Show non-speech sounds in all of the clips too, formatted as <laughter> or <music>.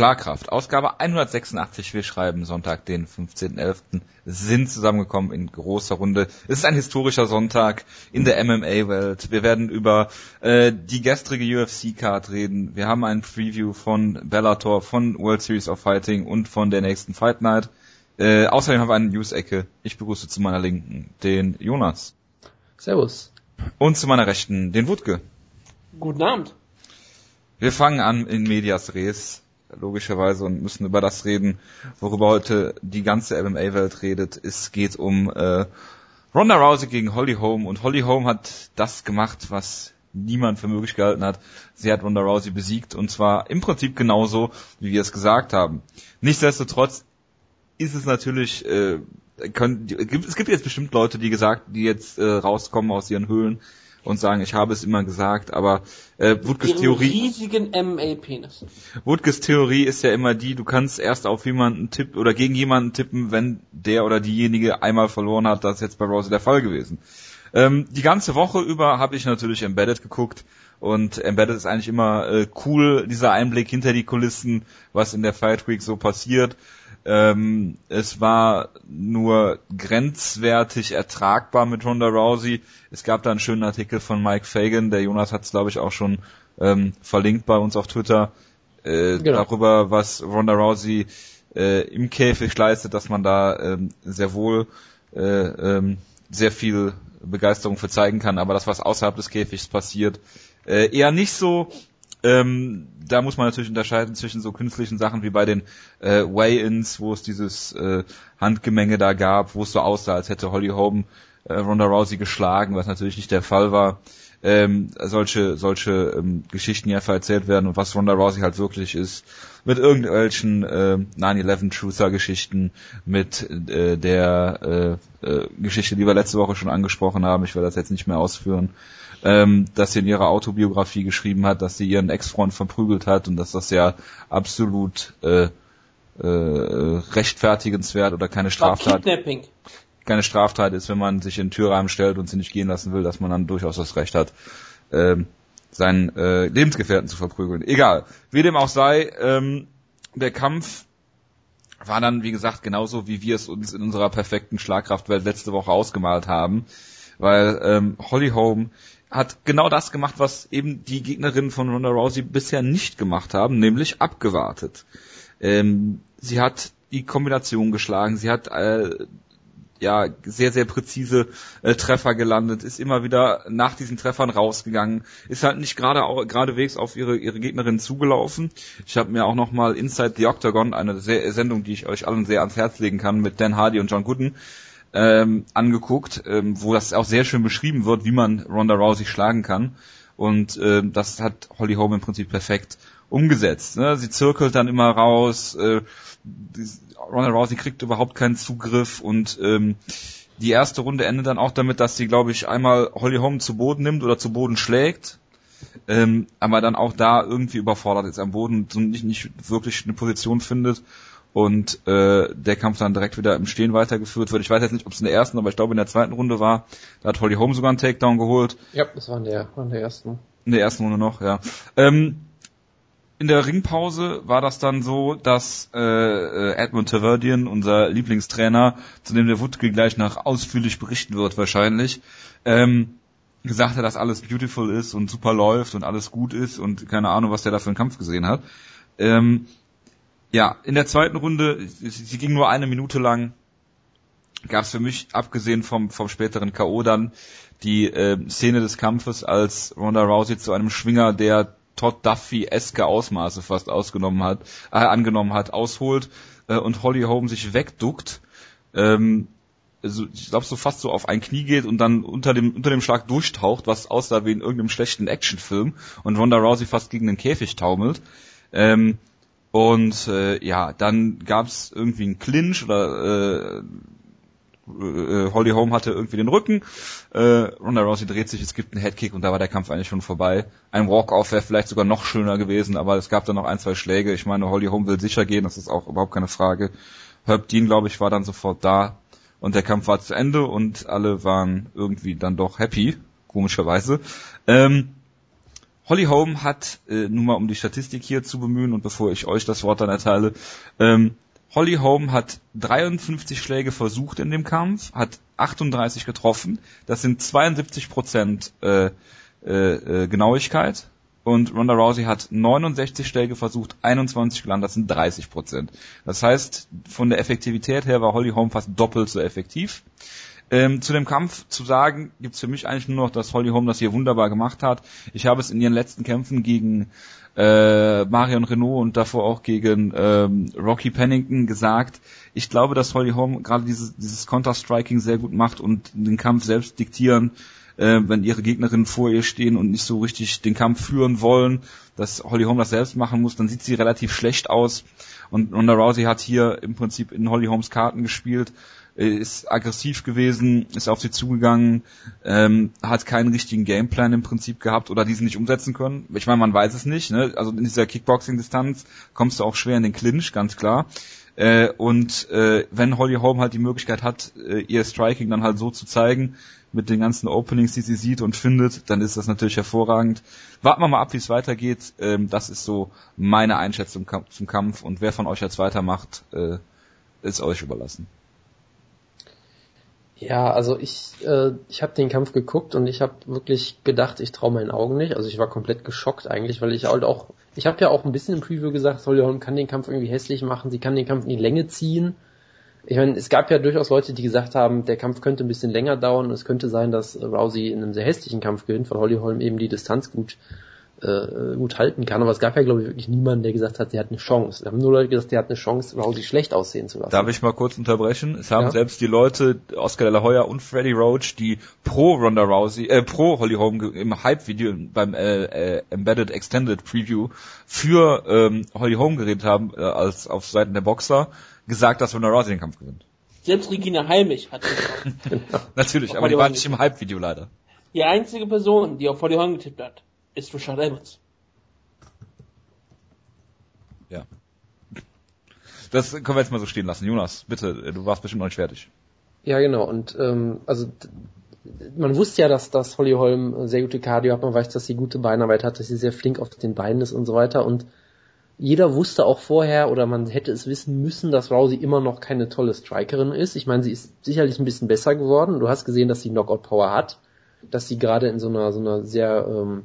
Schlagkraft. Ausgabe 186, wir schreiben Sonntag, den 15.11. sind zusammengekommen in großer Runde. Es ist ein historischer Sonntag in der MMA-Welt. Wir werden über äh, die gestrige UFC-Card reden. Wir haben ein Preview von Bellator, von World Series of Fighting und von der nächsten Fight Night. Äh, außerdem haben wir eine News-Ecke. Ich begrüße zu meiner Linken den Jonas. Servus. Und zu meiner Rechten den Wutke. Guten Abend. Wir fangen an in Medias Res, logischerweise, und müssen über das reden, worüber heute die ganze MMA-Welt redet. Es geht um äh, Ronda Rousey gegen Holly Holm und Holly Holm hat das gemacht, was niemand für möglich gehalten hat. Sie hat Ronda Rousey besiegt und zwar im Prinzip genauso, wie wir es gesagt haben. Nichtsdestotrotz ist es natürlich, äh, können, es gibt jetzt bestimmt Leute, die gesagt, die jetzt äh, rauskommen aus ihren Höhlen und sagen, ich habe es immer gesagt, aber äh, Wutges Theorie. riesigen MA-Penis. Wutges Theorie ist ja immer die, du kannst erst auf jemanden tippen oder gegen jemanden tippen, wenn der oder diejenige einmal verloren hat. Das ist jetzt bei Rose der Fall gewesen. Ähm, die ganze Woche über habe ich natürlich Embedded geguckt und Embedded ist eigentlich immer äh, cool, dieser Einblick hinter die Kulissen, was in der Fight Week so passiert. Ähm, es war nur grenzwertig ertragbar mit Ronda Rousey. Es gab da einen schönen Artikel von Mike Fagan, der Jonas hat es glaube ich auch schon ähm, verlinkt bei uns auf Twitter, äh, genau. darüber, was Ronda Rousey äh, im Käfig leistet, dass man da ähm, sehr wohl äh, ähm, sehr viel Begeisterung für zeigen kann, aber das, was außerhalb des Käfigs passiert, äh, eher nicht so. Ähm, da muss man natürlich unterscheiden zwischen so künstlichen Sachen wie bei den äh, Weigh-ins, wo es dieses äh, Handgemenge da gab, wo es so aussah, als hätte Holly Holm äh, Ronda Rousey geschlagen, was natürlich nicht der Fall war. Ähm, solche solche ähm, Geschichten hier erzählt werden und was Ronda Rousey halt wirklich ist, mit irgendwelchen äh, 9-11 Truther Geschichten, mit äh, der äh, äh, Geschichte, die wir letzte Woche schon angesprochen haben, ich will das jetzt nicht mehr ausführen, ähm, dass sie in ihrer Autobiografie geschrieben hat, dass sie ihren Ex-Freund verprügelt hat und dass das ja absolut äh, äh, rechtfertigenswert oder keine Straftat keine Straftat ist, wenn man sich in den Türrahmen stellt und sie nicht gehen lassen will, dass man dann durchaus das Recht hat, ähm, seinen äh, Lebensgefährten zu verprügeln. Egal, wie dem auch sei, ähm, der Kampf war dann, wie gesagt, genauso, wie wir es uns in unserer perfekten Schlagkraftwelt letzte Woche ausgemalt haben, weil ähm, Holly Holm hat genau das gemacht, was eben die Gegnerinnen von Ronda Rousey bisher nicht gemacht haben, nämlich abgewartet. Ähm, sie hat die Kombination geschlagen, sie hat äh, ja sehr sehr präzise äh, Treffer gelandet, ist immer wieder nach diesen Treffern rausgegangen, ist halt nicht gerade geradewegs auf ihre ihre Gegnerin zugelaufen. Ich habe mir auch noch mal Inside the Octagon, eine sehr, Sendung, die ich euch allen sehr ans Herz legen kann, mit Dan Hardy und John Gooden ähm, angeguckt, ähm, wo das auch sehr schön beschrieben wird, wie man Ronda Rousey schlagen kann. Und ähm, das hat Holly Holm im Prinzip perfekt umgesetzt. Ne? Sie zirkelt dann immer raus, äh, Ronda Rousey kriegt überhaupt keinen Zugriff und ähm, die erste Runde endet dann auch damit, dass sie, glaube ich, einmal Holly Holm zu Boden nimmt oder zu Boden schlägt, ähm, aber dann auch da irgendwie überfordert ist am Boden, so nicht, nicht wirklich eine Position findet und äh, der Kampf dann direkt wieder im Stehen weitergeführt wird. Ich weiß jetzt nicht, ob es in der ersten, aber ich glaube in der zweiten Runde war. Da hat Holly Holm sogar einen Takedown geholt. Ja, das war in der, war in der ersten. In der ersten Runde noch, ja. Ähm, in der Ringpause war das dann so, dass äh, äh Edmund Taverdian, unser Lieblingstrainer, zu dem der Wutke gleich nach ausführlich berichten wird wahrscheinlich, ähm, gesagt hat, dass alles beautiful ist und super läuft und alles gut ist und keine Ahnung, was der da für einen Kampf gesehen hat. Ähm, ja, in der zweiten Runde, sie ging nur eine Minute lang, gab es für mich, abgesehen vom, vom späteren K.O. dann, die äh, Szene des Kampfes, als Ronda Rousey zu einem Schwinger, der Todd Duffy-eske Ausmaße fast ausgenommen hat, äh, angenommen hat, ausholt äh, und Holly Holm sich wegduckt. Ähm, also ich glaube so fast so auf ein Knie geht und dann unter dem unter dem Schlag durchtaucht, was aussah wie in irgendeinem schlechten Actionfilm und Ronda Rousey fast gegen den Käfig taumelt. Ähm, und äh, ja, dann gab's irgendwie einen Clinch oder äh, äh, Holly Holm hatte irgendwie den Rücken, äh, Ronda Rousey dreht sich, es gibt einen Headkick und da war der Kampf eigentlich schon vorbei. Ein Walk-Off wäre vielleicht sogar noch schöner gewesen, aber es gab dann noch ein, zwei Schläge. Ich meine, Holly Holm will sicher gehen, das ist auch überhaupt keine Frage. Herb Dean, glaube ich, war dann sofort da und der Kampf war zu Ende und alle waren irgendwie dann doch happy, komischerweise. Ähm, Holly Holm hat, äh, nur mal um die Statistik hier zu bemühen und bevor ich euch das Wort dann erteile, ähm, Holly Holm hat 53 Schläge versucht in dem Kampf, hat 38 getroffen. Das sind 72 Prozent äh, äh, äh, Genauigkeit. Und Ronda Rousey hat 69 Schläge versucht, 21 gelandet, das sind 30 Prozent. Das heißt, von der Effektivität her war Holly Holm fast doppelt so effektiv. Ähm, zu dem Kampf zu sagen, gibt's für mich eigentlich nur noch, dass Holly Holm das hier wunderbar gemacht hat. Ich habe es in ihren letzten Kämpfen gegen äh, Marion Renault und davor auch gegen ähm, Rocky Pennington gesagt. Ich glaube, dass Holly Holm gerade dieses, dieses Counter-Striking sehr gut macht und den Kampf selbst diktieren, äh, wenn ihre Gegnerinnen vor ihr stehen und nicht so richtig den Kampf führen wollen, dass Holly Holm das selbst machen muss, dann sieht sie relativ schlecht aus. Und Ronda Rousey hat hier im Prinzip in Holly Holmes Karten gespielt ist aggressiv gewesen, ist auf sie zugegangen, ähm, hat keinen richtigen Gameplan im Prinzip gehabt oder diesen nicht umsetzen können. Ich meine, man weiß es nicht. Ne? Also in dieser Kickboxing-Distanz kommst du auch schwer in den Clinch, ganz klar. Äh, und äh, wenn Holly Holm halt die Möglichkeit hat, äh, ihr Striking dann halt so zu zeigen, mit den ganzen Openings, die sie sieht und findet, dann ist das natürlich hervorragend. Warten wir mal ab, wie es weitergeht. Ähm, das ist so meine Einschätzung zum Kampf und wer von euch jetzt weitermacht, äh, ist euch überlassen. Ja, also ich, äh, ich habe den Kampf geguckt und ich habe wirklich gedacht, ich traue meinen Augen nicht. Also ich war komplett geschockt eigentlich, weil ich halt auch, ich habe ja auch ein bisschen im Preview gesagt, Holly Holm kann den Kampf irgendwie hässlich machen, sie kann den Kampf in die Länge ziehen. Ich meine, es gab ja durchaus Leute, die gesagt haben, der Kampf könnte ein bisschen länger dauern und es könnte sein, dass Rousey in einem sehr hässlichen Kampf gewinnt, weil Holly Holm eben die Distanz gut äh, gut halten kann. Aber es gab ja, glaube ich, wirklich niemanden, der gesagt hat, sie hat eine Chance. Wir haben nur Leute gesagt, sie hat eine Chance, Rousey schlecht aussehen zu lassen. Darf ich mal kurz unterbrechen? Es haben ja. selbst die Leute, Oscar de la Hoya und Freddie Roach, die pro Ronda Rousey, äh, pro Holly Holm im Hype-Video beim äh, äh, Embedded Extended Preview für ähm, Holly Holm geredet haben, äh, als auf Seiten der Boxer, gesagt, dass Ronda Rousey den Kampf gewinnt. Selbst Regina Heimich hat das <laughs> Natürlich, aber die war nicht im Hype-Video leider. Die einzige Person, die auf Holly Holm getippt hat, ist Richard Evans. Ja. Das können wir jetzt mal so stehen lassen. Jonas, bitte, du warst bestimmt noch nicht fertig. Ja, genau. Und ähm, also man wusste ja, dass, dass Holly Holm sehr gute Cardio hat, man weiß, dass sie gute Beinarbeit hat, dass sie sehr flink auf den Beinen ist und so weiter. Und jeder wusste auch vorher oder man hätte es wissen müssen, dass Rousey immer noch keine tolle Strikerin ist. Ich meine, sie ist sicherlich ein bisschen besser geworden. Du hast gesehen, dass sie Knockout Power hat, dass sie gerade in so einer so einer sehr ähm,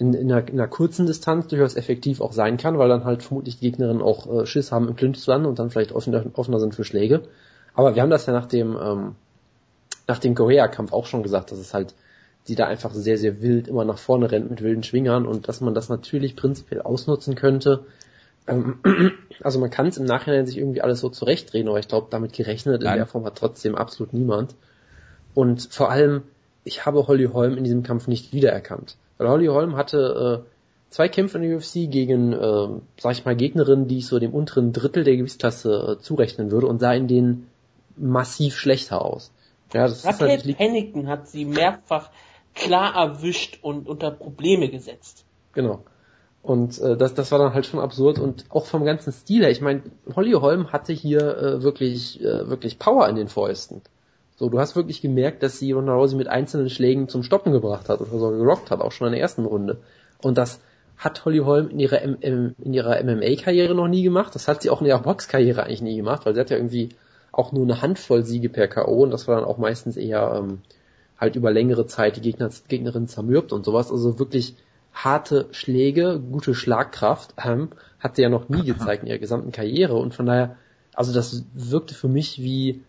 in, in, einer, in einer kurzen Distanz durchaus effektiv auch sein kann, weil dann halt vermutlich die Gegnerinnen auch äh, Schiss haben, im Clinch zu landen und dann vielleicht offener, offener sind für Schläge. Aber wir haben das ja nach dem, ähm, nach dem Korea-Kampf auch schon gesagt, dass es halt die da einfach sehr, sehr wild immer nach vorne rennt mit wilden Schwingern und dass man das natürlich prinzipiell ausnutzen könnte. Ähm, <clears throat> also man kann es im Nachhinein sich irgendwie alles so zurechtreden, aber ich glaube, damit gerechnet Nein. in der Form hat trotzdem absolut niemand. Und vor allem, ich habe Holly Holm in diesem Kampf nicht wiedererkannt. Weil Holly Holm hatte äh, zwei Kämpfe in der UFC gegen, äh, sag ich mal, Gegnerinnen, die ich so dem unteren Drittel der Gewichtsklasse äh, zurechnen würde und sah in denen massiv schlechter aus. Ja, das Raquel ist halt, Pennington hat sie mehrfach klar erwischt und unter Probleme gesetzt. Genau. Und äh, das, das war dann halt schon absurd und auch vom ganzen Stil her. Ich meine, Holly Holm hatte hier äh, wirklich, äh, wirklich Power in den Fäusten. So, du hast wirklich gemerkt, dass sie Ronda Rousey mit einzelnen Schlägen zum Stoppen gebracht hat oder so gerockt hat, auch schon in der ersten Runde. Und das hat Holly Holm in ihrer, in ihrer MMA-Karriere noch nie gemacht. Das hat sie auch in ihrer Box-Karriere eigentlich nie gemacht, weil sie hat ja irgendwie auch nur eine Handvoll Siege per K.O. und das war dann auch meistens eher ähm, halt über längere Zeit die Gegner, Gegnerin zermürbt und sowas. Also wirklich harte Schläge, gute Schlagkraft ähm, hat sie ja noch nie gezeigt in ihrer gesamten Karriere und von daher, also das wirkte für mich wie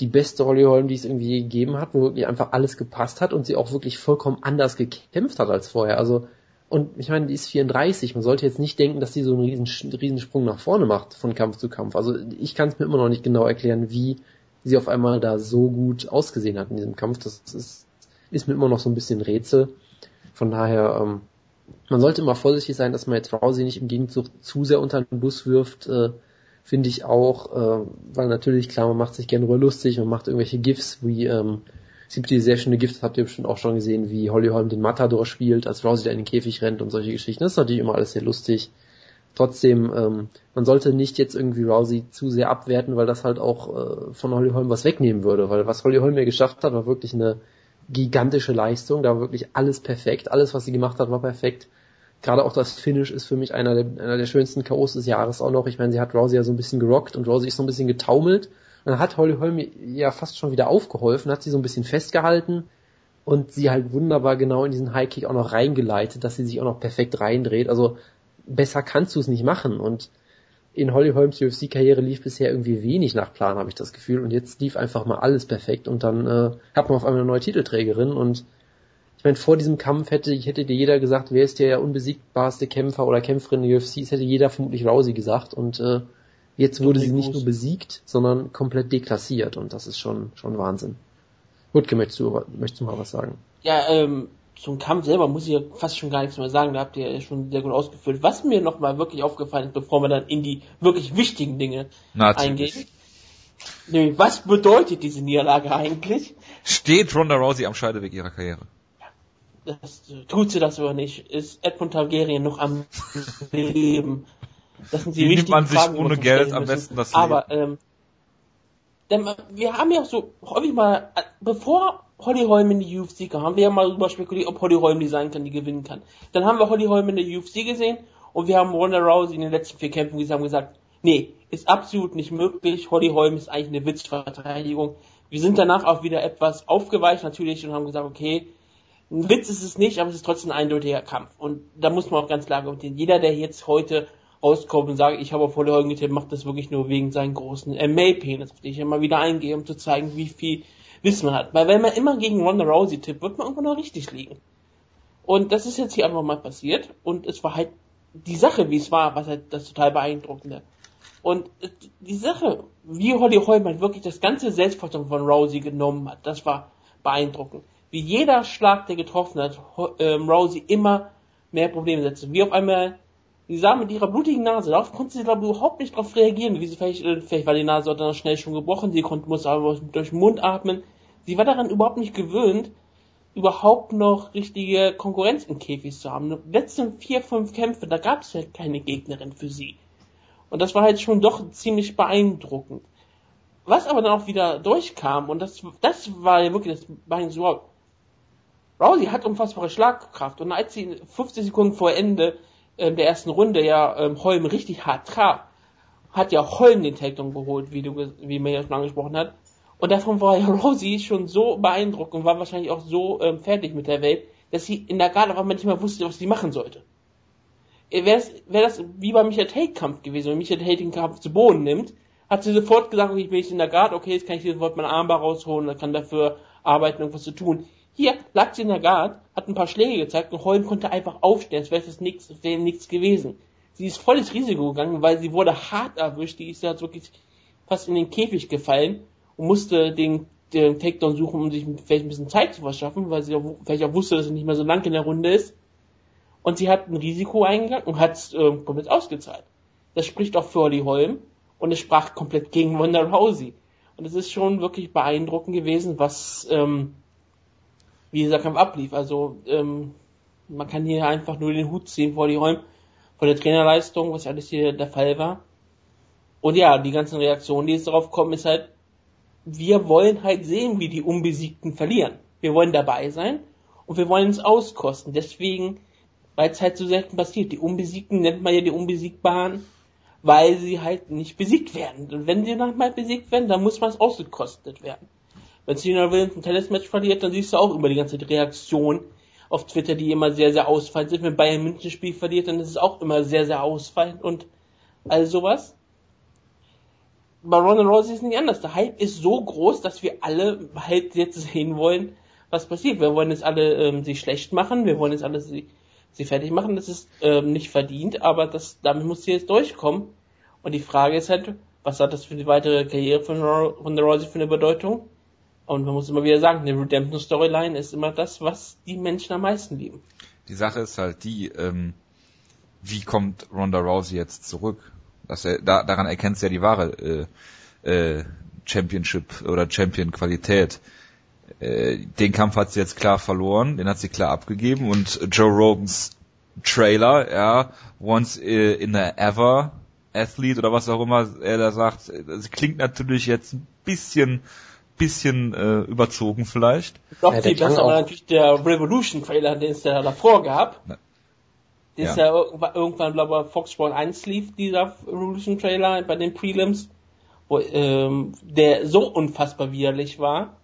die beste Holly Holm, die es irgendwie gegeben hat, wo wirklich einfach alles gepasst hat und sie auch wirklich vollkommen anders gekämpft hat als vorher. Also, und ich meine, die ist 34, man sollte jetzt nicht denken, dass sie so einen riesen, Riesensprung nach vorne macht von Kampf zu Kampf. Also ich kann es mir immer noch nicht genau erklären, wie sie auf einmal da so gut ausgesehen hat in diesem Kampf. Das ist, ist mir immer noch so ein bisschen Rätsel. Von daher, ähm, man sollte immer vorsichtig sein, dass man jetzt Rousey nicht im Gegenzug zu sehr unter den Bus wirft, äh, finde ich auch, äh, weil natürlich, klar, man macht sich gerne über lustig, man macht irgendwelche GIFs, wie, ähm, es gibt die sehr schöne GIFs, habt ihr bestimmt auch schon gesehen, wie Holly Holm den Matador spielt, als Rousey da in den Käfig rennt und solche Geschichten. Das ist natürlich immer alles sehr lustig. Trotzdem, ähm, man sollte nicht jetzt irgendwie Rousey zu sehr abwerten, weil das halt auch äh, von Holly Holm was wegnehmen würde, weil was Holly Holm mir geschafft hat, war wirklich eine gigantische Leistung, da war wirklich alles perfekt, alles was sie gemacht hat, war perfekt. Gerade auch das Finish ist für mich einer der, einer der schönsten K.O.s des Jahres auch noch. Ich meine, sie hat Rousey ja so ein bisschen gerockt und Rousey ist so ein bisschen getaumelt. Und dann hat Holly Holm ja fast schon wieder aufgeholfen, hat sie so ein bisschen festgehalten und sie halt wunderbar genau in diesen High Kick auch noch reingeleitet, dass sie sich auch noch perfekt reindreht. Also besser kannst du es nicht machen und in Holly Holmes UFC-Karriere lief bisher irgendwie wenig nach Plan, habe ich das Gefühl. Und jetzt lief einfach mal alles perfekt und dann äh, hat man auf einmal eine neue Titelträgerin und meine, vor diesem Kampf hätte, hätte dir jeder gesagt, wer ist der unbesiegbarste Kämpfer oder Kämpferin in der UFC, das hätte jeder vermutlich Rousey gesagt und äh, jetzt wurde sie nicht nur besiegt, sondern komplett deklassiert und das ist schon, schon Wahnsinn. Wutke, möchtest du, möchtest du mal was sagen? Ja, ähm, zum Kampf selber muss ich ja fast schon gar nichts mehr sagen, da habt ihr ja schon sehr gut ausgefüllt. Was mir nochmal wirklich aufgefallen ist, bevor wir dann in die wirklich wichtigen Dinge Natürlich. eingehen, nämlich was bedeutet diese Niederlage eigentlich? Steht Ronda Rousey am Scheideweg ihrer Karriere? Das, tut sie das aber nicht. Ist Edmund Targaryen noch am Leben? Das sind die, die nimmt man sich Fragen, ohne Geld am besten das Leben. Aber ähm, denn wir haben ja so häufig mal, bevor Holly Holm in die UFC kam, haben wir ja mal darüber spekuliert, ob Holly Holm die sein kann, die gewinnen kann. Dann haben wir Holly Holm in der UFC gesehen und wir haben Ronda Rousey in den letzten vier Kämpfen gesagt, gesagt nee, ist absolut nicht möglich. Holly Holm ist eigentlich eine Witzverteidigung. Wir sind danach auch wieder etwas aufgeweicht natürlich und haben gesagt, okay, ein Witz ist es nicht, aber es ist trotzdem ein eindeutiger Kampf. Und da muss man auch ganz klar argumentieren. Jeder, der jetzt heute rauskommt und sagt, ich habe auf Holly Holm getippt, macht das wirklich nur wegen seinen großen MA-Penis, auf den ich immer wieder eingehe, um zu zeigen, wie viel Wissen man hat. Weil wenn man immer gegen Ronda Rousey tippt, wird man irgendwo noch richtig liegen. Und das ist jetzt hier einfach mal passiert. Und es war halt die Sache, wie es war, was halt das total beeindruckende. Und die Sache, wie Holly Holm halt wirklich das ganze Selbstvertrauen von Rousey genommen hat, das war beeindruckend. Wie jeder Schlag, der getroffen hat, ähm, Rousey immer mehr Probleme setzte. Wie auf einmal, sie sah mit ihrer blutigen Nase, darauf konnte sie glaube ich überhaupt nicht darauf reagieren, wie sie vielleicht, äh, vielleicht war die Nase dann schnell schon gebrochen, sie konnte, musste aber durch den Mund atmen. Sie war daran überhaupt nicht gewöhnt, überhaupt noch richtige Konkurrenz im Käfig zu haben. Die letzten vier, fünf Kämpfe, da gab es halt keine Gegnerin für sie. Und das war halt schon doch ziemlich beeindruckend. Was aber dann auch wieder durchkam, und das, das war ja wirklich das beeindruckende. Rousey hat unfassbare Schlagkraft, und als sie 50 Sekunden vor Ende äh, der ersten Runde ja ähm, Holm richtig hart traf, hat ja Holm den Takedown geholt, wie du, wie man ja schon angesprochen hat. Und davon war ja <laughs> Rosie schon so beeindruckt und war wahrscheinlich auch so ähm, fertig mit der Welt, dass sie in der Garde auf einmal nicht mehr wusste, was sie machen sollte. Äh, Wäre wär das wie beim Michael Tate-Kampf gewesen, wenn Michael Tate den Kampf zu Boden nimmt, hat sie sofort gesagt, okay, ich bin jetzt in der Garde, okay, jetzt kann ich sofort meine Armbar rausholen, und kann dafür arbeiten, irgendwas zu tun. Hier lag sie in der Guard, hat ein paar Schläge gezeigt und Holm konnte einfach aufstehen, als wäre es nichts, wäre nichts gewesen. Sie ist volles Risiko gegangen, weil sie wurde hart erwischt, die ist ja wirklich fast in den Käfig gefallen und musste den, den Takedown suchen, um sich vielleicht ein bisschen Zeit zu verschaffen, weil sie auch, vielleicht auch wusste, dass sie nicht mehr so lang in der Runde ist. Und sie hat ein Risiko eingegangen und hat es äh, komplett ausgezahlt. Das spricht auch für Holly Holm und es sprach komplett gegen Wanda Rousey. Und es ist schon wirklich beeindruckend gewesen, was ähm, wie dieser Kampf ablief. Also ähm, man kann hier einfach nur den Hut ziehen vor die Holm, vor der Trainerleistung, was alles hier der Fall war. Und ja, die ganzen Reaktionen, die jetzt darauf kommen, ist halt wir wollen halt sehen, wie die Unbesiegten verlieren. Wir wollen dabei sein und wir wollen es auskosten. Deswegen, weil es halt so selten passiert. Die Unbesiegten nennt man ja die Unbesiegbaren, weil sie halt nicht besiegt werden. Und wenn sie nochmal besiegt werden, dann muss man es ausgekostet werden. Wenn Serena Williams ein Tennismatch verliert, dann siehst du auch immer die ganze Reaktion auf Twitter, die immer sehr, sehr ausfallend sind. Wenn Bayern München Spiel verliert, dann ist es auch immer sehr, sehr ausfallend und all sowas bei Ronda Rousey ist nicht anders. Der Hype ist so groß, dass wir alle halt jetzt sehen wollen, was passiert. Wir wollen jetzt alle ähm, sie schlecht machen, wir wollen jetzt alle sie, sie fertig machen. Das ist ähm, nicht verdient, aber das, damit muss sie jetzt durchkommen. Und die Frage ist halt, was hat das für die weitere Karriere von Ronda Rousey für eine Bedeutung? Und man muss immer wieder sagen, eine Redemption Storyline ist immer das, was die Menschen am meisten lieben. Die Sache ist halt die, ähm, wie kommt Ronda Rousey jetzt zurück? Das, da, daran erkennst du ja die wahre äh, äh, Championship oder Champion-Qualität. Äh, den Kampf hat sie jetzt klar verloren, den hat sie klar abgegeben und Joe Rogans Trailer, ja, once in a ever Athlete oder was auch immer er da sagt, das klingt natürlich jetzt ein bisschen bisschen äh, überzogen vielleicht. Doch, ja, viel besser war natürlich der Revolution Trailer, den es ja davor gab. Der Ja. ist ja irgendwann, glaube ich, Fox Sport 1 lief, dieser Revolution Trailer bei den Prelims, wo, ähm, der so unfassbar widerlich war,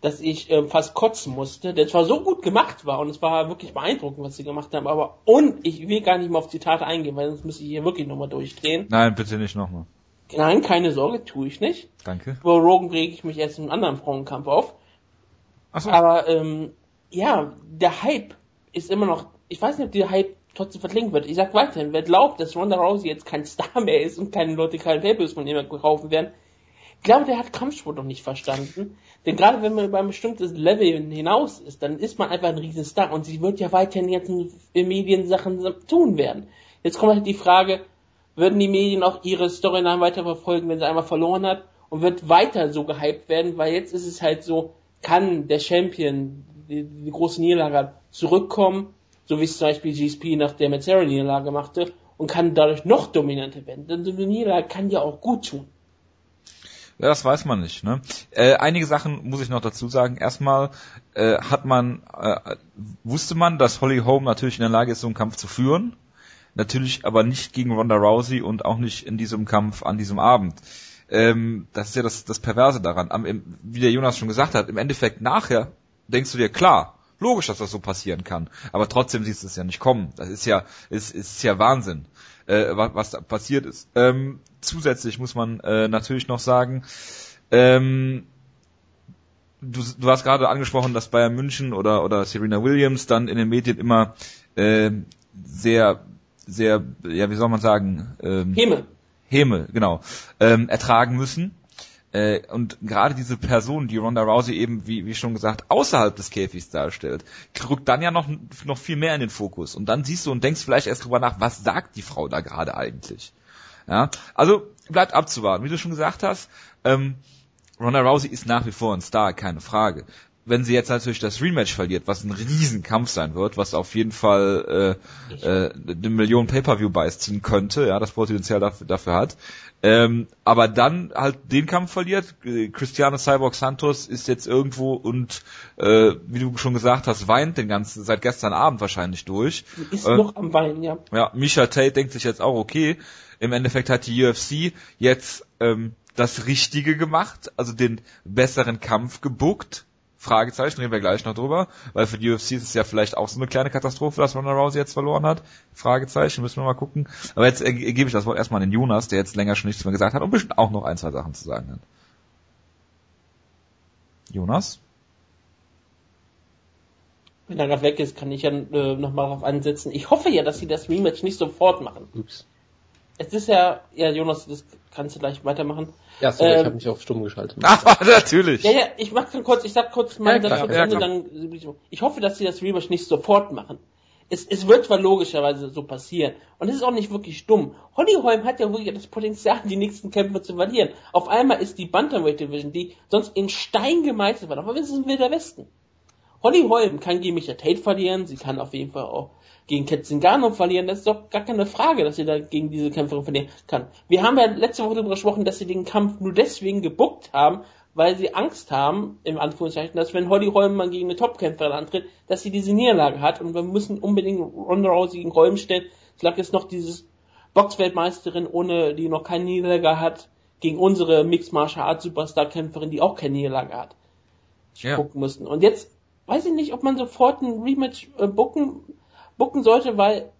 dass ich ähm, fast kotzen musste, der zwar so gut gemacht war und es war wirklich beeindruckend, was sie gemacht haben, aber und ich will gar nicht mal auf Zitate eingehen, weil sonst müsste ich hier wirklich nochmal durchdrehen. Nein, bitte nicht nochmal. Nein, keine Sorge, tue ich nicht. Danke. Über Rogan rege ich mich erst in einem anderen Frauenkampf auf. Achso. Aber ähm, ja, der Hype ist immer noch. Ich weiß nicht, ob der Hype trotzdem verklingt wird. Ich sag weiterhin, wer glaubt, dass Ronda Rousey jetzt kein Star mehr ist und keine Leute keine Pay-Per-Views von ihm kaufen werden, ich glaube, der hat Kampfsport noch nicht verstanden. Denn gerade wenn man über ein bestimmtes Level hinaus ist, dann ist man einfach ein Riesenstar und sie wird ja weiterhin jetzt in Mediensachen tun werden. Jetzt kommt halt die Frage, würden die Medien auch ihre Storyline weiter verfolgen, wenn sie einmal verloren hat und wird weiter so gehypt werden, weil jetzt ist es halt so, kann der Champion, die, die große Niederlage hat, zurückkommen, so wie es zum Beispiel GSP nach der Metzera Niederlage machte und kann dadurch noch dominanter werden. Denn so eine Niederlage kann ja auch gut tun. Ja, das weiß man nicht. Ne? Äh, einige Sachen muss ich noch dazu sagen. Erstmal äh, hat man, äh, wusste man, dass Holly Holm natürlich in der Lage ist, so einen Kampf zu führen. Natürlich aber nicht gegen Ronda Rousey und auch nicht in diesem Kampf an diesem Abend. Ähm, das ist ja das, das Perverse daran. Am, im, wie der Jonas schon gesagt hat, im Endeffekt nachher denkst du dir, klar, logisch, dass das so passieren kann. Aber trotzdem siehst du es ja nicht kommen. Das ist ja, ist, ist ja Wahnsinn, äh, was, was da passiert ist. Ähm, zusätzlich muss man äh, natürlich noch sagen, ähm, du, du hast gerade angesprochen, dass Bayern München oder, oder Serena Williams dann in den Medien immer äh, sehr, sehr, ja, wie soll man sagen, ähm, Himmel. Häme, genau, ähm, ertragen müssen. Äh, und gerade diese Person, die Ronda Rousey eben, wie, wie schon gesagt, außerhalb des Käfigs darstellt, rückt dann ja noch, noch viel mehr in den Fokus. Und dann siehst du und denkst vielleicht erst drüber nach, was sagt die Frau da gerade eigentlich? Ja, also bleibt abzuwarten. Wie du schon gesagt hast, ähm, Ronda Rousey ist nach wie vor ein Star, keine Frage. Wenn sie jetzt natürlich das Rematch verliert, was ein Riesenkampf sein wird, was auf jeden Fall äh, äh, eine Million Pay-Per-View-Buys ziehen könnte, ja, das Potenzial dafür, dafür hat, ähm, aber dann halt den Kampf verliert. Äh, Cristiano Cyborg Santos ist jetzt irgendwo und äh, wie du schon gesagt hast, weint den ganzen seit gestern Abend wahrscheinlich durch. Ist Äh, noch am Weinen, ja. ja, Misha Tate denkt sich jetzt auch, okay, im Endeffekt hat die UFC jetzt ähm, das Richtige gemacht, also den besseren Kampf gebuckt. Fragezeichen, reden wir gleich noch drüber, weil für die UFC ist es ja vielleicht auch so eine kleine Katastrophe, dass Ronda Rousey jetzt verloren hat. Fragezeichen, müssen wir mal gucken. Aber jetzt äh, gebe ich das Wort erstmal an den Jonas, der jetzt länger schon nichts mehr gesagt hat und bestimmt auch noch ein, zwei Sachen zu sagen hat. Jonas? Wenn er gerade weg ist, kann ich ja äh, nochmal darauf ansetzen. Ich hoffe ja, dass sie das Rematch nicht sofort machen. Ups. Es ist ja, ja, Jonas, das kannst du gleich weitermachen. Ja, sorry, ich Ähm, habe mich auf stumm geschaltet. Aber <laughs> natürlich. Ja, ja, ich mach dann kurz, ich sag kurz mal Ja, klar, ja, Ende, dann, ich hoffe, dass sie das Rematch nicht sofort machen. Es, es wird zwar logischerweise so passieren. Und es ist auch nicht wirklich dumm. Holly Holm hat ja wirklich das Potenzial, die nächsten Kämpfe zu verlieren. Auf einmal ist die Bantamweight Division, die sonst in Stein gemeißelt war, aber wir sind Wilder Westen. Holly Holm kann gegen Micha Tate verlieren, sie kann auf jeden Fall auch gegen Ketzingano verlieren, das ist doch gar keine Frage, dass sie da gegen diese Kämpferin verlieren kann. Wir haben ja letzte Woche darüber gesprochen, dass sie den Kampf nur deswegen gebuckt haben, weil sie Angst haben, im Anführungszeichen, dass wenn Holly Holm mal gegen eine Topkämpferin antritt, dass sie diese Niederlage hat und wir müssen unbedingt Ronda Rousey gegen Holm stellen. Es lag jetzt noch dieses Boxweltmeisterin, ohne die noch keine Niederlage hat, gegen unsere Mixed Martial Arts Superstar Kämpferin, die auch keine Niederlage hat Ja. gucken müssten. Und jetzt weiß ich nicht, ob man sofort ein Rematch äh, booken, booken sollte, weil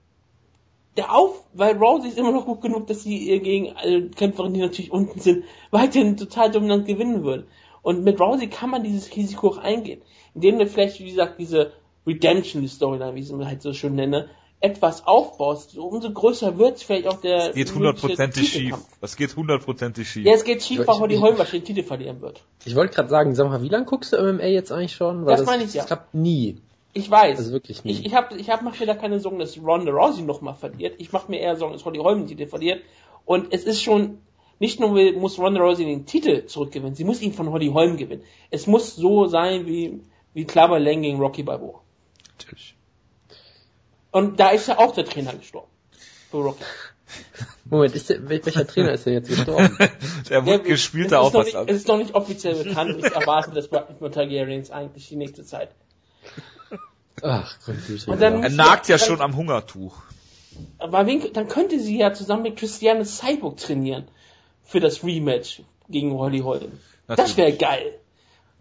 der Auf, weil Rousey ist immer noch gut genug, dass sie ihr gegen alle Kämpferinnen, die natürlich unten sind, weiterhin total dominant gewinnen würde. Und mit Rousey kann man dieses Risiko auch eingehen, indem du vielleicht, wie gesagt, diese Redemption Storyline, wie ich es halt so schön nenne, etwas aufbaust. So, umso größer wird vielleicht auch der Das geht hundertprozentig schief. Das geht hundertprozentig schief. Ja, es geht schief, weil Holly ich- Holm wahrscheinlich den Titel verlieren wird. Ich wollte gerade sagen, sag mal, wie lange guckst du MMA jetzt eigentlich schon? Das meine ich ja. Das klappt nie. Ich weiß. Also wirklich nie. Ich, ich habe ich hab, mach mir da keine Sorgen, dass Ronda Rousey nochmal verliert. Ich mache mir eher Sorgen, dass Holly Holm den Titel verliert. Und es ist schon, nicht nur muss Ronda Rousey den Titel zurückgewinnen, sie muss ihn von Holly Holm gewinnen. Es muss so sein wie, wie Clubber Lang gegen Rocky Balboa. Natürlich. Und da ist ja auch der Trainer gestorben. Für Rocky. <laughs> Moment, ist der, wel- welcher Trainer ist denn jetzt gestorben? <laughs> Der wurde gespielt es da ist auch noch was nicht, ab. Es ist noch nicht offiziell bekannt ich erwarte das bei Targaryens eigentlich die nächste Zeit. Ach, Güte. Und dann- Er nagt ja schon am Hungertuch. Aber wen, dann könnte sie ja zusammen mit Christiane Cyborg trainieren. Für das Rematch gegen Holly Holm. Das wäre geil.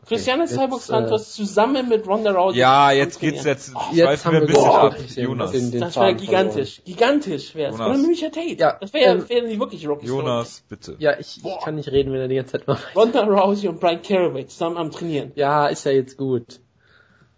Christiane jetzt, Cyborg äh, Santos zusammen mit Ronda Rousey. Ja, jetzt geht's jetzt, Oh, Jetzt schweifen haben wir ein bisschen ab. den- Jonas. den- den Das wäre gigantisch. Gigantisch wäre es. Jonas. Oder Misha Tate. Ja, das wäre ähm, wär wirklich Rocky. Jonas, bitte. Ja, ich, ich kann nicht reden, wenn er die ganze Zeit macht. Ronda Rousey und Brian Caraway zusammen am Trainieren. Ja, ist ja jetzt gut.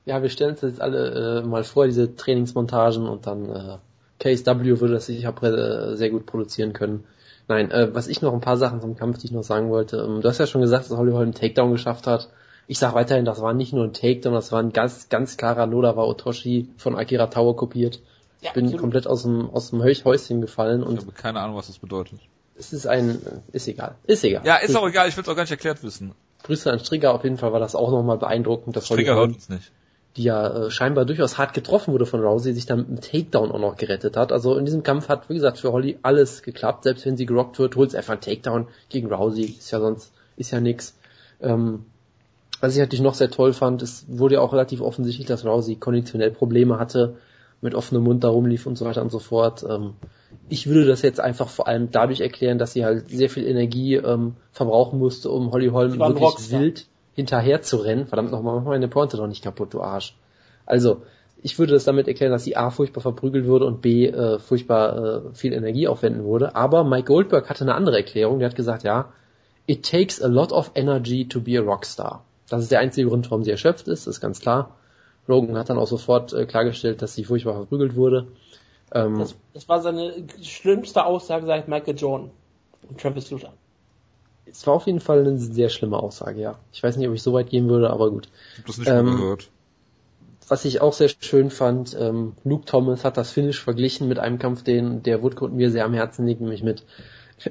Ja, wir stellen uns jetzt alle äh, mal vor, diese Trainingsmontagen und dann äh, KSW würde das sicher äh, sehr gut produzieren können. Nein, äh, was ich noch ein paar Sachen zum Kampf, die ich noch sagen wollte. Ähm, du hast ja schon gesagt, dass Holly Holm einen Takedown geschafft hat. Ich sag weiterhin, das war nicht nur ein Takedown, das war ein ganz, ganz klarer Nodawa Otoshi von Akira Tower kopiert. Ich Ja, bin absolut. komplett aus dem, aus dem Häus- Häuschen gefallen Ich und habe keine Ahnung, was das bedeutet. es ist ein, ist egal, ist egal. Ja, ist auch egal, ich will es auch gar nicht erklärt wissen. Grüße an Strigger, auf jeden Fall war das auch nochmal beeindruckend, dass Holly Trigger Holm hört uns nicht. Die ja äh, scheinbar durchaus hart getroffen wurde von Rousey, sich dann mit einem Takedown auch noch gerettet hat. Also in diesem Kampf hat, wie gesagt, für Holly alles geklappt. Selbst wenn sie gerockt wird, holt sie einfach einen Takedown gegen Rousey. Ist ja sonst, ist ja nix. Ähm, was ich natürlich noch sehr toll fand, es wurde ja auch relativ offensichtlich, dass Rousey konditionell Probleme hatte, mit offenem Mund da rumlief und so weiter und so fort. Ähm, ich würde das jetzt einfach vor allem dadurch erklären, dass sie halt sehr viel Energie ähm, verbrauchen musste, um Holly Holm wirklich Rockstar. wild hinterher zu rennen. Verdammt nochmal, mach meine Pointe doch nicht kaputt, du Arsch. Also, ich würde das damit erklären, dass sie A furchtbar verprügelt wurde und B äh, furchtbar äh, viel Energie aufwenden würde. Aber Mike Goldberg hatte eine andere Erklärung. Der hat gesagt, ja, it takes a lot of energy to be a rockstar. Das ist der einzige Grund, warum sie erschöpft ist, ist ganz klar. Rogan hat dann auch sofort äh, klargestellt, dass sie furchtbar verprügelt wurde. Ähm, Das, das war seine schlimmste Aussage seit Michael Jordan und Travis Luther. Es war auf jeden Fall eine sehr schlimme Aussage, ja. Ich weiß nicht, ob ich so weit gehen würde, aber gut. Ich hab das nicht Ähm, gehört. was ich auch sehr schön fand, ähm, Luke Thomas hat das Finish verglichen mit einem Kampf, den der Woodcote mir sehr am Herzen liegt, nämlich mit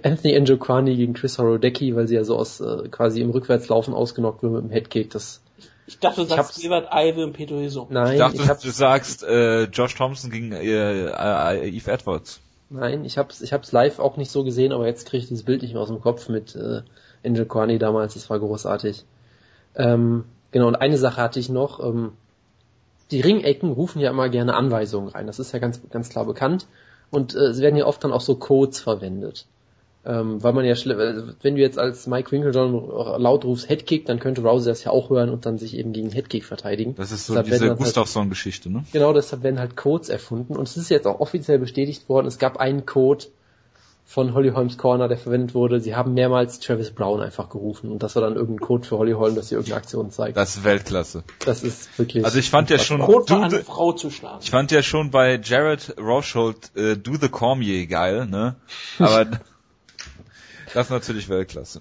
Anthony Njokwani gegen Chris Horodecki, weil sie ja so aus äh, quasi im Rückwärtslaufen ausgenockt wird mit dem Headkick. Das Ich dachte, du sagst Ebert Ive und Pedro Hiso. nein, Ich dachte, ich du sagst äh, Josh Thompson gegen äh, äh, Eve Edwards. Nein, ich hab's, ich hab's live auch nicht so gesehen, aber jetzt kriege ich dieses Bild nicht mehr aus dem Kopf mit äh, Njokwani damals. Das war großartig. Ähm, genau. Und eine Sache hatte ich noch. Ähm, die Ringecken rufen ja immer gerne Anweisungen rein. Das ist ja ganz, ganz klar bekannt. Und äh, es werden ja oft dann auch so Codes verwendet. Ähm, weil man ja, äh, wenn du jetzt als Mike Winkeljohn laut rufst Headkick, dann könnte Rousey das ja auch hören und dann sich eben gegen Headkick verteidigen. Das ist so Deshalb diese dann halt- ne? Genau, deshalb werden halt Codes erfunden und es ist jetzt auch offiziell bestätigt worden, es gab einen Code von Holly Holmes Corner, der verwendet wurde. Sie haben mehrmals Travis Brown einfach gerufen und das war dann irgendein Code für Holly Holm, dass sie irgendeine Aktion zeigt. Das ist Weltklasse. Das ist wirklich. Also ich fand ja schon, eine the, Frau zu schlagen. ich fand ja schon bei Jared Roshold äh, Do the Cormier geil, ne? Aber <laughs> das ist natürlich Weltklasse.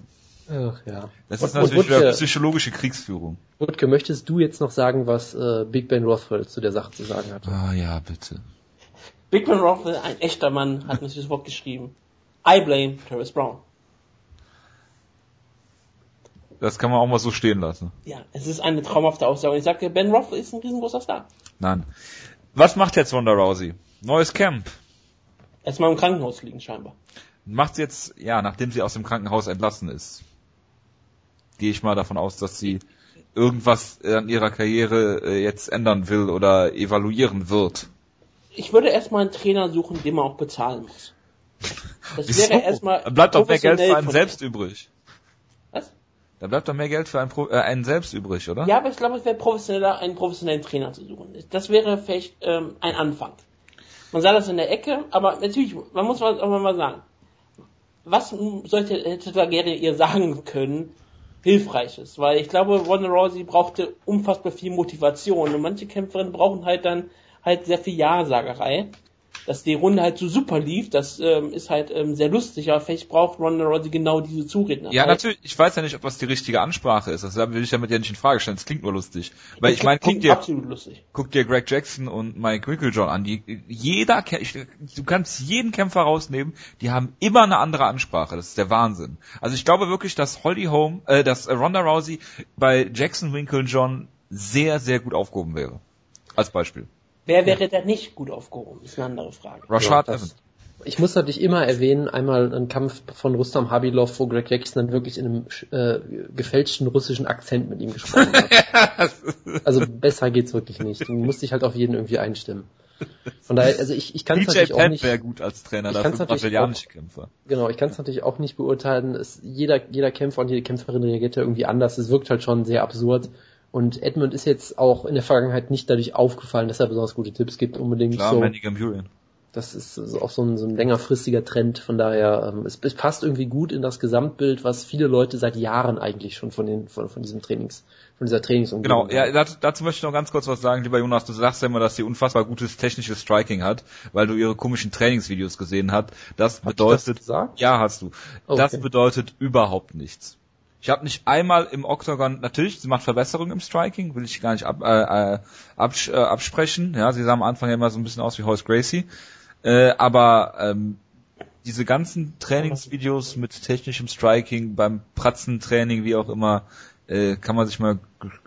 Ach ja. Das Und- ist natürlich und Wutke- wieder psychologische Kriegsführung. Wutke, möchtest du jetzt noch sagen, was äh, Big Ben Rothwell zu der Sache zu sagen hat? Ah ja, bitte. Big Man Rothwell, ein echter Mann, hat mir dieses Wort geschrieben. I blame Travis Brown. Das kann man auch mal so stehen lassen. Ja, es ist eine traumhafte Aussage. Und ich sagte, Ben Rothwell ist ein riesengroßer Star. Nein. Was macht jetzt Ronda Rousey? Neues Camp. Erstmal im Krankenhaus liegen scheinbar. Macht sie jetzt, ja, nachdem sie aus dem Krankenhaus entlassen ist. Gehe ich mal davon aus, dass sie irgendwas an ihrer Karriere äh, jetzt ändern will oder evaluieren wird. Ich würde erstmal einen Trainer suchen, den man auch bezahlen muss. Das Wieso? wäre erstmal. Dann bleibt doch mehr Geld für einen selbst übrig. Was? Da bleibt doch mehr Geld für einen, Pro äh, einen selbst übrig, oder? Ja, aber ich glaube, es wäre professioneller, einen professionellen Trainer zu suchen. Das wäre vielleicht ähm, ein Anfang. Man sah das in der Ecke, aber natürlich, man muss mal, auch mal sagen, was sollte hätte gerne ihr sagen können, hilfreiches, weil ich glaube, Ronda Rousey brauchte unfassbar viel Motivation und manche Kämpferinnen brauchen halt dann halt sehr viel Ja-Sagerei. Dass die Runde halt so super lief, das ähm, ist halt ähm, sehr lustig, aber vielleicht braucht Ronda Rousey genau diese Zuredner. Ja, natürlich. Ich weiß ja nicht, ob das die richtige Ansprache ist. Das will ich damit ja nicht in Frage stellen. Das klingt nur lustig. Weil ich meine, guck dir, absolut lustig. guck dir Greg Jackson und Mike Wicklejohn an. Die, jeder, ich, du kannst jeden Kämpfer rausnehmen. Die haben immer eine andere Ansprache. Das ist der Wahnsinn. Also ich glaube wirklich, dass Holly Holm, äh, dass Ronda Rousey bei Jackson Winklejohn sehr, sehr gut aufgehoben wäre. Als Beispiel. Wer wäre da nicht gut aufgehoben, ist eine andere Frage. Rashad Ja, Evans. Ich muss natürlich immer erwähnen, einmal einen Kampf von Rustam Habilov, wo Greg Jackson dann wirklich in einem äh, gefälschten russischen Akzent mit ihm gesprochen hat. <laughs> also besser geht's wirklich nicht. Du musst dich halt auf jeden irgendwie einstimmen. Von daher, also ich, ich kann es natürlich auch Penn nicht. wäre gut als Trainer, natürlich brasilianische Kämpfer. Genau, ich kann es natürlich auch nicht beurteilen. Es, jeder, jeder Kämpfer und jede Kämpferin reagiert ja irgendwie anders. Es wirkt halt schon sehr absurd. Und Edmund ist jetzt auch in der Vergangenheit nicht dadurch aufgefallen, dass er besonders gute Tipps gibt unbedingt. Klar, so. Manny Gamburian. Das ist auch so ein, so ein längerfristiger Trend. Von daher, ähm, es, es passt irgendwie gut in das Gesamtbild, was viele Leute seit Jahren eigentlich schon von den von, von diesem Trainings, von dieser Trainingsumgebung. Genau, ja, dazu, möchte ich noch ganz kurz was sagen, lieber Jonas. Du sagst ja immer, dass sie unfassbar gutes technisches Striking hat, weil du ihre komischen Trainingsvideos gesehen hast. Das bedeutet, das gesagt? ja, hast du. Okay. Das bedeutet überhaupt nichts. Ich habe nicht einmal im Octagon, natürlich, sie macht Verbesserungen im Striking, will ich gar nicht ab, äh, äh, abs, äh, absprechen. Ja, sie sah am Anfang ja immer so ein bisschen aus wie Horace Gracie. Äh, aber ähm, diese ganzen Trainingsvideos mit technischem Striking beim Pratzentraining, wie auch immer, äh, kann man sich mal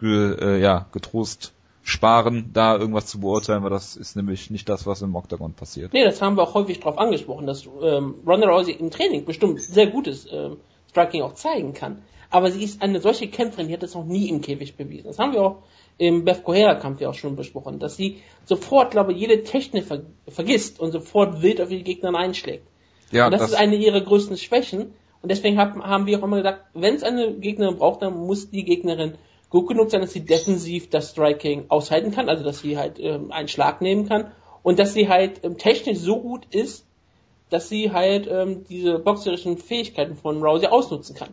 äh, ja, getrost sparen, da irgendwas zu beurteilen, weil das ist nämlich nicht das, was im Octagon passiert. Nee, das haben wir auch häufig drauf angesprochen, dass ähm, Ronda Rousey im Training bestimmt sehr gutes ähm, Striking auch zeigen kann. Aber sie ist eine solche Kämpferin, die hat das noch nie im Käfig bewiesen. Das haben wir auch im Beth Correa-Kampf ja auch schon besprochen, dass sie sofort, glaube ich, jede Technik ver vergisst und sofort wild auf ihre Gegner einschlägt. Ja, und das, das, ist eine ihrer größten Schwächen. Und deswegen hab, haben wir auch immer gesagt, wenn es eine Gegnerin braucht, dann muss die Gegnerin gut genug sein, dass sie defensiv das Striking aushalten kann, also dass sie halt ähm, einen Schlag nehmen kann und dass sie halt ähm, technisch so gut ist, dass sie halt ähm, diese boxerischen Fähigkeiten von Rousey ausnutzen kann.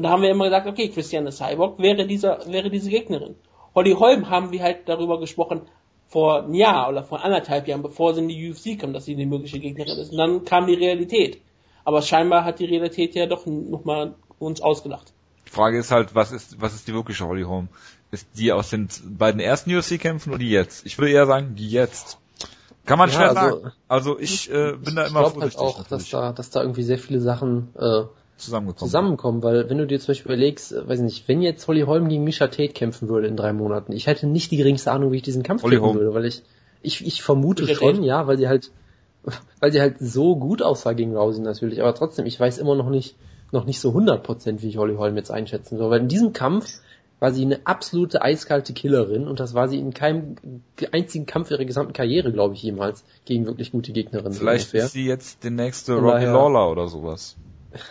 Und da haben wir immer gesagt, okay, Christiane Cyborg wäre dieser, wäre diese Gegnerin. Holly Holm haben wir halt darüber gesprochen vor einem Jahr oder vor anderthalb Jahren, bevor sie in die UFC kam, dass sie die mögliche Gegnerin ist. Und dann kam die Realität. Aber scheinbar hat die Realität ja doch nochmal uns ausgelacht. die Frage ist halt, was ist, was ist die wirkliche Holly Holm? Ist die aus den beiden ersten UFC-Kämpfen oder die jetzt? Ich würde eher sagen, die jetzt. Kann man Ja, schwer also- sagen. Also ich äh, bin da ich immer glaube halt vorsichtig auch, dass da, dass da irgendwie sehr viele Sachen äh, zusammengekommen. zusammenkommen, weil wenn du dir zum Beispiel überlegst, äh, weiß ich nicht, wenn jetzt Holly Holm gegen Misha Tate kämpfen würde in drei Monaten, ich hätte nicht die geringste Ahnung, wie ich diesen Kampf kämpfen würde, weil ich, ich, ich vermute Misha schon, Tate. ja, weil sie halt, <laughs> weil sie halt so gut aussah gegen Rousey natürlich, aber trotzdem, ich weiß immer noch nicht, noch nicht so 100% wie ich Holly Holm jetzt einschätzen soll, weil in diesem Kampf war sie eine absolute eiskalte Killerin und das war sie in keinem einzigen Kampf ihrer gesamten Karriere, glaube ich, jemals gegen wirklich gute Gegnerinnen. Vielleicht ungefähr. ist sie jetzt der nächste daher- Lawler oder sowas.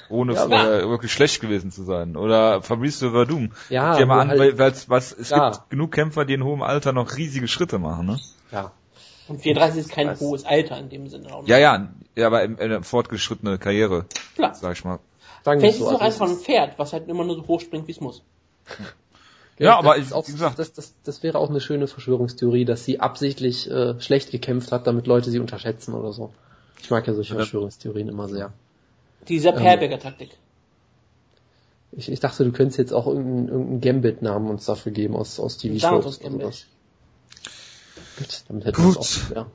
Ohne Ja, äh, wirklich schlecht gewesen zu sein. Oder Fabrice Verdum. Ja, Guck dir mal an, halt- weil, was, es Klar. gibt genug Kämpfer, die in hohem Alter noch riesige Schritte machen, ne? ja. Und 34 ist kein hohes Alter in dem Sinne. Auch. Ja, ja, ja, aber in, in eine fortgeschrittene Karriere, Klar. sag ich mal. Sagen Vielleicht es ist so. es auch also einfach ein Pferd, was halt immer nur so hoch springt, wie es muss. Ja, aber das ich- ist auch, wie gesagt- das, das, das wäre auch eine schöne Verschwörungstheorie, dass sie absichtlich äh, schlecht gekämpft hat, damit Leute sie unterschätzen oder so. Ich mag ja solche Ja. Verschwörungstheorien immer sehr. Diese Perberger Taktik. Ich, ich dachte, du könntest jetzt auch irgendeinen, irgendeinen Gambit-Namen uns dafür geben aus, aus TV-Shows. Gambit. Gut, damit hätten wir Gut. auch. Ja.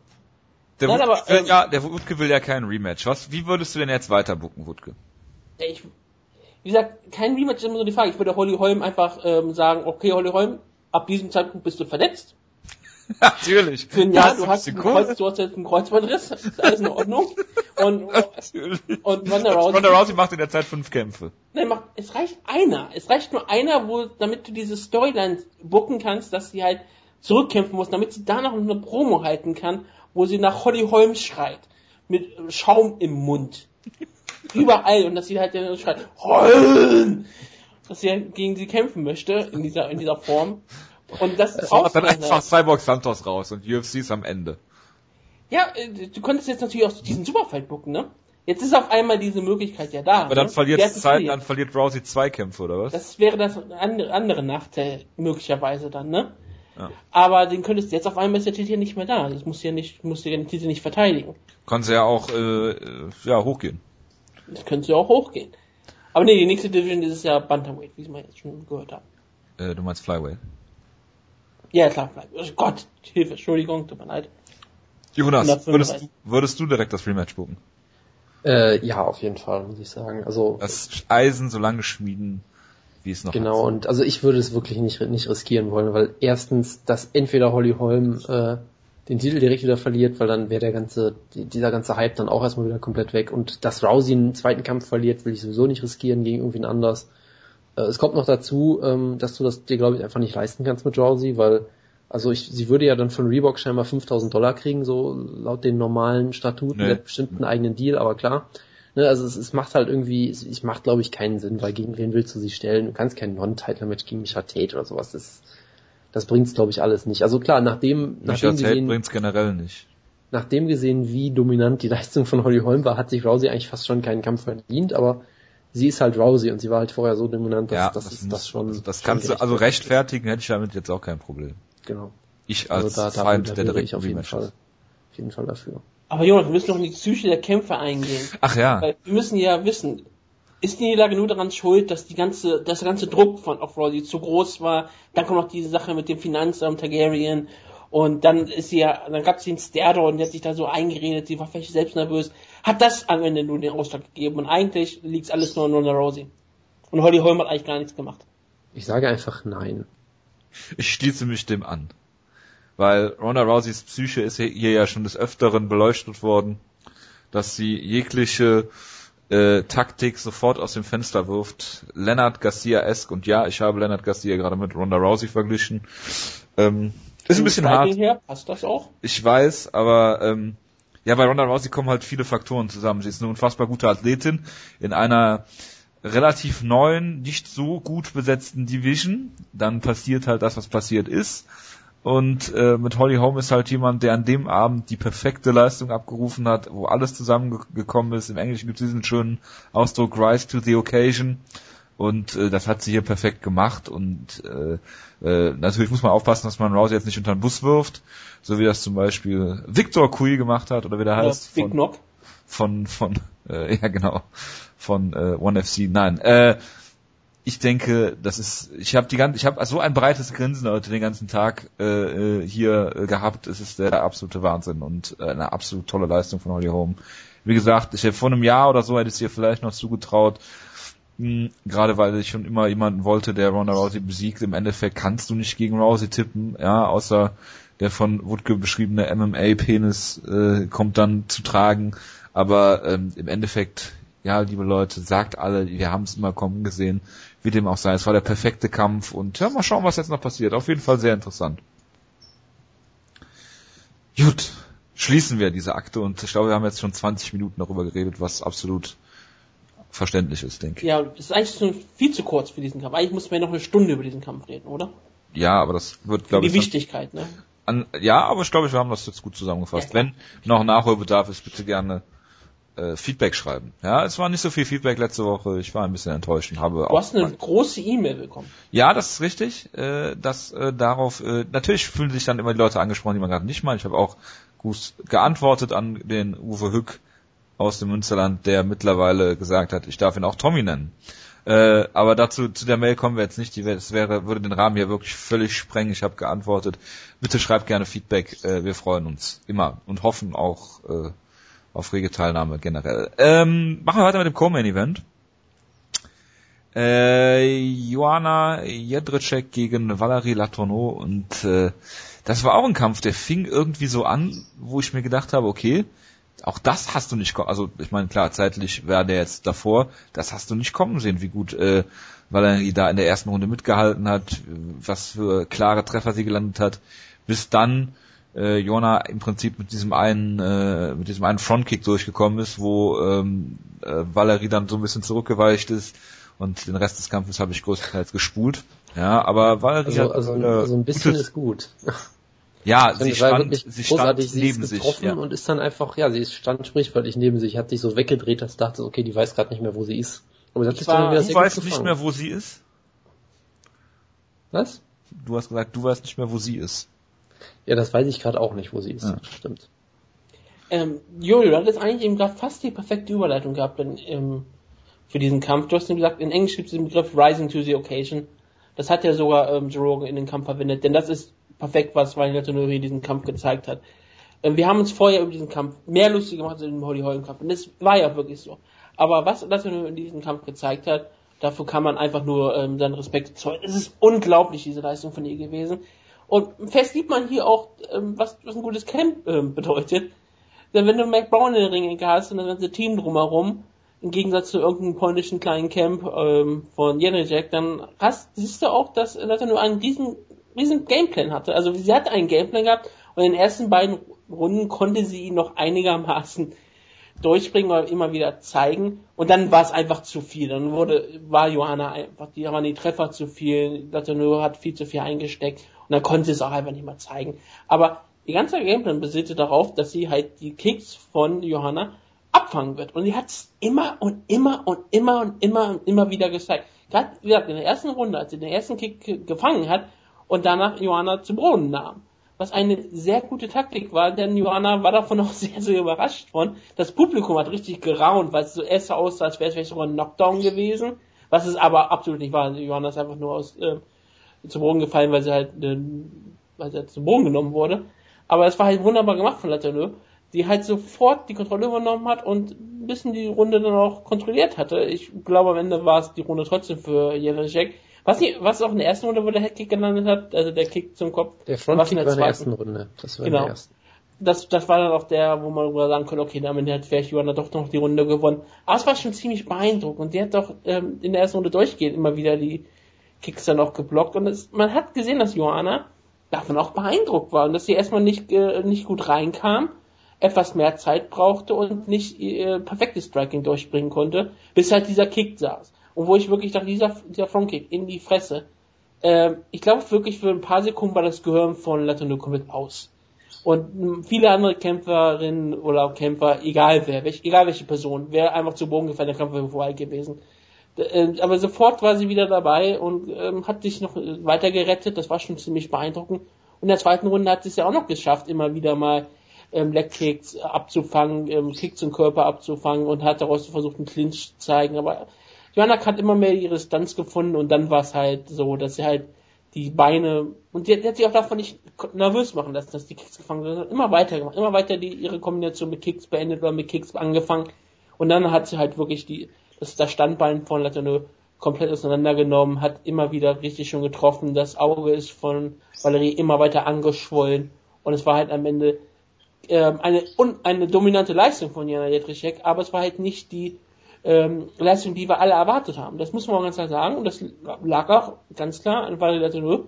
Der Nein, Wutke aber, will, ähm, ja, der Wutke will ja kein Rematch. Was, wie würdest du denn jetzt weiter booken, Wutke? Ich, wie gesagt, kein Rematch ist immer so die Frage. Ich würde Holly Holm einfach ähm, sagen, okay, Holly Holm, ab diesem Zeitpunkt bist du verletzt. <laughs> Natürlich. Für ein Jahr, du hast, einen Kreuz, du hast jetzt einen Kreuzbandriss, das ist alles in Ordnung. Und, <laughs> Natürlich. und Ronda Rousey, Ronda Rousey macht in der Zeit fünf Kämpfe. nein, mach, es reicht einer. Es reicht nur einer, wo, damit du diese Storyline booken kannst, dass sie halt zurückkämpfen muss, damit sie danach noch eine Promo halten kann, wo sie nach Holly Holm schreit. Mit Schaum im Mund. <laughs> Überall. Und dass sie halt dann schreit, Holm! Dass sie halt gegen sie kämpfen möchte, in dieser, in dieser Form. Und das ist auch dann einfach Cyborg Santos raus und UFC ist am Ende. Ja, äh, du könntest jetzt natürlich auch diesen Superfight bucken, ne? Jetzt ist auf einmal diese Möglichkeit ja da. Aber dann ne? verliert du Zeit, dann verliert Rousey zwei Kämpfe, oder was? Das wäre das andere, Nachteil möglicherweise dann, ne? Ja. Aber den könntest du jetzt auf einmal ist der Titel nicht mehr da. Das muss ja nicht, musst du ja den Titel nicht verteidigen. Kann sie ja auch äh, äh, ja hochgehen. Das könntest du ja auch hochgehen. Aber nee, die nächste Division ist ja Bantamweight, wie wir jetzt schon gehört haben. Äh, du meinst Flyweight. Ja, klar, bleib. Oh Gott, Hilfe, Entschuldigung, tut mir leid. Jonas, 135. würdest, du- würdest du direkt das Rematch buchen? Äh, ja, auf jeden Fall, muss ich sagen. Also Das Eisen so lange schmieden, wie es noch Genau, ist. und also ich würde es wirklich nicht, nicht riskieren wollen, weil erstens, dass entweder Holly Holm äh, den Titel direkt wieder verliert, weil dann wäre der ganze, die, dieser ganze Hype dann auch erstmal wieder komplett weg. Und dass Rousey einen zweiten Kampf verliert, will ich sowieso nicht riskieren gegen irgendwen anders. Äh, es kommt noch dazu, ähm, dass du das dir, glaube ich, einfach nicht leisten kannst mit Rousey, weil Also ich, sie würde ja dann von Reebok scheinbar 5000 Dollar kriegen, so laut den normalen Statuten. Nee. Der hat bestimmt einen eigenen Deal, aber klar. Ne, also es, es macht halt irgendwie, es, es macht glaube ich keinen Sinn, weil gegen wen willst du sie stellen? Du kannst kein Non-Title-Match gegen Micha Tate oder sowas. Das, das bringt's glaube ich alles nicht. Also klar, nachdem, Michael nachdem Tate gesehen, bringt's generell nicht. nachdem gesehen, wie dominant die <laughs> Leistung von Holly Holm war, hat sich Rousey eigentlich fast schon keinen Kampf verdient, aber sie ist halt Rousey und sie war halt vorher so dominant, dass ja, das, ist muss- das schon. Das, das schon kannst du, also rechtfertigen hätte ich damit jetzt auch kein Problem. Genau. Ich als Also da, Feind da der ich auf jeden Rematches. Fall, auf jeden Fall dafür. Aber Jonas, wir müssen noch in die Psyche der Kämpfer eingehen. Ach ja. Weil wir müssen ja wissen, ist die Niederlage nur daran schuld, dass die ganze, dass der ganze Druck von auf Rousey zu groß war? Dann kommt noch diese Sache mit dem Finanzamt Targaryen und dann ist sie ja, dann gab es den Sterdo und die hat sich da so eingeredet, sie war vielleicht selbst nervös. Hat das am Ende nur den Ausschlag gegeben und eigentlich liegt alles nur an Ronda Rousey. Und Holly Holm hat eigentlich gar nichts gemacht. Ich sage einfach nein. Ich schließe mich dem an. Weil Ronda Rouseys Psyche ist hier ja schon des Öfteren beleuchtet worden, dass sie jegliche äh, Taktik sofort aus dem Fenster wirft. Leonard Garcia-esque, und ja, ich habe Leonard Garcia gerade mit Ronda Rousey verglichen. Ähm, ist ein bisschen hart, Her, passt das auch? ich weiß, aber ähm, ja, bei Ronda Rousey kommen halt viele Faktoren zusammen. Sie ist eine unfassbar gute Athletin in einer relativ neuen, nicht so gut besetzten Division. Dann passiert halt das, was passiert ist. Und äh, mit Holly Holm ist halt jemand, der an dem Abend die perfekte Leistung abgerufen hat, wo alles zusammengekommen ist. Im Englischen gibt es diesen schönen Ausdruck Rise to the Occasion. Und äh, das hat sie hier perfekt gemacht. Und äh, äh, natürlich muss man aufpassen, dass man Rousey jetzt nicht unter den Bus wirft, so wie das zum Beispiel Victor Kui gemacht hat, oder wie der Oder heißt. Big von- Knock? von von <laughs> äh, ja genau von äh, One FC. Nein, äh, ich denke, das ist ich habe die ganze ich habe so ein breites Grinsen heute den ganzen Tag äh, äh, hier äh, gehabt. Es ist der absolute Wahnsinn und äh, eine absolut tolle Leistung von Holly Holm. Wie gesagt, ich hätte vor einem Jahr oder so hätte ich es ihr vielleicht noch zugetraut. Hm, Gerade weil ich schon immer jemanden wollte, der Ronda Rousey besiegt. Im Endeffekt kannst du nicht gegen Rousey tippen, ja, außer der von Wutke beschriebene MMA-Penis äh, kommt dann zu tragen. Aber ähm, im Endeffekt, ja, liebe Leute, sagt alle, wir haben es immer kommen gesehen, wie dem auch sei. Es war der perfekte Kampf und ja, mal schauen, was jetzt noch passiert. Auf jeden Fall sehr interessant. Gut, schließen wir diese Akte und ich glaube, wir haben jetzt schon 20 Minuten darüber geredet, was absolut verständlich ist, denke ich. Ja, das ist eigentlich viel zu kurz für diesen Kampf. Eigentlich muss man ja noch eine Stunde über diesen Kampf reden, oder? Ja, aber das wird, glaube die ich, Wichtigkeit, ne? an, ja, aber ich glaube, wir haben das jetzt gut zusammengefasst. Ja. Wenn noch Nachholbedarf ist, bitte gerne äh, Feedback schreiben. Ja, es war nicht so viel Feedback letzte Woche. Ich war ein bisschen enttäuscht und habe Du auch hast eine große E-Mail bekommen. Ja, das ist richtig. Äh, dass äh, darauf äh, natürlich fühlen sich dann immer die Leute angesprochen, die man gerade nicht mal. Ich habe auch gut geantwortet an den Uwe Hück aus dem Münsterland, der mittlerweile gesagt hat, ich darf ihn auch Tommy nennen. Äh, aber dazu zu der Mail kommen wir jetzt nicht. Die es wäre würde den Rahmen hier wirklich völlig sprengen. Ich habe geantwortet. Bitte schreibt gerne Feedback. Äh, wir freuen uns immer und hoffen auch äh, auf rege Teilnahme generell. Ähm, machen wir weiter mit dem Co-Main Event. Äh, Joanna Jedrzejczyk gegen Valerie Latourneau und äh, das war auch ein Kampf, der fing irgendwie so an, wo ich mir gedacht habe, okay, auch das hast du nicht, also ich meine klar, zeitlich wäre der jetzt davor, das hast du nicht kommen sehen, wie gut äh, Valerie da in der ersten Runde mitgehalten hat, was für klare Treffer sie gelandet hat, bis dann äh, Jona im Prinzip mit diesem einen äh, mit diesem einen Frontkick durchgekommen ist, wo ähm, äh, Valerie dann so ein bisschen zurückgeweicht ist und den Rest des Kampfes habe ich größtenteils gespult. Ja, aber Valerie Also, hat also, äh, also ein bisschen ist gut. Ja, Also sie stand, wirklich sie stand großartig, sie neben ist sich. getroffen Ja. und ist dann einfach, ja, sie stand sprichwörtlich neben sich, hat sich so weggedreht, dass sie dachte, okay, die weiß gerade nicht mehr, wo sie ist. Aber sie hat Ich sich war- dann du weißt nicht mehr, wo sie ist. Was? Du hast gesagt, du weißt nicht mehr, wo sie ist. Ja, das weiß ich gerade auch nicht, wo sie ist. Ja. Stimmt. Ähm, Jojo, du hattest eigentlich eben gerade fast die perfekte Überleitung gehabt in, ähm, für diesen Kampf. Du hast eben gesagt, in Englisch gibt es den Begriff Rising to the Occasion. Das hat ja sogar ähm, Joe Rogan in den Kampf verwendet, denn das ist perfekt, was Valentina Tonori in diesem Kampf gezeigt hat. Ähm, wir haben uns vorher über diesen Kampf mehr lustig gemacht als in dem Holly Holm Kampf. Und das war ja wirklich so. Aber was Latino in diesem Kampf gezeigt hat, dafür kann man einfach nur ähm, seinen Respekt zollen. Es ist unglaublich, diese Leistung von ihr gewesen. Und fest sieht man hier auch, ähm, was, was ein gutes Camp ähm, bedeutet. Denn wenn du Mac Brown in den Ring hast und das ganze Team drumherum, im Gegensatz zu irgendeinem polnischen kleinen Camp ähm, von Jack, dann hast, siehst du auch, dass Leute nur einen riesen Gameplan hatte. Also sie hatte einen Gameplan gehabt und in den ersten beiden Runden konnte sie ihn noch einigermaßen durchbringen oder immer wieder zeigen. Und dann war es einfach zu viel. Dann wurde, war Johanna einfach, die waren die Treffer zu viel, Latour hat viel zu viel eingesteckt und dann konnte sie es auch einfach nicht mehr zeigen. Aber die ganze Gameplan basierte darauf, dass sie halt die Kicks von Johanna abfangen wird. Und sie hat es immer und immer und immer und immer und immer wieder gezeigt. Gerade, wie gesagt, in der ersten Runde, als sie den ersten Kick gefangen hat und danach Johanna zu Boden nahm was eine sehr gute Taktik war, denn Johanna war davon auch <laughs> sehr, sehr überrascht von. Das Publikum hat richtig geraunt, weil es so erst aussah, als wäre es vielleicht sogar ein Knockdown gewesen, was es aber absolut nicht war. Johanna ist einfach nur aus äh, zu Boden gefallen, weil sie halt äh, weil sie halt zu Boden genommen wurde. Aber es war halt wunderbar gemacht von Latanö, die halt sofort die Kontrolle übernommen hat und ein bisschen die Runde dann auch kontrolliert hatte. Ich glaube, am Ende war es die Runde trotzdem für Jelinek was, die, was auch in der ersten Runde, wo der Headkick gelandet hat, also der Kick zum Kopf. Der Frontkick war in der ersten Runde. Das war genau. in der ersten. Das, das war dann auch der, wo man sagen konnte, okay, damit hat vielleicht Johanna doch noch die Runde gewonnen. Aber es war schon ziemlich beeindruckend. Und die hat doch ähm, in der ersten Runde durchgehend immer wieder die Kicks dann auch geblockt. Und es, man hat gesehen, dass Johanna davon auch beeindruckt war und dass sie erstmal nicht, äh, nicht gut reinkam, etwas mehr Zeit brauchte und nicht äh, perfektes Striking durchbringen konnte, bis halt dieser Kick saß und wo ich wirklich dachte, dieser, dieser Frontkick in die Fresse, äh, ich glaube wirklich für ein paar Sekunden war das Gehirn von Latour komplett aus. Und viele andere Kämpferinnen oder Kämpfer, egal wer, welch, egal welche Person, wäre einfach zu Boden gefallen, der Kampf wäre vorbei gewesen. Äh, aber sofort war sie wieder dabei und ähm, hat sich noch weiter gerettet, das war schon ziemlich beeindruckend. Und in der zweiten Runde hat sie es ja auch noch geschafft, immer wieder mal ähm, Leg-Kicks abzufangen, ähm, Kick zum Körper abzufangen und hat daraus versucht, einen Clinch zu zeigen. Aber Joanna hat immer mehr ihre Stunts gefunden und dann war es halt so, dass sie halt die Beine und die hat sich auch davon nicht nervös machen lassen, dass die Kicks gefangen sind, immer weiter gemacht, immer weiter die ihre Kombination mit Kicks beendet oder mit Kicks angefangen. Und dann hat sie halt wirklich die das, das Standbein von Latino komplett auseinandergenommen, hat immer wieder richtig schon getroffen, das Auge ist von Valerie immer weiter angeschwollen und es war halt am Ende äh, eine, un, eine dominante Leistung von Jana Jedrzejczyk, aber es war halt nicht die ähm, Leistung, die wir alle erwartet haben. Das muss man ganz klar sagen. Und das lag auch ganz klar an Valerie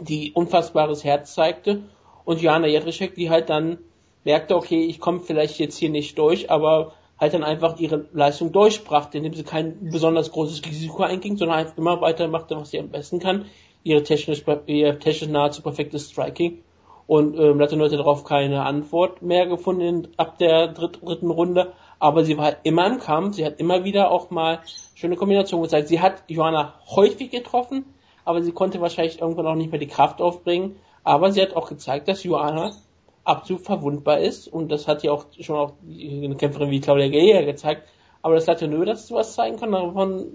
die unfassbares Herz zeigte. Und Johanna Jedrzejczyk, die halt dann merkte, okay, ich komme vielleicht jetzt hier nicht durch, aber halt dann einfach ihre Leistung durchbrachte, indem sie kein besonders großes Risiko einging, sondern einfach immer weiter machte, was sie am besten kann. Ihre technisch, ihr technisch nahezu perfektes Striking. Und ähm, hatte darauf keine Antwort mehr gefunden ab der dritten Runde aber sie war immer im Kampf, sie hat immer wieder auch mal schöne Kombinationen gezeigt. Sie hat Johanna häufig getroffen, aber sie konnte wahrscheinlich irgendwann auch nicht mehr die Kraft aufbringen. Aber sie hat auch gezeigt, dass Johanna absolut verwundbar ist und das hat ja auch schon auch eine Kämpferin wie Claudia Gea gezeigt. Aber das hat ja nur, dass sie was zeigen kann. Davon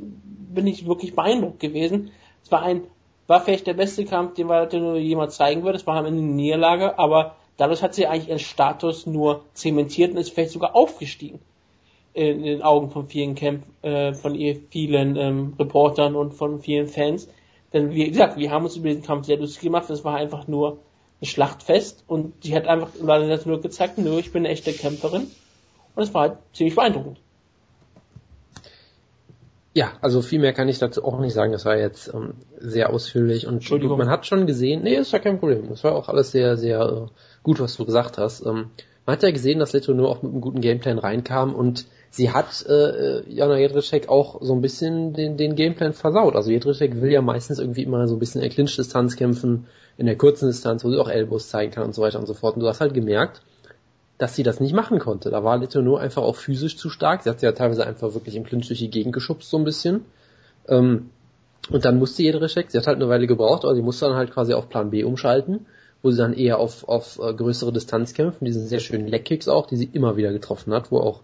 bin ich wirklich beeindruckt gewesen. Es war ein, war vielleicht der beste Kampf, den wir jemals zeigen würde. Es war eine Niederlage, aber dadurch hat sie eigentlich ihren Status nur zementiert und ist vielleicht sogar aufgestiegen in den Augen von vielen Camp, äh, von ihr vielen ähm, Reportern und von vielen Fans. Denn wie gesagt, wir haben uns über diesen Kampf sehr lustig gemacht. Das war einfach nur ein Schlachtfest und sie hat einfach leider nur gezeigt, nö, ich bin eine echte Kämpferin. Und es war halt ziemlich beeindruckend. Ja, also viel mehr kann ich dazu auch nicht sagen. Das war jetzt ähm, sehr ausführlich und man hat schon gesehen, nee, ist ja kein Problem. Das war auch alles sehr, sehr äh, gut, was du gesagt hast. Ähm, man hat ja gesehen, dass Leto nur auch mit einem guten Gameplan reinkam und sie hat äh, Jana Jedrzejczyk auch so ein bisschen den, den Gameplan versaut. Also Jedrzejczyk will ja meistens irgendwie immer so ein bisschen in der Clinch-Distanz kämpfen, in der kurzen Distanz, wo sie auch Elbows zeigen kann und so weiter und so fort. Und du hast halt gemerkt, dass sie das nicht machen konnte. Da war Letourneau einfach auch physisch zu stark. Sie hat sie ja teilweise einfach wirklich im Clinch durch die Gegend geschubst, so ein bisschen. Ähm, und dann musste Jedrzejczyk, sie hat halt eine Weile gebraucht, aber sie musste dann halt quasi auf Plan B umschalten, wo sie dann eher auf, auf äh, größere Distanz kämpfen, diesen sehr schönen Leckkicks auch, die sie immer wieder getroffen hat, wo auch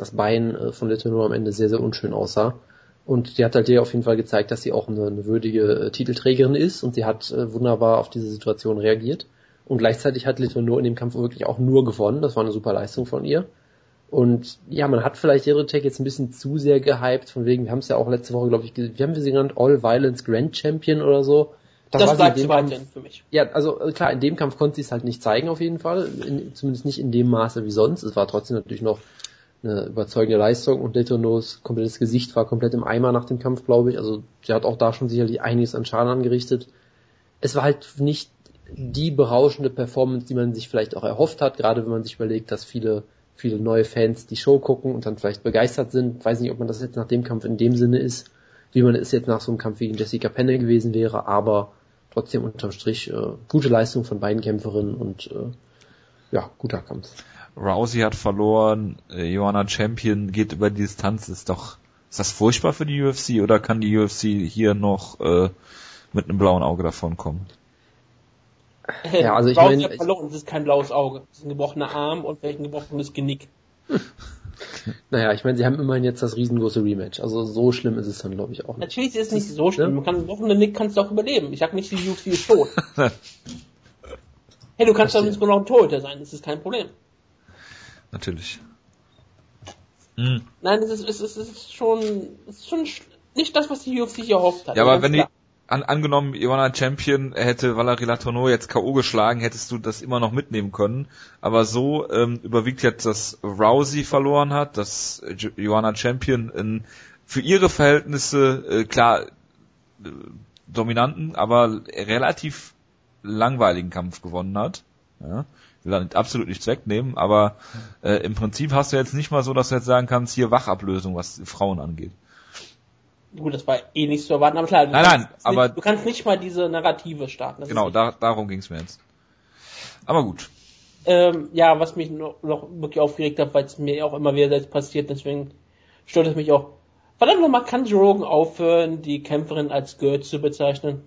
das Bein äh, von Letourneau am Ende sehr, sehr unschön aussah. Und die hat halt dir auf jeden Fall gezeigt, dass sie auch eine, eine würdige äh, Titelträgerin ist und sie hat äh, wunderbar auf diese Situation reagiert. Und gleichzeitig hat Letourneau in dem Kampf wirklich auch nur gewonnen. Das war eine super Leistung von ihr. Und ja, man hat vielleicht Jerotech jetzt ein bisschen zu sehr gehypt, von wegen, wir haben es ja auch letzte Woche, glaube ich, wie haben wir sie genannt? All Violence Grand Champion oder so. Das, das bleibt zu weit für mich. Ja, also klar, in dem Kampf konnte sie es halt nicht zeigen auf jeden Fall, in, zumindest nicht in dem Maße wie sonst. Es war trotzdem natürlich noch eine überzeugende Leistung und Letourneaus komplettes Gesicht war komplett im Eimer nach dem Kampf, glaube ich. Also sie hat auch da schon sicherlich einiges an Schaden angerichtet. es war halt nicht die berauschende Performance, die man sich vielleicht auch erhofft hat, gerade wenn man sich überlegt, dass viele, viele neue Fans die Show gucken und dann vielleicht begeistert sind. Weiß nicht, ob man das jetzt nach dem Kampf in dem Sinne ist, wie man es jetzt nach so einem Kampf gegen Jessica Penne gewesen wäre, aber trotzdem unterm Strich äh, gute Leistung von beiden Kämpferinnen und äh, ja, guter Kampf. Rousey hat verloren, äh, Joanna Champion geht über die Distanz, ist doch, ist das furchtbar für die UFC oder kann die UFC hier noch äh, mit einem blauen Auge davon kommen? Ja, also ich Rousey meine, hat verloren, das ist kein blaues Auge. Das ist ein gebrochener Arm und vielleicht ein gebrochenes Genick. <laughs> naja, ich meine, sie haben immerhin jetzt das riesengroße Rematch. Also so schlimm ist es dann, glaube ich, auch nicht. Natürlich ist es nicht so schlimm. Man kann einen gebrochenen Nick kannst du auch überleben. Ich sag nicht, die UFC ist tot. <laughs> hey, du kannst doch nicht genau ein Torhüter sein, das ist kein Problem. Natürlich. Hm. Nein, es ist, es ist, es ist schon, es ist schon sch- nicht das, was die UFC sich erhofft hat. Ja, aber Ganz wenn die, klar. an, angenommen, Joanna Champion hätte Valerie Latourneau jetzt K.O. geschlagen, hättest du das immer noch mitnehmen können. Aber so ähm, überwiegt jetzt, dass Rousey verloren hat, dass Joanna Champion in, für ihre Verhältnisse, äh, klar, äh, dominanten, aber relativ langweiligen Kampf gewonnen hat. Ja, will da nicht- absolut nichts wegnehmen, aber äh, im Prinzip hast du jetzt nicht mal so, dass du jetzt sagen kannst, hier Wachablösung, was Frauen angeht. Gut, das war eh nicht zu erwarten, aber klar, du, Nein, kannst nein, nicht, aber- du kannst nicht mal diese Narrative starten. Genau, nicht- da, darum ging's mir jetzt. Aber gut. Ähm, ja, was mich noch, noch wirklich aufgeregt hat, weil es mir auch immer wieder selbst passiert, deswegen stört es mich auch. Verdammt nochmal, kann Joe Rogan aufhören, die Kämpferin als Girl zu bezeichnen?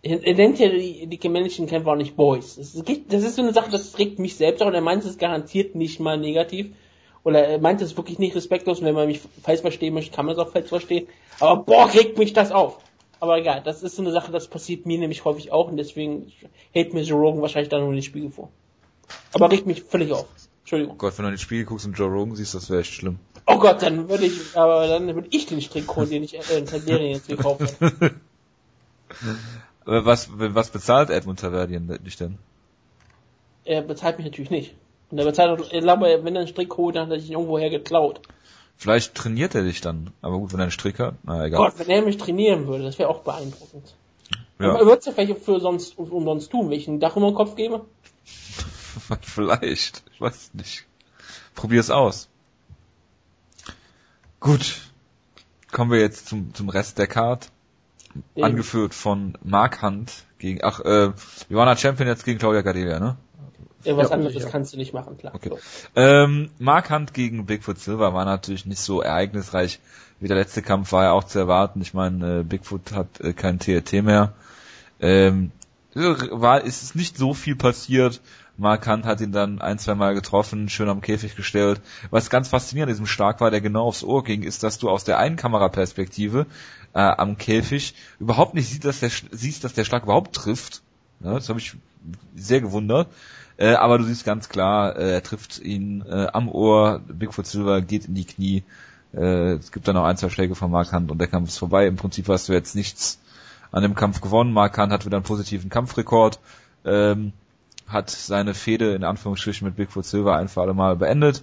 Er, nennt ja die, die männlichen Kämpfer auch nicht Boys. Das ist, das ist so eine Sache, das regt mich selbst auch und er meint es garantiert nicht mal negativ. Oder er meint es wirklich nicht respektlos und wenn man mich falsch verstehen möchte, kann man es auch falsch verstehen. Aber boah, regt mich das auf. Aber egal, das ist so eine Sache, das passiert mir nämlich häufig auch und deswegen hält mir Joe Rogan wahrscheinlich dann nur den Spiegel vor. Aber regt mich völlig auf. Entschuldigung. Oh Gott, wenn du in die Spiegel guckst und Joe Rogan siehst, das wäre echt schlimm. Oh Gott, dann würde ich, aber dann würde ich den Strick holen, den ich äh, in Serien jetzt gekauft habe. <laughs> Äh, Was, was bezahlt Edmund Taverdian dich denn? Er bezahlt mich natürlich nicht. Und er bezahlt, auch- ich glaube, wenn er einen Strick holt, dann hat er sich irgendwoher geklaut. Vielleicht trainiert er dich dann. Aber gut, wenn er einen Strick hat, na egal. Gott, wenn er mich trainieren würde, das wäre auch beeindruckend. Aber er ja, würde es ja vielleicht für sonst, umsonst tun, wenn ich ein Dach über den Kopf gebe. <laughs> vielleicht. Ich weiß nicht. Probier's aus. Gut. Kommen wir jetzt zum, zum Rest der Card. Den- Angeführt von Mark Hunt gegen, ach, äh, Joanna Champion jetzt gegen Claudia Gadelia, ne? Ja, was Ja, anderes ja. kannst du nicht machen, klar. Okay. So. Ähm, Mark Hunt gegen Bigfoot Silver war natürlich nicht so ereignisreich wie der letzte Kampf, war ja auch zu erwarten. Ich meine, äh, Bigfoot hat äh, kein TRT mehr. Ähm, war, ist es nicht so viel passiert. Mark Hunt hat ihn dann ein, zwei Mal getroffen, schön am Käfig gestellt. Was ganz faszinierend an diesem Schlag war, der genau aufs Ohr ging, ist, dass du aus der einen Kameraperspektive äh, am Käfig überhaupt nicht siehst, dass der, siehst, dass der Schlag überhaupt trifft. Ja, das habe ich sehr gewundert. Äh, aber du siehst ganz klar, äh, er trifft ihn äh, am Ohr, Bigfoot Silver geht in die Knie. Äh, es gibt dann noch ein, zwei Schläge von Mark Hunt und der Kampf ist vorbei. Im Prinzip hast du jetzt nichts an dem Kampf gewonnen. Mark Hunt hat wieder einen positiven Kampfrekord, ähm, hat seine Fehde in Anführungsstrichen mit Bigfoot Silver ein für alle Mal beendet.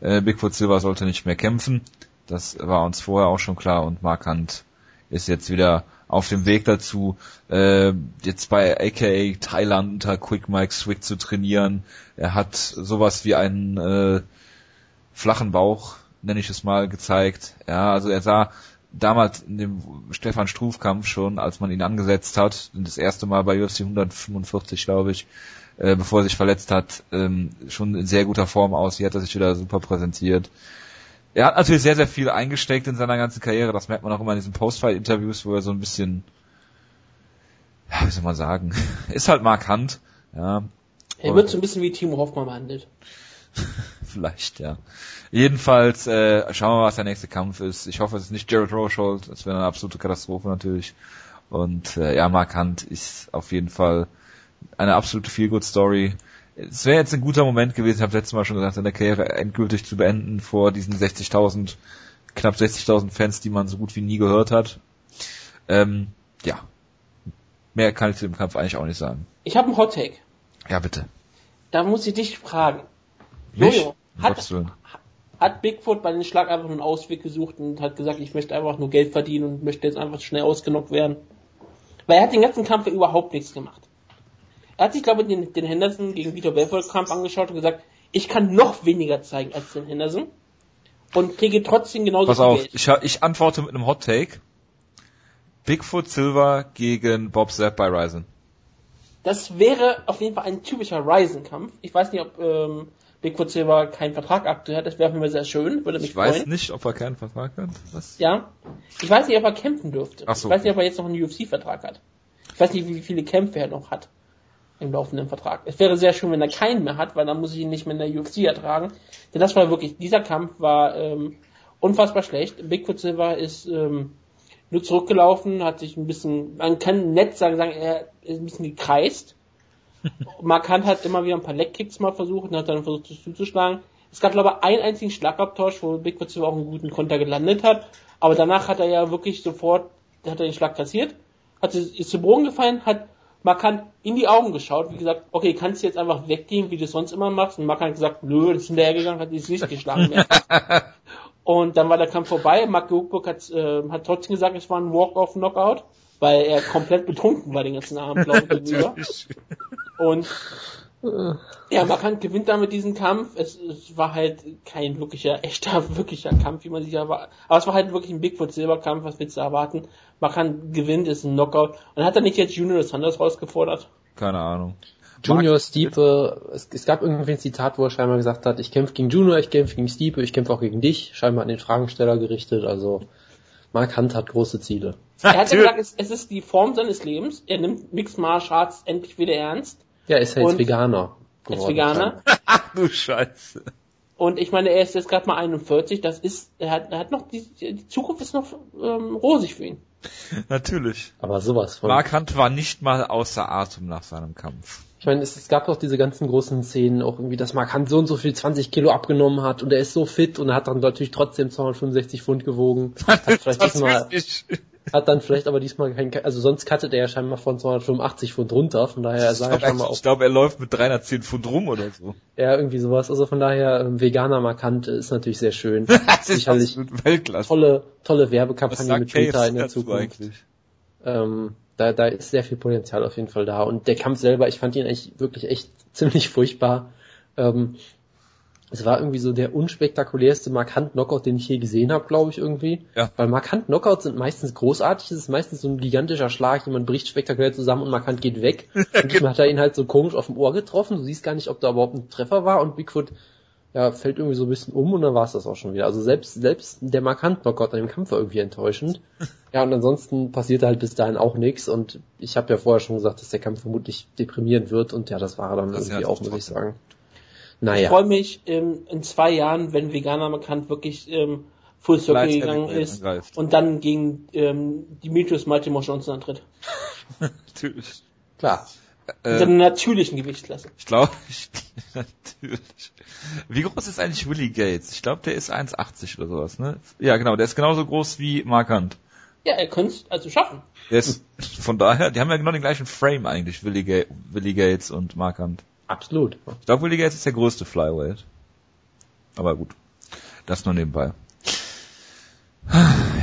Äh, Bigfoot Silver sollte nicht mehr kämpfen. Das war uns vorher auch schon klar und Mark Hunt ist jetzt wieder auf dem Weg dazu, äh, jetzt bei AKA Thailand unter Quick Mike Swick zu trainieren. Er hat sowas wie einen äh, flachen Bauch, nenne ich es mal, gezeigt. Ja, also er sah damals in dem Stefan Struf Kampf schon, als man ihn angesetzt hat, das erste Mal bei UFC 145, glaube ich, äh, bevor er sich verletzt hat, ähm, schon in sehr guter Form aus. Hier hat er sich wieder super präsentiert. Er hat natürlich sehr, sehr viel eingesteckt in seiner ganzen Karriere. Das merkt man auch immer in diesen Post-Fight-Interviews, wo er so ein bisschen, ja, wie soll man sagen, <laughs> ist halt Mark Hunt. Ja, Er wird so ein bisschen wie Timo Hoffmann behandelt. <laughs> vielleicht, ja. Jedenfalls, äh, schauen wir mal, was der nächste Kampf ist. Ich hoffe, es ist nicht Jared Rochold. Das wäre eine absolute Katastrophe natürlich. Und äh, ja, Mark Hunt ist auf jeden Fall eine absolute Feel-Good-Story. Es wäre jetzt ein guter Moment gewesen, ich habe letztes Mal schon gesagt, seine Karriere endgültig zu beenden vor diesen 60.000, knapp 60.000 Fans, die man so gut wie nie gehört hat. Ähm, ja, mehr kann ich zu dem Kampf eigentlich auch nicht sagen. Ich habe einen Hot Take. Ja, bitte. Da muss ich dich fragen. Mich? Jojo, hat, hat Bigfoot bei dem Schlag einfach nur einen Ausweg gesucht und hat gesagt, ich möchte einfach nur Geld verdienen und möchte jetzt einfach schnell ausgenockt werden? Weil er hat den ganzen Kampf ja überhaupt nichts gemacht. Er hat sich, glaube ich, den, den Henderson gegen Vitor Belfort Kampf angeschaut und gesagt, ich kann noch weniger zeigen als den Henderson und kriege trotzdem genauso Pass viel auf, ich, ich antworte mit einem Hot Take. Bigfoot Silver gegen Bob Zapp bei Ryzen. Das wäre auf jeden Fall ein typischer Ryzen-Kampf. Ich weiß nicht, ob ähm, Bigfoot Silver keinen Vertrag aktuell hat. Das wäre auf jeden Fall sehr schön. Würde mich Ich weiß freuen. nicht, ob er keinen Vertrag hat. Was? Ja. Ich weiß nicht, ob er kämpfen dürfte. Ach so. Ich weiß nicht, ob er jetzt noch einen UFC-Vertrag hat. Ich weiß nicht, wie viele Kämpfe er noch hat im laufenden Vertrag. Es wäre sehr schön, wenn er keinen mehr hat, weil dann muss ich ihn nicht mehr in der UFC ertragen. Denn das war wirklich, dieser Kampf war ähm, unfassbar schlecht. Bigfoot Silver ist ähm, nur zurückgelaufen, hat sich ein bisschen, man kann nett sagen, sagen er ist ein bisschen gekreist. <laughs> Markant hat immer wieder ein paar Leckkicks mal versucht und hat dann versucht, sich zuzuschlagen. Es gab, glaube ich, einen einzigen Schlagabtausch, wo Bigfoot Silver auch einen guten Konter gelandet hat. Aber danach hat er ja wirklich sofort, hat er den Schlag kassiert, hat, ist zu Boden gefallen, hat Markant in die Augen geschaut, wie gesagt, okay, kannst du jetzt einfach weggehen, wie du es sonst immer machst? Und Markant hat gesagt, nö, ist hinterhergegangen, hat ins Gesicht geschlagen. <laughs> und dann war der Kampf vorbei. Mark Hochburg hat, äh, hat trotzdem gesagt, es war ein Walk-off-Knockout, weil er komplett betrunken war den ganzen Abend, glaube ich, gegenüber. <laughs> Und ja, Markant gewinnt damit diesen Kampf. Es, es war halt kein wirklicher, echter, <laughs> wirklicher Kampf, wie man sich erwartet. Aber es war halt wirklich ein Bigfoot-Silberkampf, was willst du erwarten? Markant gewinnt, ist ein Knockout. Und hat er nicht jetzt Junior Sanders rausgefordert? Keine Ahnung. Junior Stiepe, es, es gab irgendwie ein Zitat, wo er scheinbar gesagt hat, ich kämpfe gegen Junior, ich kämpfe gegen Stiepe, ich kämpfe auch gegen dich, scheinbar an den Fragensteller gerichtet, also Mark Hunt hat große Ziele. Er hat ja gesagt, es, es ist die Form seines Lebens. Er nimmt Mixed Martial Arts endlich wieder ernst. Ja, ist ja jetzt Und- Veganer. Geworden. Veganer. Ach du Scheiße. Und ich meine, er ist jetzt gerade mal 41. Das ist, er hat, er hat noch, die, die Zukunft ist noch ähm, rosig für ihn. Natürlich. Aber sowas von. Mark Hunt war nicht mal außer Atem nach seinem Kampf. Ich meine, es, es gab doch diese ganzen großen Szenen, auch irgendwie, dass Mark Hunt so und so viel 20 Kilo abgenommen hat und er ist so fit und er hat dann natürlich trotzdem 265 Pfund gewogen. Hat vielleicht diesmal, ich. Hat dann vielleicht aber diesmal kein, also sonst cuttet er ja scheinbar von 285 Pfund runter, von daher sah er Ich scheinbar auch glaube, er läuft mit 310 Pfund rum oder so. eher irgendwie sowas. Also von daher, ähm, Veganer markant ist natürlich sehr schön. <laughs> Das ist Sicherlich Weltklasse. tolle, tolle Werbekampagne mit KFC in der Zukunft. Ähm, da, da ist sehr viel Potenzial auf jeden Fall da. Und der Kampf selber, ich fand ihn eigentlich wirklich echt <laughs> ziemlich furchtbar. Ähm, es war irgendwie so der unspektakulärste Markant-Knockout, den ich je gesehen habe, glaube ich, irgendwie. Ja. Weil Markant-Knockouts sind meistens großartig, es ist meistens so ein gigantischer Schlag, jemand bricht spektakulär zusammen und Markant geht weg. <laughs> Und diesmal hat er ihn halt so komisch auf dem Ohr getroffen, du siehst gar nicht, ob da überhaupt ein Treffer war und Bigfoot ja, fällt irgendwie so ein bisschen um und dann war es das auch schon wieder. Also selbst, selbst der Markant-Knockout an dem Kampf war irgendwie enttäuschend. <laughs> Ja, und ansonsten passierte halt bis dahin auch nichts und ich habe ja vorher schon gesagt, dass der Kampf vermutlich deprimierend wird und ja, das war er dann Das irgendwie auch, muss ich trotzdem. Sagen. Ich Naja, freue mich ähm, in zwei Jahren, wenn Veganer bekannt wirklich ähm, Full Circle Light gegangen ist angreift. und dann gegen ähm, Dimitrios Maltimos Johnson antritt. <laughs> Natürlich. klar. In Äh, seiner natürlichen Gewichtsklasse. ich glaube, <laughs> ich, natürlich. Wie groß ist eigentlich Willie Gates? Ich glaube, der ist 1,80 oder sowas, ne? Ja, genau, der ist genauso groß wie Mark Hunt. Ja, er könnte es also schaffen. Der ist, von daher, die haben ja genau den gleichen Frame eigentlich, Willie, Ga Willie Gates und Mark Hunt. Absolut. Ich glaube, Willie Gates ist der größte Flyweight. Aber gut. Das nur nebenbei.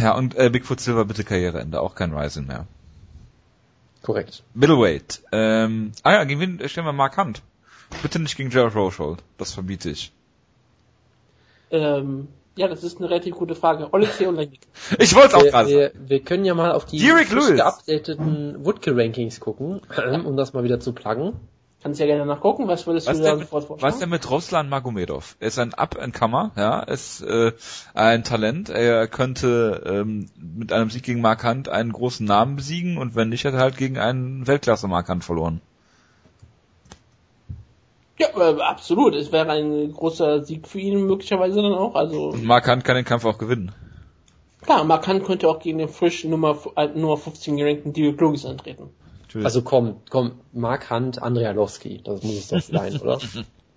Ja, und äh, Bigfoot Silver bitte Karriereende, auch kein Rising mehr. Korrekt. Middleweight. Ähm, ah ja, gegen wen stellen wir Mark Hunt? Bitte nicht gegen Jared Rochold. Das verbiete ich. Ähm, ja, das ist eine relativ gute Frage. Alexei Olenik. <laughs> Ich wollte es auch Wir, gerade wir, wir können ja mal auf die geupdateten Woodkill-Rankings gucken, <clears throat> um das mal wieder zu pluggen. Kannst ja gerne nachgucken. Was würdest Was du da mit, sofort vorschlagen? was ist denn mit Ruslan Magomedov? Er ist ein Up-and-Comer, ja, ist äh, ein Talent. Er könnte ähm, mit einem Sieg gegen Mark Hunt einen großen Namen besiegen und wenn nicht, hat er halt gegen einen Weltklasse Mark Hunt verloren. Ja, äh, absolut. Es wäre ein großer Sieg für ihn möglicherweise dann auch. Also Und Mark Hunt kann den Kampf auch gewinnen. klar, Markant könnte auch gegen den frisch Nummer, äh, Nummer 15 gerankten Derek Lewis antreten. Natürlich. Also komm, komm, Mark Hunt, Andrialowski, das muss es doch sein, oder?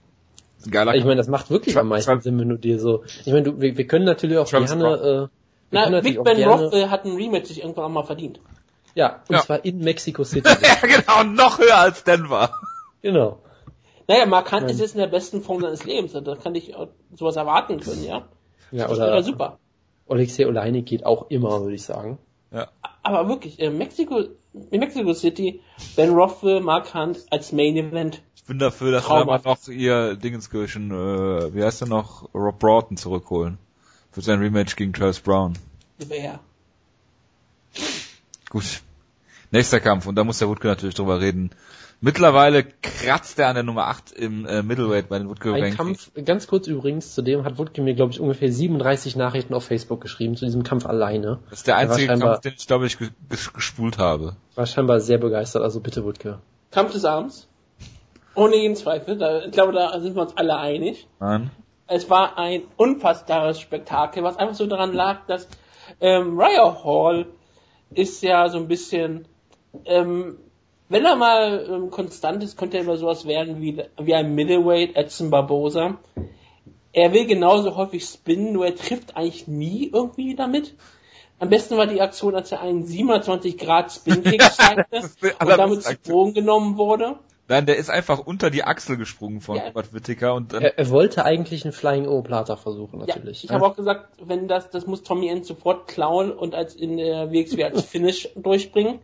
<laughs> geiler Ich meine, das macht wirklich am meisten Schwarz- Sinn, wenn du dir so. Ich meine, du, wir, wir können natürlich auch Travis gerne. Äh, Na, natürlich Big auch Ben gerne, Roth äh, hat ein Rematch sich irgendwann auch mal verdient. Ja, und Ja. zwar in Mexico <laughs> City. ja, genau, noch höher als Denver. genau. Naja, Markant Nein. ist jetzt in der besten Form seines Lebens. Da kann ich sowas erwarten können, ja. Ja, Das wäre oder super. Alexei Oleinik geht auch immer, würde ich sagen. Ja. Aber wirklich, äh, Mexico, in Mexico City, Ben Rothwell, Mark Hunt als Main Event. Ich bin dafür, dass wir mal noch ihr Dingenskirchen, äh, wie heißt er noch, Rob Broughton zurückholen. Für sein Rematch gegen Charles Brown. Ja. Gut. Nächster Kampf, und da muss der Wutke natürlich drüber reden. Mittlerweile kratzt er an der Nummer 8 im äh, Middleweight bei den Wutke Ein Kampf, ganz kurz übrigens, zu dem hat Wutke mir, glaube ich, ungefähr 37 Nachrichten auf Facebook geschrieben, zu diesem Kampf alleine. Das ist der einzige Kampf, den ich, glaube ich, gespult habe. War scheinbar sehr begeistert, also bitte Wutke. Kampf des Abends. Ohne jeden Zweifel. Da, ich glaube, da sind wir uns alle einig. Nein. Es war ein unfassbares Spektakel, was einfach so daran lag, dass ähm, Raya Hall ist ja so ein bisschen ähm, wenn er mal ähm, konstant ist, könnte er immer sowas werden wie, wie ein Middleweight Edson Barbosa. Er will genauso häufig spinnen, nur er trifft eigentlich nie irgendwie damit. Am besten war die Aktion, als er einen 27 Grad Spin-Kick <laughs> zeigte und damit zu Boden genommen wurde. Nein, der ist einfach unter die Achsel gesprungen von ja. Robert Whittaker und dann er, er, wollte eigentlich einen Flying O-Plata versuchen, natürlich. Ja, ich habe auch gesagt, wenn das, das muss Tommy End sofort klauen und als in der WXW als <laughs> Finish durchbringen.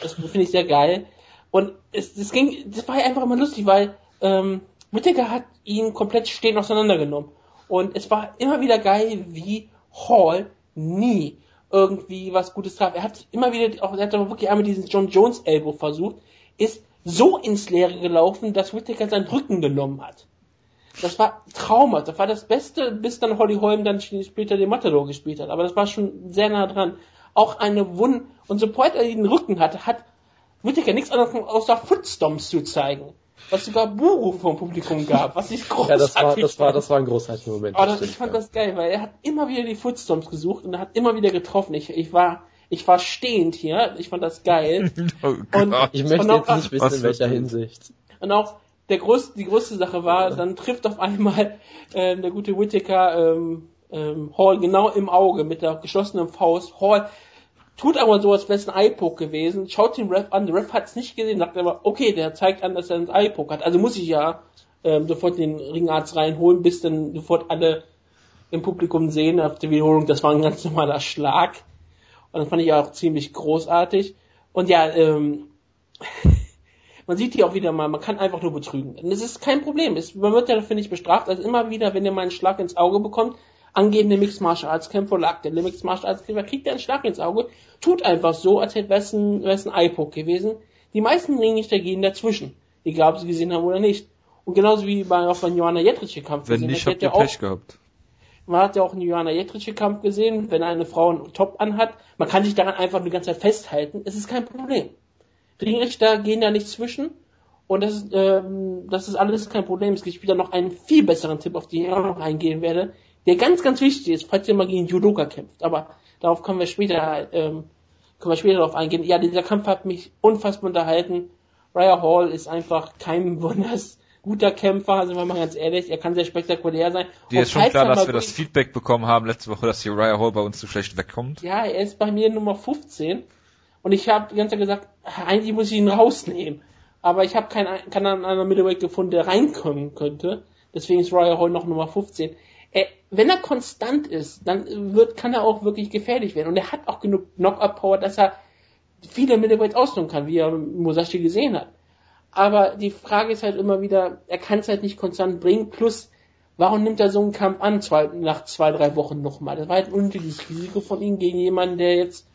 Das finde ich sehr geil. Und es, das ging, das war einfach immer lustig, weil ähm, Whittaker hat ihn komplett stehen auseinandergenommen. Und es war immer wieder geil, wie Hall nie irgendwie was Gutes traf. Er hat immer wieder, auch, er hat aber wirklich einmal diesen John Jones Elbow versucht, ist so ins Leere gelaufen, dass Whittaker seinen Rücken genommen hat. Das war Trauma. Das war das Beste, bis dann Holly Holm dann später den Matador gespielt hat. Aber das war schon sehr nah dran auch eine Wund und sobald er den Rücken hatte, hat Whittaker nichts anderes außer Footstomps zu zeigen. Was sogar Buru vom Publikum gab, was ich großartig <laughs> Ja, das war, das war, das war ein großartiger Moment. Aber das, ich fand ja. das geil, weil er hat immer wieder die Footstomps gesucht und er hat immer wieder getroffen. Ich, ich war, ich war stehend hier, ich fand das geil. <laughs> oh und, ich möchte und auch, jetzt nicht wissen, in welcher Hinsicht. Und auch der größte, die größte Sache war, dann trifft auf einmal äh, der gute Whittaker ähm, ähm, Hall genau im Auge mit der geschlossenen Faust. Hall tut aber so, als wäre es ein Eye-Poke gewesen, schaut den Ref an, der Ref hat es nicht gesehen, sagt aber, okay, der zeigt an, dass er ein Eye-Poke hat, also muss ich ja ähm, sofort den Ringarzt reinholen, bis dann sofort alle im Publikum sehen auf der Wiederholung, das war ein ganz normaler Schlag. Und das fand ich auch ziemlich großartig. Und ja, ähm, <laughs> man sieht hier auch wieder mal, man kann einfach nur betrügen. Und das ist kein Problem. Es, man wird ja dafür nicht bestraft. Also immer wieder, wenn ihr mal einen Schlag ins Auge bekommt, angehende Mixed Martial Arts Kämpfer oder aktuelle Mixed Martial Arts Kämpfer kriegt er einen Schlag ins Auge, tut einfach so, als hätte es ein, ein Eye-Poke gewesen. Die meisten Ringrichter gehen dazwischen. Egal, ob sie gesehen haben oder nicht. Und genauso wie bei, auch beim Johanna Jetritsche Kampf Wenn gesehen. nicht, habt ihr Pech gehabt. Man hat ja auch einen Johanna Jetritsche Kampf gesehen, wenn eine Frau einen Top anhat. Man kann sich daran einfach die ganze Zeit festhalten. Es ist kein Problem. Ringrichter gehen da nicht zwischen. Und das ist, ähm, das ist alles kein Problem. Es gibt wieder noch einen viel besseren Tipp, auf den ich auch noch eingehen werde der ganz, ganz wichtig ist, falls ihr mal gegen Judoka kämpft. Aber darauf können wir später, ähm, können wir später darauf eingehen. Ja, dieser Kampf hat mich unfassbar unterhalten. Raya Hall ist einfach kein <laughs> besonders guter Kämpfer, sind wir mal ganz ehrlich. Er kann sehr spektakulär sein. Dir ist schon klar, dass wir das Feedback bekommen haben letzte Woche, dass hier Raya Hall bei uns zu schlecht wegkommt. Ja, er ist bei mir Nummer 15. Und ich habe die ganze Zeit gesagt, eigentlich muss ich ihn rausnehmen. Aber ich habe keinen, keinen anderen Middleweight gefunden, der reinkommen könnte. Deswegen ist Raya Hall noch Nummer 15 er, wenn er konstant ist, dann wird, kann er auch wirklich gefährlich werden. Und er hat auch genug Knockout-Power, dass er viele Middleweights ausnehmen kann, wie er Musashi gesehen hat. Aber die Frage ist halt immer wieder, er kann es halt nicht konstant bringen, plus, warum nimmt er so einen Kampf an, zwei, nach zwei, drei Wochen nochmal? Das war halt ein unnötiges Risiko von ihm gegen jemanden, der jetzt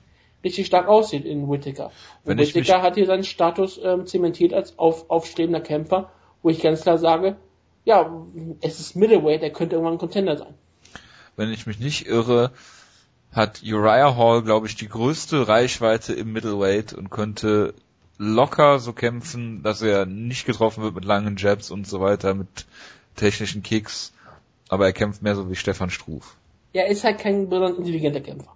richtig stark aussieht in Whittaker. Und Whittaker hat hier seinen Status ähm, zementiert als auf, aufstrebender Kämpfer, wo ich ganz klar sage, ja, es ist Middleweight, er könnte irgendwann ein Contender sein. Wenn ich mich nicht irre, hat Uriah Hall, glaube ich, die größte Reichweite im Middleweight und könnte locker so kämpfen, dass er nicht getroffen wird mit langen Jabs und so weiter, mit technischen Kicks, aber er kämpft mehr so wie Stefan Struf. Ja, er ist halt kein besonders intelligenter Kämpfer.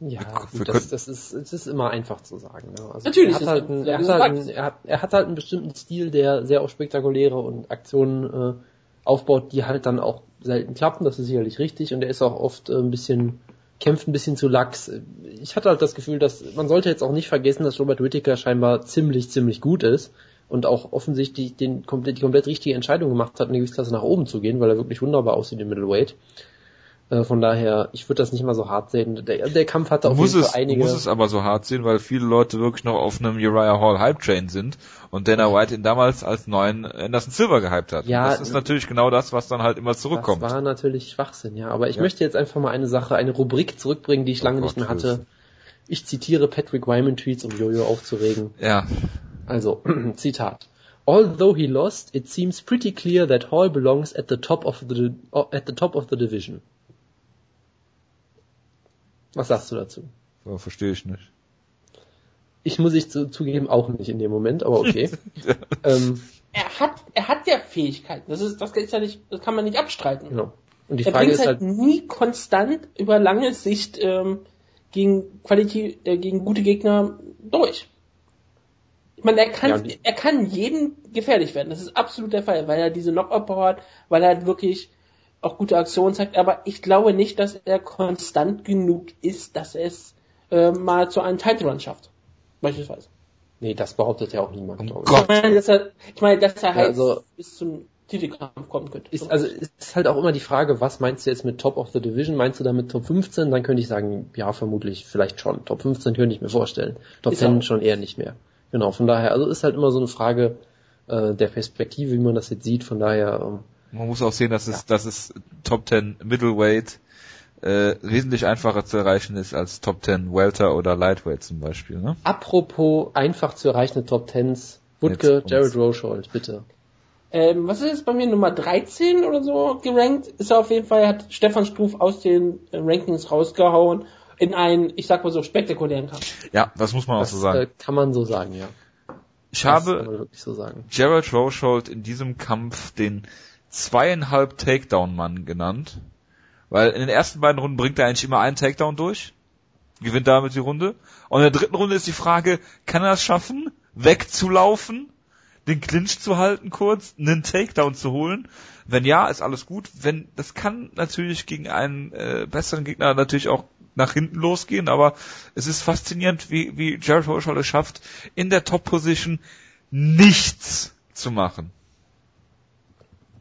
Ja, gut, das, das, ist, das ist immer einfach zu sagen. Ne? Also Natürlich. Er hat, halt einen, er, hat halt einen, er, hat, er hat halt einen bestimmten Stil, der sehr auf spektakuläre und Aktionen äh, aufbaut, die halt dann auch selten klappen. Das ist sicherlich richtig. Und er ist auch oft äh, ein bisschen, kämpft ein bisschen zu lax. Ich hatte halt das Gefühl, dass man sollte jetzt auch nicht vergessen, dass Robert Whittaker scheinbar ziemlich, ziemlich gut ist und auch offensichtlich den, komplett, die komplett richtige Entscheidung gemacht hat, in die Gewichtsklasse nach oben zu gehen, weil er wirklich wunderbar aussieht im Middleweight. Äh, von daher, ich würde das nicht mal so hart sehen. Der, der Kampf hatte auf muss jeden es, Fall einige. muss es aber so hart sehen, weil viele Leute wirklich noch auf einem Uriah Hall Hype Train sind und Dana White ihn damals als neuen Anderson Silver gehypt hat. Ja, das ist natürlich genau das, was dann halt immer zurückkommt. Das war natürlich Schwachsinn, ja. Aber ich Ja. möchte jetzt einfach mal eine Sache, eine Rubrik zurückbringen, die ich lange Oh nicht mehr Gott, hatte. Ich zitiere Patrick Wyman Tweets, um Jojo aufzuregen. Ja, Also, <clears throat> Zitat. Although he lost, it seems pretty clear that Hall belongs at the top of the at the top of the division. Was sagst du dazu? so, verstehe ich nicht. Ich muss ich zu, zugeben auch nicht in dem Moment, aber okay. <laughs> ähm, Er hat, er hat ja Fähigkeiten. Das ist, das ist ja nicht, das kann man nicht abstreiten. genau. Und die er Frage ist halt halt, nie konstant über lange Sicht ähm, gegen Qualität, äh, gegen gute Gegner durch. Ich meine, er kann, Ja, er kann jedem gefährlich werden. Das ist absolut der Fall, weil er diese Knockout-Power hat, weil er halt wirklich auch gute Aktionen zeigt. Aber ich glaube nicht, dass er konstant genug ist, dass er es äh, mal zu einem Title Run schafft. Beispielsweise. nee, das behauptet ja auch niemand. Gott. Ich meine, dass er, ich meine, dass er halt also- bis zum Titelkampf kommen könnte. Ist, also ist halt auch immer die Frage, was meinst du jetzt mit Top of the Division? Meinst du damit Top 15? Dann könnte ich sagen, ja, vermutlich, vielleicht schon. Top 15 könnte ich mir vorstellen. Top Ist 10 auch. schon eher nicht mehr. Genau, von daher, also ist halt immer so eine Frage äh, der Perspektive, wie man das jetzt sieht. Von daher, ähm, Man muss auch sehen, dass es, dass es Top 10 Middleweight äh, wesentlich einfacher zu erreichen ist als Top 10 Welter oder Lightweight zum Beispiel. Ne? apropos einfach zu erreichende Top 10s, Wutke, Jetzt kommt's. Jared Rochold, bitte. Ähm, was ist jetzt bei mir Nummer 13 oder so gerankt? Ist er auf jeden Fall, hat Stefan Struf aus den äh, Rankings rausgehauen in einen, ich sag mal so, spektakulären Kampf. Ja, das muss man auch Das so sagen. äh, kann man so sagen, ja. ich Das habe so sagen. Jared Rochold in diesem Kampf den zweieinhalb Takedown-Mann genannt, weil in den ersten beiden Runden bringt er eigentlich immer einen Takedown durch, gewinnt damit die Runde. Und in der dritten Runde ist die Frage, kann er es schaffen, wegzulaufen, den Clinch zu halten kurz, einen Takedown zu holen? Wenn ja, ist alles gut. Wenn das kann natürlich gegen einen äh, besseren Gegner natürlich auch nach hinten losgehen, aber es ist faszinierend, wie, wie Jared Rochold es schafft, in der Top-Position nichts zu machen.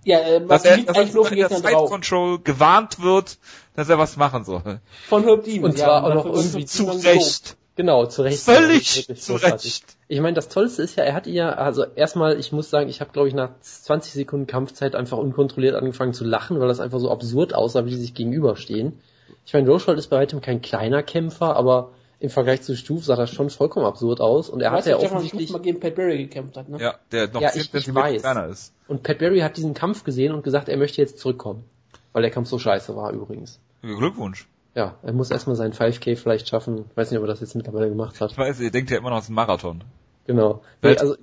Ja, äh, Dass er, dass er in der Side drauf? Control gewarnt wird, dass er was machen soll. Von Herb Dean. Und zwar auch noch irgendwie Zu Recht. Genau, zu Recht. Völlig zu. Recht. Ich meine, das Tollste ist ja, er hat ja, also erstmal, ich muss sagen, ich habe, glaube ich, nach 20 Sekunden Kampfzeit einfach unkontrolliert angefangen zu lachen, weil das einfach so absurd aussah, wie die sich gegenüberstehen. Ich meine, Rochold ist bei weitem kein kleiner Kämpfer, aber im Vergleich zu Stuf sah das schon vollkommen absurd aus und er hatte ja offensichtlich, mal gegen Pat Barry gekämpft hat, ne? Ja, der noch Ja, 10 ich- ich weiß. kleiner ist. und Pat Barry hat diesen Kampf gesehen und gesagt, er möchte jetzt zurückkommen. Weil der Kampf so scheiße war übrigens. Glückwunsch. Ja, er muss erstmal seinen 5K vielleicht schaffen. Ich weiß nicht, ob er das jetzt mittlerweile gemacht hat. Ich weiß, ihr denkt ja immer noch, es ist ein Marathon. Genau. Nee, Welt- also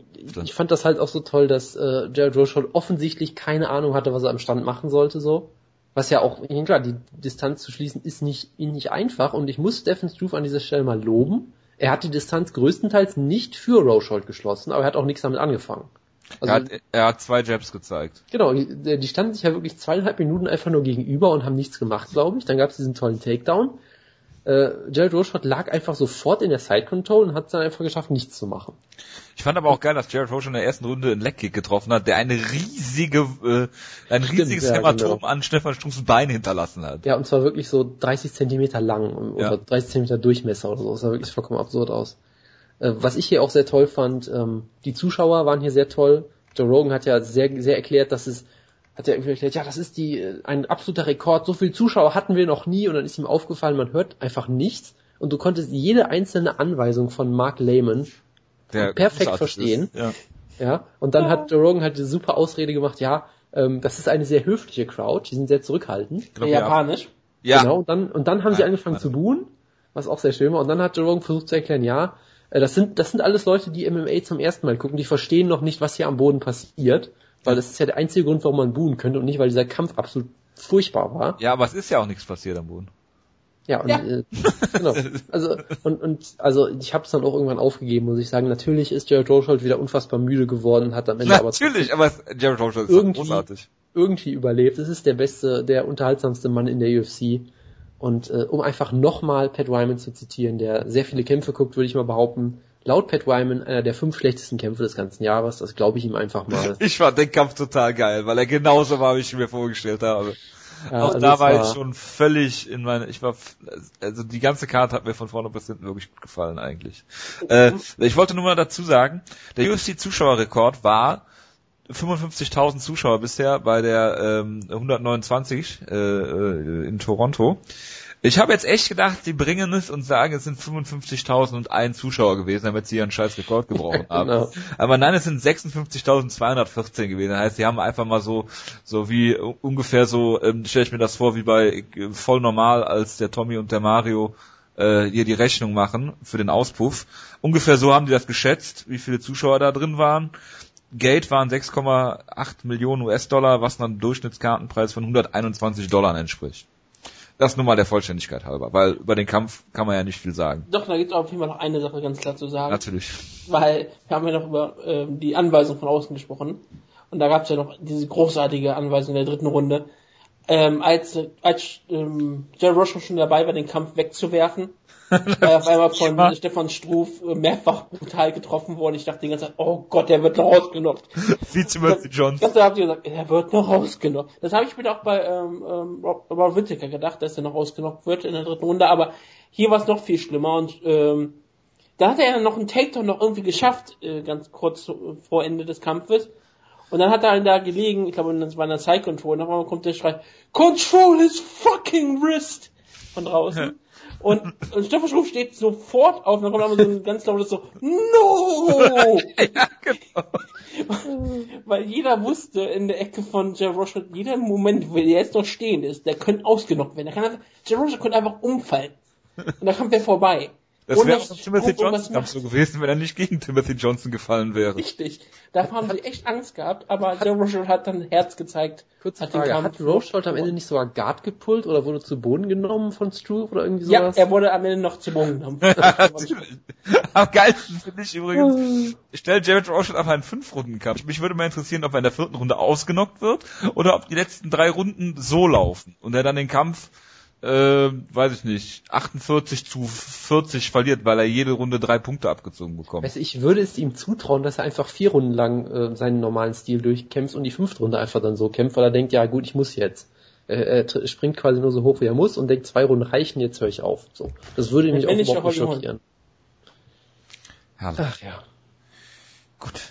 ich, fand das halt auch so toll, dass äh, Jared Rochold offensichtlich keine Ahnung hatte, was er am Stand machen sollte so. Was ja auch, klar, die Distanz zu schließen ist nicht, nicht einfach und ich muss Stephen Struve an dieser Stelle mal loben. Er hat die Distanz größtenteils nicht für Rochold geschlossen, aber er hat auch nichts damit angefangen. Also, er, hat, er hat zwei Jabs gezeigt. Genau, die, die standen sich ja wirklich zweieinhalb Minuten einfach nur gegenüber und haben nichts gemacht, glaube ich. Dann gab es diesen tollen Takedown. Äh, Jared Rochold lag einfach sofort in der Side Control und hat es dann einfach geschafft, nichts zu machen. Ich fand aber auch geil, dass Jared Roche in der ersten Runde einen Leckkick getroffen hat, der eine riesige, äh, ein Stimmt, riesiges ja, Hämatom genau. an Stefan Strußs Bein hinterlassen hat. Ja, und zwar wirklich so 30 Zentimeter lang oder Ja. 30 Zentimeter Durchmesser oder so. Das sah wirklich vollkommen absurd aus. Äh, was ich hier auch sehr toll fand, ähm, die Zuschauer waren hier sehr toll. Joe Rogan hat ja sehr, sehr erklärt, dass es, hat ja irgendwie erklärt, ja, das ist die, äh, ein absoluter Rekord, so viele Zuschauer hatten wir noch nie und dann ist ihm aufgefallen, man hört einfach nichts und du konntest jede einzelne Anweisung von Mark Lehman Der perfekt verstehen. Ist. Ja. Ja, und dann hat Joe Rogan halt diese super Ausrede gemacht, ja, ähm, das ist eine sehr höfliche Crowd, die sind sehr zurückhaltend. Ich glaub, Ja, ja. Japanisch. ja. Genau, und dann, und dann haben sie Ja, angefangen warte. zu buhen, was auch sehr schön war. Und dann hat Joe Rogan versucht zu erklären, ja, äh, das sind, das sind alles Leute, die MMA zum ersten Mal gucken, die verstehen noch nicht, was hier am Boden passiert, weil das ist ja der einzige Grund, warum man buhen könnte und nicht, weil dieser Kampf absolut furchtbar war. ja, aber es ist ja auch nichts passiert am Boden. Ja, und, Ja. Äh, genau. <laughs> Also, und, und, also, ich habe es dann auch irgendwann aufgegeben, muss ich sagen. Natürlich ist Jared Rochold wieder unfassbar müde geworden, hat am Ende aber Natürlich, aber es- Jared Roche ist Irgendwie- großartig. irgendwie überlebt. Es ist der beste, der unterhaltsamste Mann in der UFC. Und äh, um einfach nochmal Pat Wyman zu zitieren, der sehr viele Kämpfe guckt, würde ich mal behaupten, laut Pat Wyman einer der fünf schlechtesten Kämpfe des ganzen Jahres. Das glaube ich ihm einfach mal. <laughs> Ich fand den Kampf total geil, weil er genauso war, wie ich ihn mir vorgestellt habe. Ja, auch also da war ich schon völlig in meine, ich war, also die ganze Karte hat mir von vorne bis hinten wirklich gut gefallen eigentlich. Äh, ich wollte nur mal dazu sagen, der UFC-Zuschauerrekord war 55.000 Zuschauer bisher bei der ähm, 129 äh, äh, in Toronto. Ich habe jetzt echt gedacht, sie bringen es und sagen, es sind 55.001 Zuschauer gewesen, damit sie ihren scheiß Rekord <laughs> gebrochen haben. genau. Aber nein, es sind 56.214 gewesen. Das heißt, sie haben einfach mal so, so wie ungefähr so, ähm, stelle ich mir das vor, wie bei äh, voll normal, als der Tommy und der Mario äh, hier die Rechnung machen für den Auspuff. Ungefähr so haben die das geschätzt, wie viele Zuschauer da drin waren. Gate waren 6,8 Millionen US-Dollar, was einem Durchschnittskartenpreis von 121 Dollar entspricht. Das nur mal der Vollständigkeit halber, weil über den Kampf kann man ja nicht viel sagen. Doch, da gibt es auf jeden Fall noch eine Sache ganz klar zu sagen. Natürlich. Weil wir haben ja noch über äh, die Anweisung von außen gesprochen. Und da gab es ja noch diese großartige Anweisung in der dritten Runde. Ähm, als als ähm, Jerry Rocha schon dabei war, den Kampf wegzuwerfen, <laughs> weil auf einmal von ja. Stefan Struf mehrfach brutal getroffen wurde. Ich dachte die ganze Zeit, oh Gott, der wird noch rausgenockt. <laughs> Wie Timothy Johnson. Das, das habt ihr gesagt, er wird noch rausgenockt. Das habe ich mir auch bei ähm, ähm, Rob Whittaker gedacht, dass er noch rausgenockt wird in der dritten Runde, aber hier war es noch viel schlimmer und ähm, da hat er ja noch einen Takedown noch irgendwie geschafft, äh, ganz kurz vor Ende des Kampfes. Und dann hat er da gelegen, ich glaube, das war in der Side Control, und dann kommt der Schrei, Control his fucking wrist! Von draußen. Und, und Stefan Schrumpf steht sofort auf, und dann kommt aber so ein ganz lautes so, No! ja, genau. Weil jeder wusste in der Ecke von Jeff Rocha, jeder Moment, wo er jetzt noch stehen ist, der könnte ausgenockt werden. Der kann einfach, Jeff Rocha könnte einfach umfallen. Und dann kommt er vorbei. Das wäre auch Timothy Johnson Kampf so gewesen, wenn er nicht gegen Timothy Johnson gefallen wäre. Richtig. Da haben sie echt Angst gehabt, aber der Rochelle hat dann Herz gezeigt. Kurze hat Frage, hat Rochelle am Ende nicht sogar Guard gepullt oder wurde zu Boden genommen von Struve oder irgendwie sowas? Ja, er wurde am Ende noch zu Boden <laughs> genommen. am geilsten finde ich übrigens, ich stelle Jared Rochelle auf einen Fünf-Runden-Kampf. Mich würde mal interessieren, ob er in der vierten Runde ausgenockt wird oder ob die letzten drei Runden so laufen und er dann den Kampf äh, weiß ich nicht, 48 zu 40 verliert, weil er jede Runde drei Punkte abgezogen bekommt. Also ich würde es ihm zutrauen, dass er einfach vier Runden lang äh, seinen normalen Stil durchkämpft und die fünfte Runde einfach dann so kämpft, weil er denkt, ja gut, ich muss jetzt. Er, er springt quasi nur so hoch, wie er muss und denkt, zwei Runden reichen, jetzt höre ich auf. So, Das würde mich auch überhaupt nicht schockieren. Herrlich. Ach ja. Gut.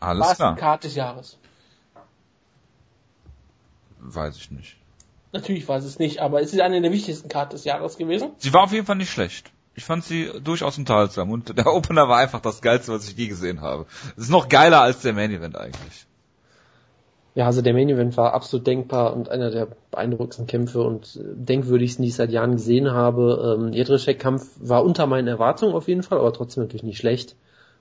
Alles War klar. Karte des Jahres. Weiß ich nicht. Natürlich war es nicht, aber es ist eine der wichtigsten Karten des Jahres gewesen. Sie war auf jeden Fall nicht schlecht. Ich fand sie durchaus unterhaltsam und der Opener war einfach das geilste, was ich je gesehen habe. Es ist noch geiler als der Main Event eigentlich. Ja, also der Main Event war absolut denkbar und einer der beeindruckendsten Kämpfe und denkwürdigsten, die ich seit Jahren gesehen habe. Ähm, Jedrzejczyk-Kampf war unter meinen Erwartungen auf jeden Fall, aber trotzdem natürlich nicht schlecht.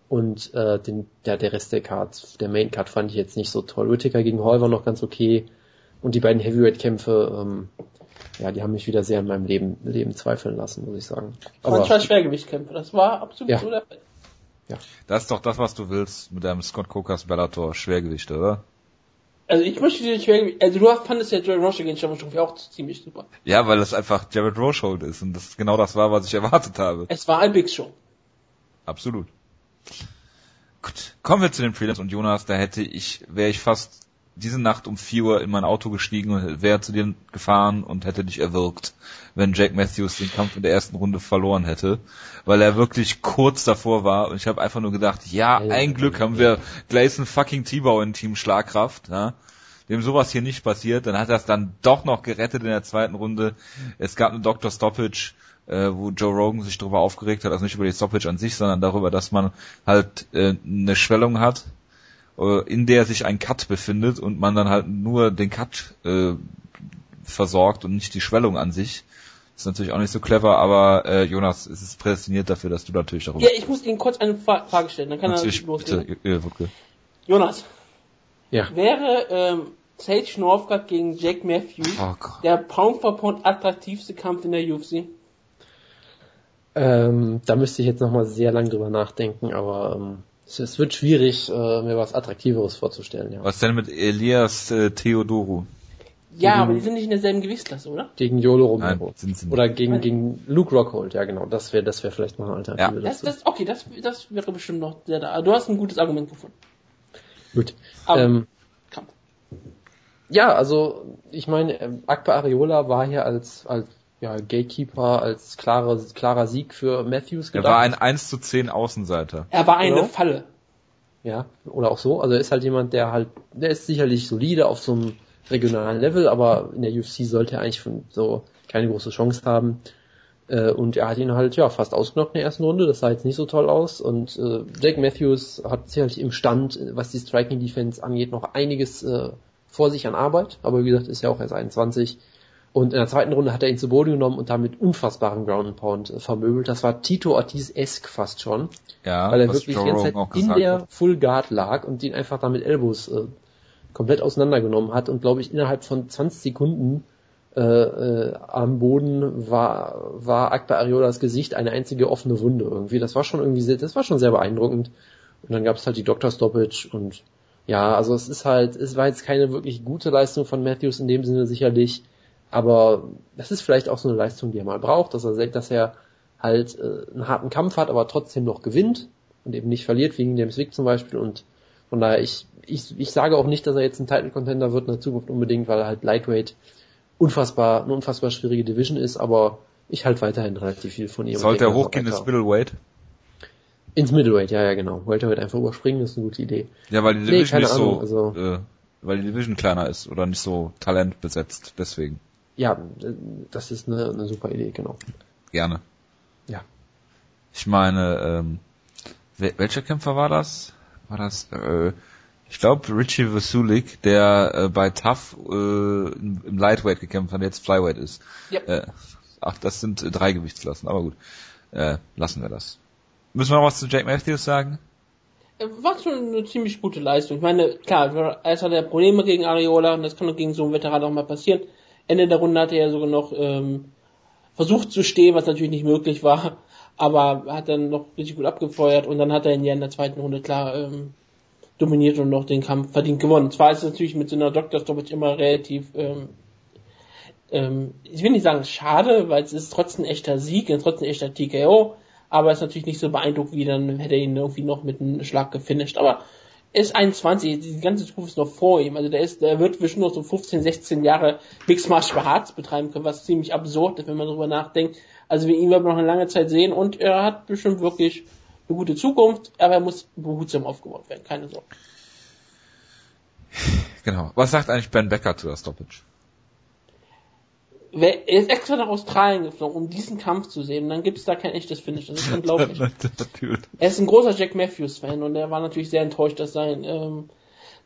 Und äh, den, ja, der Rest der Cards, der Main Card fand ich jetzt nicht so toll. Whittaker gegen Hall war noch ganz okay. Und die beiden Heavyweight-Kämpfe, ähm, ja, die haben mich wieder sehr in meinem Leben, Leben zweifeln lassen, muss ich sagen. Aber Manchmal Schwergewichtkämpfe, das war absolut ja. so der Fall. Ja. Das ist doch das, was du willst mit deinem Scott Cokas Bellator Schwergewicht, oder? Also ich möchte dir Schwergewicht, also du fandest ja Jared Rochold gegen Stefan Struve auch ziemlich super. Ja, weil das einfach Jared Rochold ist und das genau das war, was ich erwartet habe. Es war ein Big Show. Absolut. Gut, kommen wir zu den Prelims und Jonas, da hätte ich, wäre ich fast diese Nacht um 4 Uhr in mein Auto gestiegen und wäre zu dir gefahren und hätte dich erwürgt, wenn Jack Matthews den Kampf in der ersten Runde verloren hätte, weil er wirklich kurz davor war und ich habe einfach nur gedacht, ja, ein Glück haben wir Gleison fucking T-Bow in Team Schlagkraft, ja. Dem sowas hier nicht passiert, dann hat er es dann doch noch gerettet in der zweiten Runde. Es gab eine Dr. Stoppage, äh, wo Joe Rogan sich darüber aufgeregt hat, also nicht über die Stoppage an sich, sondern darüber, dass man halt äh, eine Schwellung hat, in der sich ein Cut befindet und man dann halt nur den Cut äh, versorgt und nicht die Schwellung an sich. ist natürlich auch nicht so clever, aber äh, Jonas, es ist prädestiniert dafür, dass du natürlich darüber... Ja, ich muss Ihnen kurz eine Frage stellen, dann kann natürlich, er loslegen. Bitte, ja, Jonas. Ja. Wäre ähm, Sage Northcutt gegen Jack Matthews oh der Pound for Pound attraktivste Kampf in der UFC? Ähm, da müsste ich jetzt nochmal sehr lang drüber nachdenken, aber ähm, es wird schwierig, äh, mir was Attraktiveres vorzustellen, ja. Was denn mit Elias äh, Theodoru? Ja, gegen, aber die sind nicht in derselben Gewichtsklasse, oder? Gegen Yolo Romero. Nein, sind sie nicht. Oder gegen, gegen Luke Rockhold, ja genau. Das wäre das wäre vielleicht mal eine Alternative. Ja. Das, das, okay, das, das wäre bestimmt noch sehr da. Du hast ein gutes Argument gefunden. Gut. Aber, ähm, ja, also ich meine, ähm, Akbar Areola war hier als, als ja, Gatekeeper, als klare, klarer Sieg für Matthews Er war ein 1 zu 10 Außenseiter. Er war eine Genau. Falle. Ja, oder auch so. Also er ist halt jemand, der halt, der ist sicherlich solide auf so einem regionalen Level, aber in der UFC sollte er eigentlich von so keine große Chance haben. Äh, Und er hat ihn halt ja fast ausgenockt in der ersten Runde. Das sah jetzt nicht so toll aus. Und äh, Jake Matthews hat sicherlich im Stand, was die Striking Defense angeht, noch einiges äh, vor sich an Arbeit. Aber wie gesagt, ist ja auch erst 21. Und in der zweiten Runde hat er ihn zu Boden genommen und damit unfassbaren Ground and Pound vermöbelt. Das war Tito Ortiz-esque fast schon Ja, weil er wirklich die ganze Zeit in der hat. Full Guard lag und ihn einfach da mit Elbows äh, komplett auseinandergenommen hat und glaube ich innerhalb von 20 Sekunden äh, äh, am Boden war war Akbar Ariolas Gesicht eine einzige offene Wunde irgendwie. Das war schon irgendwie sehr, das war schon sehr beeindruckend. Und dann gab es halt die Doctor Stoppage und ja, also es ist halt, es war jetzt keine wirklich gute Leistung von Matthews in dem Sinne sicherlich, aber das ist vielleicht auch so eine Leistung, die er mal braucht, dass er, dass er halt äh, einen harten Kampf hat, aber trotzdem noch gewinnt und eben nicht verliert, wegen James Wick zum Beispiel. Und von daher, ich, ich, ich sage auch nicht, dass er jetzt ein Title-Contender wird in der Zukunft unbedingt, weil er halt Lightweight unfassbar, eine unfassbar schwierige Division ist, aber ich halte weiterhin relativ viel von ihm. Sollte er hochgehen ins Middleweight? Ins Middleweight, ja, ja, genau. Welterweight einfach überspringen, ist eine gute Idee. Ja, weil die Nee, Division keine nicht Ahnung, so, also- äh, weil die Division kleiner ist oder nicht so talentbesetzt, deswegen. Ja, äh, das ist eine, eine super Idee, genau. Gerne. Ja. Ich meine, ähm, wel- welcher Kämpfer war das? War das, äh, ich glaube Richie Vasulik, der äh, bei Tough äh, im Lightweight gekämpft hat, jetzt Flyweight ist. Ja. Äh, ach, das sind drei Gewichtsklassen, aber gut. Äh, lassen wir das. Müssen wir noch was zu Jake Matthews sagen? War schon eine ziemlich gute Leistung. Ich meine, klar, erst hat er Probleme gegen Areola und das kann doch gegen so einen Veteran auch mal passieren. Ende der Runde hat er sogar noch ähm, versucht zu stehen, was natürlich nicht möglich war, aber hat dann noch richtig gut abgefeuert und dann hat er ihn ja in der zweiten Runde klar ähm, dominiert und noch den Kampf verdient gewonnen. Zwar ist es natürlich mit so einer Dr. Stoppage immer relativ ähm, ähm, ich will nicht sagen schade, weil es ist trotzdem ein echter Sieg, trotzdem ein echter TKO, aber es ist natürlich nicht so beeindruckend, wie dann hätte er ihn irgendwie noch mit einem Schlag gefinisht. Aber er ist 21, die ganze Zukunft ist noch vor ihm. Also der ist, der wird bestimmt noch so 15, 16 Jahre Mixed Martial Arts betreiben können, was ziemlich absurd ist, wenn man darüber nachdenkt. Also wir ihn werden noch eine lange Zeit sehen und er hat bestimmt wirklich eine gute Zukunft, aber er muss behutsam aufgebaut werden, keine Sorge. Genau. Was sagt eigentlich Ben Becker zu der Stoppage? Wer- Er ist extra nach Australien geflogen, um diesen Kampf zu sehen. Und dann gibt es da kein echtes Finish. Das ist <laughs> unglaublich. Er ist ein großer Jack Matthews-Fan und er war natürlich sehr enttäuscht, dass sein ähm,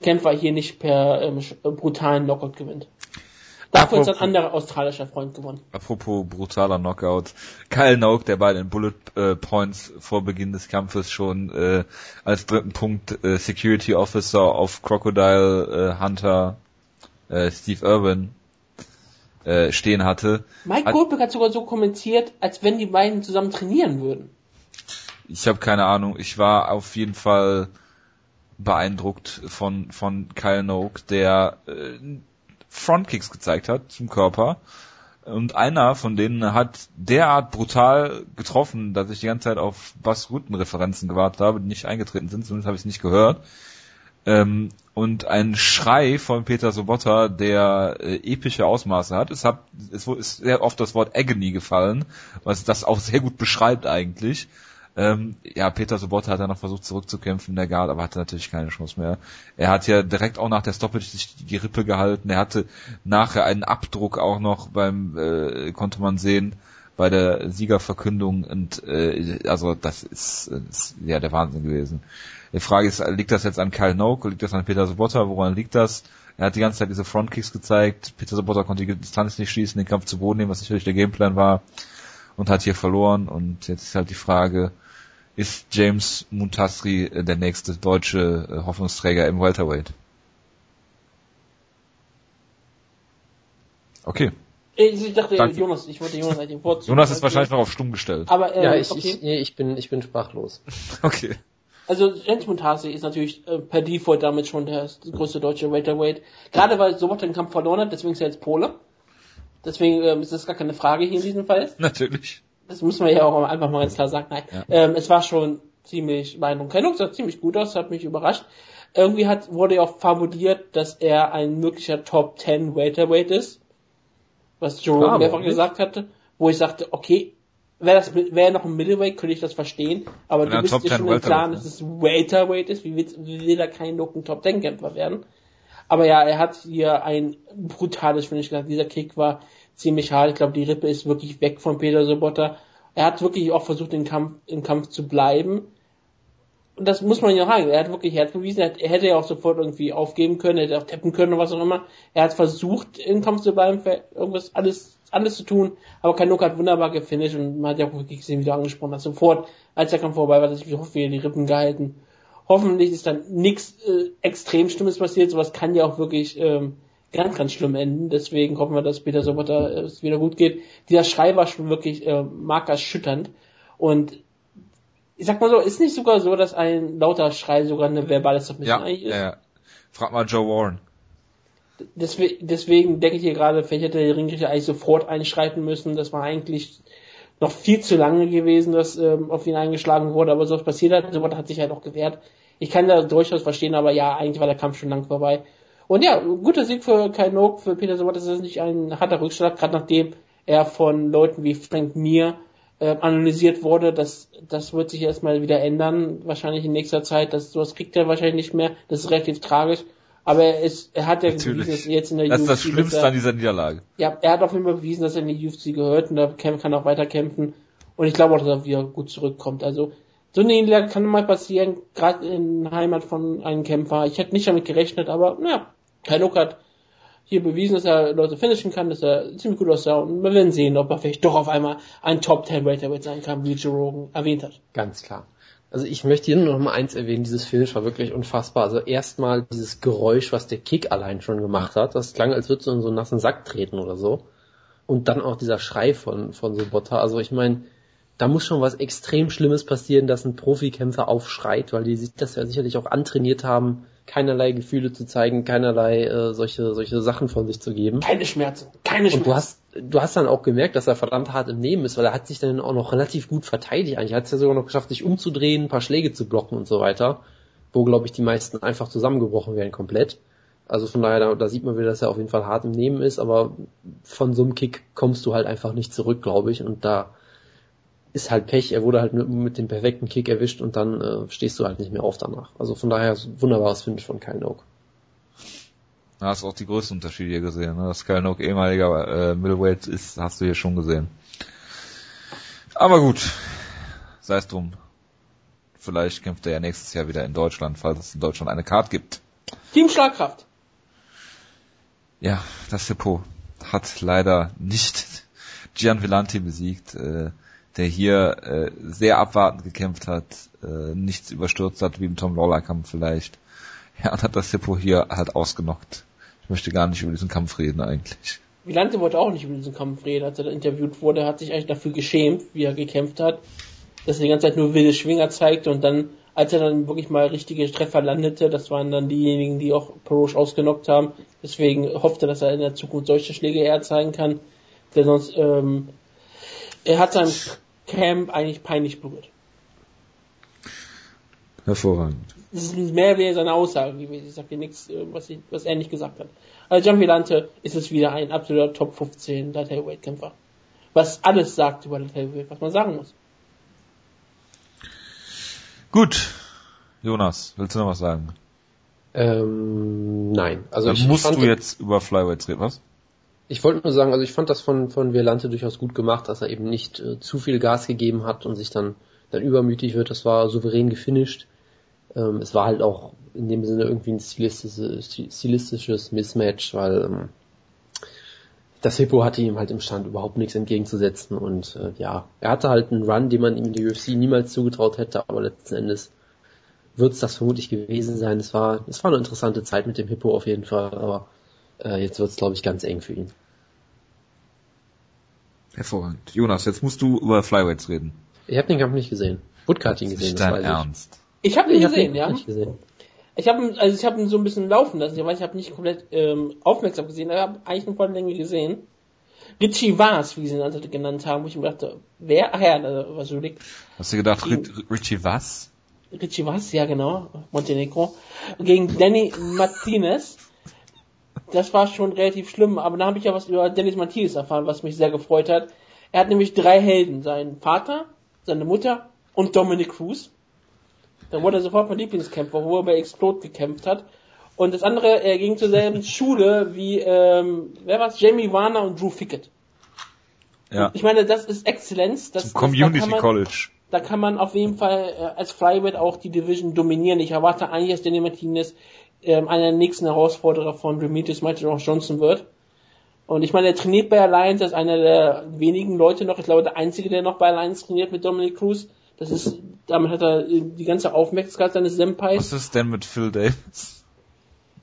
Kämpfer hier nicht per ähm, äh, brutalen Knockout gewinnt. Dafür ist ein anderer australischer Freund gewonnen. Apropos brutaler Knockout. Kyle Noak, der bei den Bullet äh, Points vor Beginn des Kampfes schon äh, als dritten Punkt äh, Security Officer auf Crocodile äh, Hunter äh, Steve Irwin äh, stehen hatte. Mike Hat- Goldberg hat sogar so kommentiert, als wenn die beiden zusammen trainieren würden. Ich habe keine Ahnung. Ich war auf jeden Fall beeindruckt von von Kyle Noak, der äh, Frontkicks gezeigt hat zum Körper. Und einer von denen hat derart brutal getroffen, dass ich die ganze Zeit auf Bass Rutten Referenzen gewartet habe, die nicht eingetreten sind, zumindest habe ich es nicht gehört. Ähm, und ein Schrei von Peter Sobotta, der äh, epische Ausmaße hat. Es, hat. es ist sehr oft das Wort Agony gefallen, was das auch sehr gut beschreibt eigentlich. Ähm, ja, Peter Sobotta hat ja noch versucht zurückzukämpfen in der Guard, aber hatte natürlich keine Chance mehr. Er hat ja direkt auch nach der Stoppage sich die Rippe gehalten. Er hatte nachher einen Abdruck auch noch beim, äh, konnte man sehen, bei der Siegerverkündung und äh, also das ist, äh, ist ja der Wahnsinn gewesen. Die Frage ist, liegt das jetzt an Kyle Noak, liegt das an Peter Sobotta, woran liegt das? Er hat die ganze Zeit diese Frontkicks gezeigt, Peter Sobotta konnte die Distanz nicht schließen, den Kampf zu Boden nehmen, was sicherlich der Gameplan war und hat hier verloren und jetzt ist halt die Frage, ist James Muntasri äh, der nächste deutsche äh, Hoffnungsträger im Welterweight? Okay. Ich, ich dachte, Danke. Jonas, ich wollte Jonas eigentlich vorziehen. Jonas ist wahrscheinlich noch auf stumm gestellt. Aber äh, ja, ich, okay. ich, nee, ich bin, ich bin sprachlos. <laughs> Okay. Also Jens Montasi ist natürlich äh, per Default damit schon der größte deutsche Welterweight. Gerade weil Sobot den Kampf verloren hat, deswegen ist er jetzt Pole. Deswegen ähm, ist das gar keine Frage hier in diesem Fall. <laughs> Natürlich. Das muss man ja auch einfach mal ganz klar sagen. Nein, Ja. ähm, es war schon ziemlich beeindruckend. Sah ziemlich gut aus, hat mich überrascht. irgendwie hat, wurde ja auch fabuliert, dass er ein möglicher Top 10 Welterweight ist. Was Joe mehrfach gesagt hatte. Wo ich sagte, okay, wäre das, wäre noch ein Middleweight, könnte ich das verstehen. Aber Wenn du bist Top dir 10 schon im Klaren, dass es Welterweight ist. Wie will, wie will er kein Look ein Top 10 Kämpfer werden? Aber ja, er hat hier ein brutales Finish gehabt. Dieser Kick war ziemlich hart. Ich glaube, die Rippe ist wirklich weg von Peter Sobotta. Er hat wirklich auch versucht, im Kampf, im Kampf zu bleiben. Und das muss man ja sagen. Er hat wirklich Herz bewiesen. Er, er hätte ja auch sofort irgendwie aufgeben können, er hätte auch tappen können oder was auch immer. Er hat versucht, im Kampf zu bleiben, für irgendwas, alles, alles zu tun. Aber Kanok hat wunderbar gefinisht und man hat ja auch wirklich gesehen, wie du angesprochen hast. Sofort, als der Kampf vorbei war, hat sich wieder die Rippen gehalten. Hoffentlich ist dann nichts äh, extrem Schlimmes passiert. Sowas kann ja auch wirklich ähm, ganz, ganz schlimm enden. Deswegen hoffen wir, dass Peter Sobotta äh, es wieder gut geht. Dieser Schrei war schon wirklich äh, markerschütternd. Und ich sag mal so, ist nicht sogar so, dass ein lauter Schrei sogar eine verbale Submission Ja, eigentlich ist? ja, ja. Frag mal Joe Warren. Deswegen, deswegen denke ich hier gerade, vielleicht hätte der Ringrichter eigentlich sofort einschreiten müssen. Das war eigentlich noch viel zu lange gewesen, dass ähm, auf ihn eingeschlagen wurde, aber sowas passiert hat. Sowas hat sich halt auch gewehrt. Ich kann da durchaus verstehen, aber ja, eigentlich war der Kampf schon lang vorbei. Und ja, guter Sieg für Kai Noak, für Peter Sobotta. Das ist nicht ein harter Rückschlag, gerade nachdem er von Leuten wie Frank Mir äh, analysiert wurde. Das, das wird sich erstmal wieder ändern, wahrscheinlich in nächster Zeit. Das, sowas kriegt er wahrscheinlich nicht mehr. Das ist relativ tragisch. Aber er ist, er hat ja bewiesen, dass Natürlich. er jetzt in der Das ist das UFC Schlimmste dass er- an dieser Niederlage. ja, er hat auf jeden Fall bewiesen, dass er in die UFC gehört und er kämpf- kann auch weiter kämpfen. Und ich glaube auch, dass er wieder gut zurückkommt. Also, so eine Niederlage kann mal passieren, gerade in der Heimat von einem Kämpfer. Ich hätte nicht damit gerechnet, aber naja, Kainok hat hier bewiesen, dass er Leute finishen kann, dass er ziemlich gut aussah und wir werden sehen, ob er vielleicht doch auf einmal ein Top 10 Welterweight sein kann, wie Joe Rogan erwähnt hat. Ganz klar. Also ich möchte hier nur noch mal eins erwähnen, dieses Finish war wirklich unfassbar. Also erstmal dieses Geräusch, was der Kick allein schon gemacht hat, das klang, als würdest du in so einen nassen Sack treten oder so. Und dann auch dieser Schrei von, von Sobotta. Also ich meine, da muss schon was extrem Schlimmes passieren, dass ein Profikämpfer aufschreit, weil die sich das ja sicherlich auch antrainiert haben, keinerlei Gefühle zu zeigen, keinerlei äh, solche, solche Sachen von sich zu geben. Keine Schmerzen, keine Schmerzen. Und du hast, du hast dann auch gemerkt, dass er verdammt hart im Nehmen ist, weil er hat sich dann auch noch relativ gut verteidigt. Eigentlich hat es ja sogar noch geschafft, sich umzudrehen, ein paar Schläge zu blocken und so weiter, wo, glaube ich, die meisten einfach zusammengebrochen wären komplett. Also von daher, da, da sieht man wieder, dass er auf jeden Fall hart im Nehmen ist, aber von so einem Kick kommst du halt einfach nicht zurück, glaube ich. Und da ist halt Pech. Er wurde halt mit, mit dem perfekten Kick erwischt und dann äh, stehst du halt nicht mehr auf danach. Also von daher wunderbares Finish von Kyle Noak. Da hast du auch die größten Unterschiede hier gesehen. Ne? Dass Kyle Noak ehemaliger äh, Middleweight ist, hast du hier schon gesehen. Aber gut, sei es drum. Vielleicht kämpft er ja nächstes Jahr wieder in Deutschland, falls es in Deutschland eine Card gibt. Team Schlagkraft. Ja, das Hippo hat leider nicht Gian Villante besiegt, äh, der hier äh, sehr abwartend gekämpft hat, äh, nichts überstürzt hat, wie im Tom Lawler Kampf vielleicht. Ja, und hat das Hippo hier halt ausgenockt. Ich möchte gar nicht über diesen Kampf reden eigentlich. Vilante wollte auch nicht über diesen Kampf reden, als er da interviewt wurde, hat sich eigentlich dafür geschämt, wie er gekämpft hat, dass er die ganze Zeit nur wilde Schwinger zeigte und dann, als er dann wirklich mal richtige Treffer landete, das waren dann diejenigen, die auch Peroche ausgenockt haben, deswegen hoffte, dass er in der Zukunft solche Schläge eher zeigen kann, denn sonst, ähm, er hat sein Camp eigentlich peinlich berührt. Hervorragend. Das ist mehr wie seine Aussage gewesen. Ich sag dir nichts, äh, was, ich, was er nicht gesagt hat. Also John Villante ist es wieder ein absoluter Top 15 Light Heavyweight Kämpfer. Was alles sagt über Light Heavyweight, was man sagen muss. Gut. Jonas, willst du noch was sagen? Ähm, nein. Also Dann ich musst fand, du jetzt über Flyweights reden, was? Ich wollte nur sagen, also ich fand das von, von Violante durchaus gut gemacht, dass er eben nicht äh, zu viel Gas gegeben hat und sich dann, dann übermütig wird. Das war souverän gefinisht. Ähm, es war halt auch in dem Sinne irgendwie ein stilistisches, stilistisches Mismatch, weil ähm, das Hippo hatte ihm halt im Stand überhaupt nichts entgegenzusetzen und äh, ja, er hatte halt einen Run, den man ihm in der UFC niemals zugetraut hätte, aber letzten Endes wird es das vermutlich gewesen sein. Es war, es war eine interessante Zeit mit dem Hippo auf jeden Fall, aber äh, jetzt wird es, glaube ich, ganz eng für ihn. Hervorragend. Jonas, jetzt musst du über Flyweights reden. Ich habe den Kampf nicht gesehen. Woodka hat ihn gesehen, das dein Ernst. Ich habe ich. ihn Ich habe gesehen, ihn ja. nicht gesehen. Ich habe also ich habe ihn so ein bisschen laufen lassen, weil ich habe nicht komplett ähm, aufmerksam gesehen, aber ich habe eigentlich eine volle Länge gesehen. Richie Vars, wie sie ihn also genannt haben, wo ich mir dachte, wer? Ach ja, da war so dick. Hast du gedacht, Richie was? Richie was? Ja, genau. Montenegro. Gegen Danny Martinez. Das war schon relativ schlimm, aber da habe ich ja was über Dennis Martinez erfahren, was mich sehr gefreut hat. Er hat nämlich drei Helden. Seinen Vater, seine Mutter und Dominic Cruz. Dann wurde er sofort mein Lieblingskämpfer, wo er bei Explode gekämpft hat. Und das andere, er ging zur selben Schule wie, ähm, wer war's? Jamie Warner und Drew Fickett. Ja. Ich meine, das ist Exzellenz. Das, Zum das, Community da kann man, College. Da kann man auf jeden Fall äh, als Flyweight auch die Division dominieren. Ich erwarte eigentlich, dass Danny Martinez ähm, einer der nächsten Herausforderer von Demetrius Ross Johnson wird. Und ich meine, er trainiert bei Alliance als einer der wenigen Leute noch. Ich glaube, der einzige, der noch bei Alliance trainiert mit Dominic Cruz. Das ist, damit hat er die ganze Aufmerksamkeit seines Senpais. Was ist denn mit Phil Davis?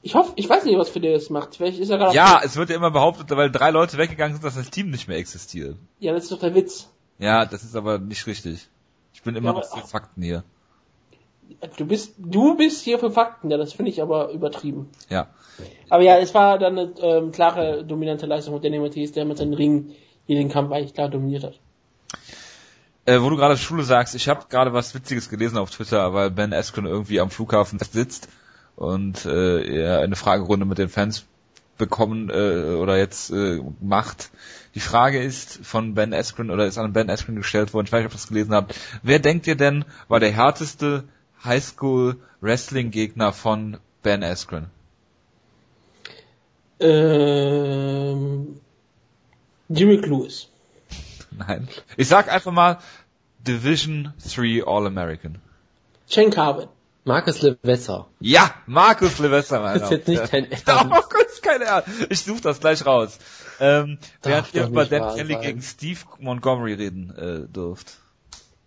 Ich hoffe, ich weiß nicht, was für der das macht. Vielleicht ist er gerade. Ja, es wird ja immer behauptet, weil drei Leute weggegangen sind, dass das Team nicht mehr existiert. Ja, das ist doch der Witz. Ja, das ist aber nicht richtig. Ich bin immer Ja, noch für Fakten hier. Du bist, du bist hier für Fakten, ja, das finde ich aber übertrieben. Ja. Aber ja, es war dann eine ähm, klare, dominante Leistung von Danny Matthäus, der mit seinem Ring hier den Kampf eigentlich klar dominiert hat. Äh, wo du gerade Schule sagst, ich habe gerade was Witziges gelesen auf Twitter, weil Ben Askren irgendwie am Flughafen sitzt und äh, er eine Fragerunde mit den Fans bekommen äh, oder jetzt äh, macht. Die Frage ist von Ben Askren oder ist an Ben Askren gestellt worden, ich weiß nicht, ob ihr das gelesen habt. Wer denkt ihr denn war der härteste Highschool Wrestling Gegner von Ben Askren? Ähm, Jimmy Lewis. <laughs> Nein. Ich sag einfach mal Division 3 All-American. Shane Carvin. Marcus Levesser. Ja, Markus Levesser, mein Das ist jetzt nicht dein <laughs> Ernst. Doch, Gott, ist keine Ernst. Ich suche das gleich raus. Ähm, während ihr über nicht Dan Kelly gegen Steve Montgomery reden äh, dürft.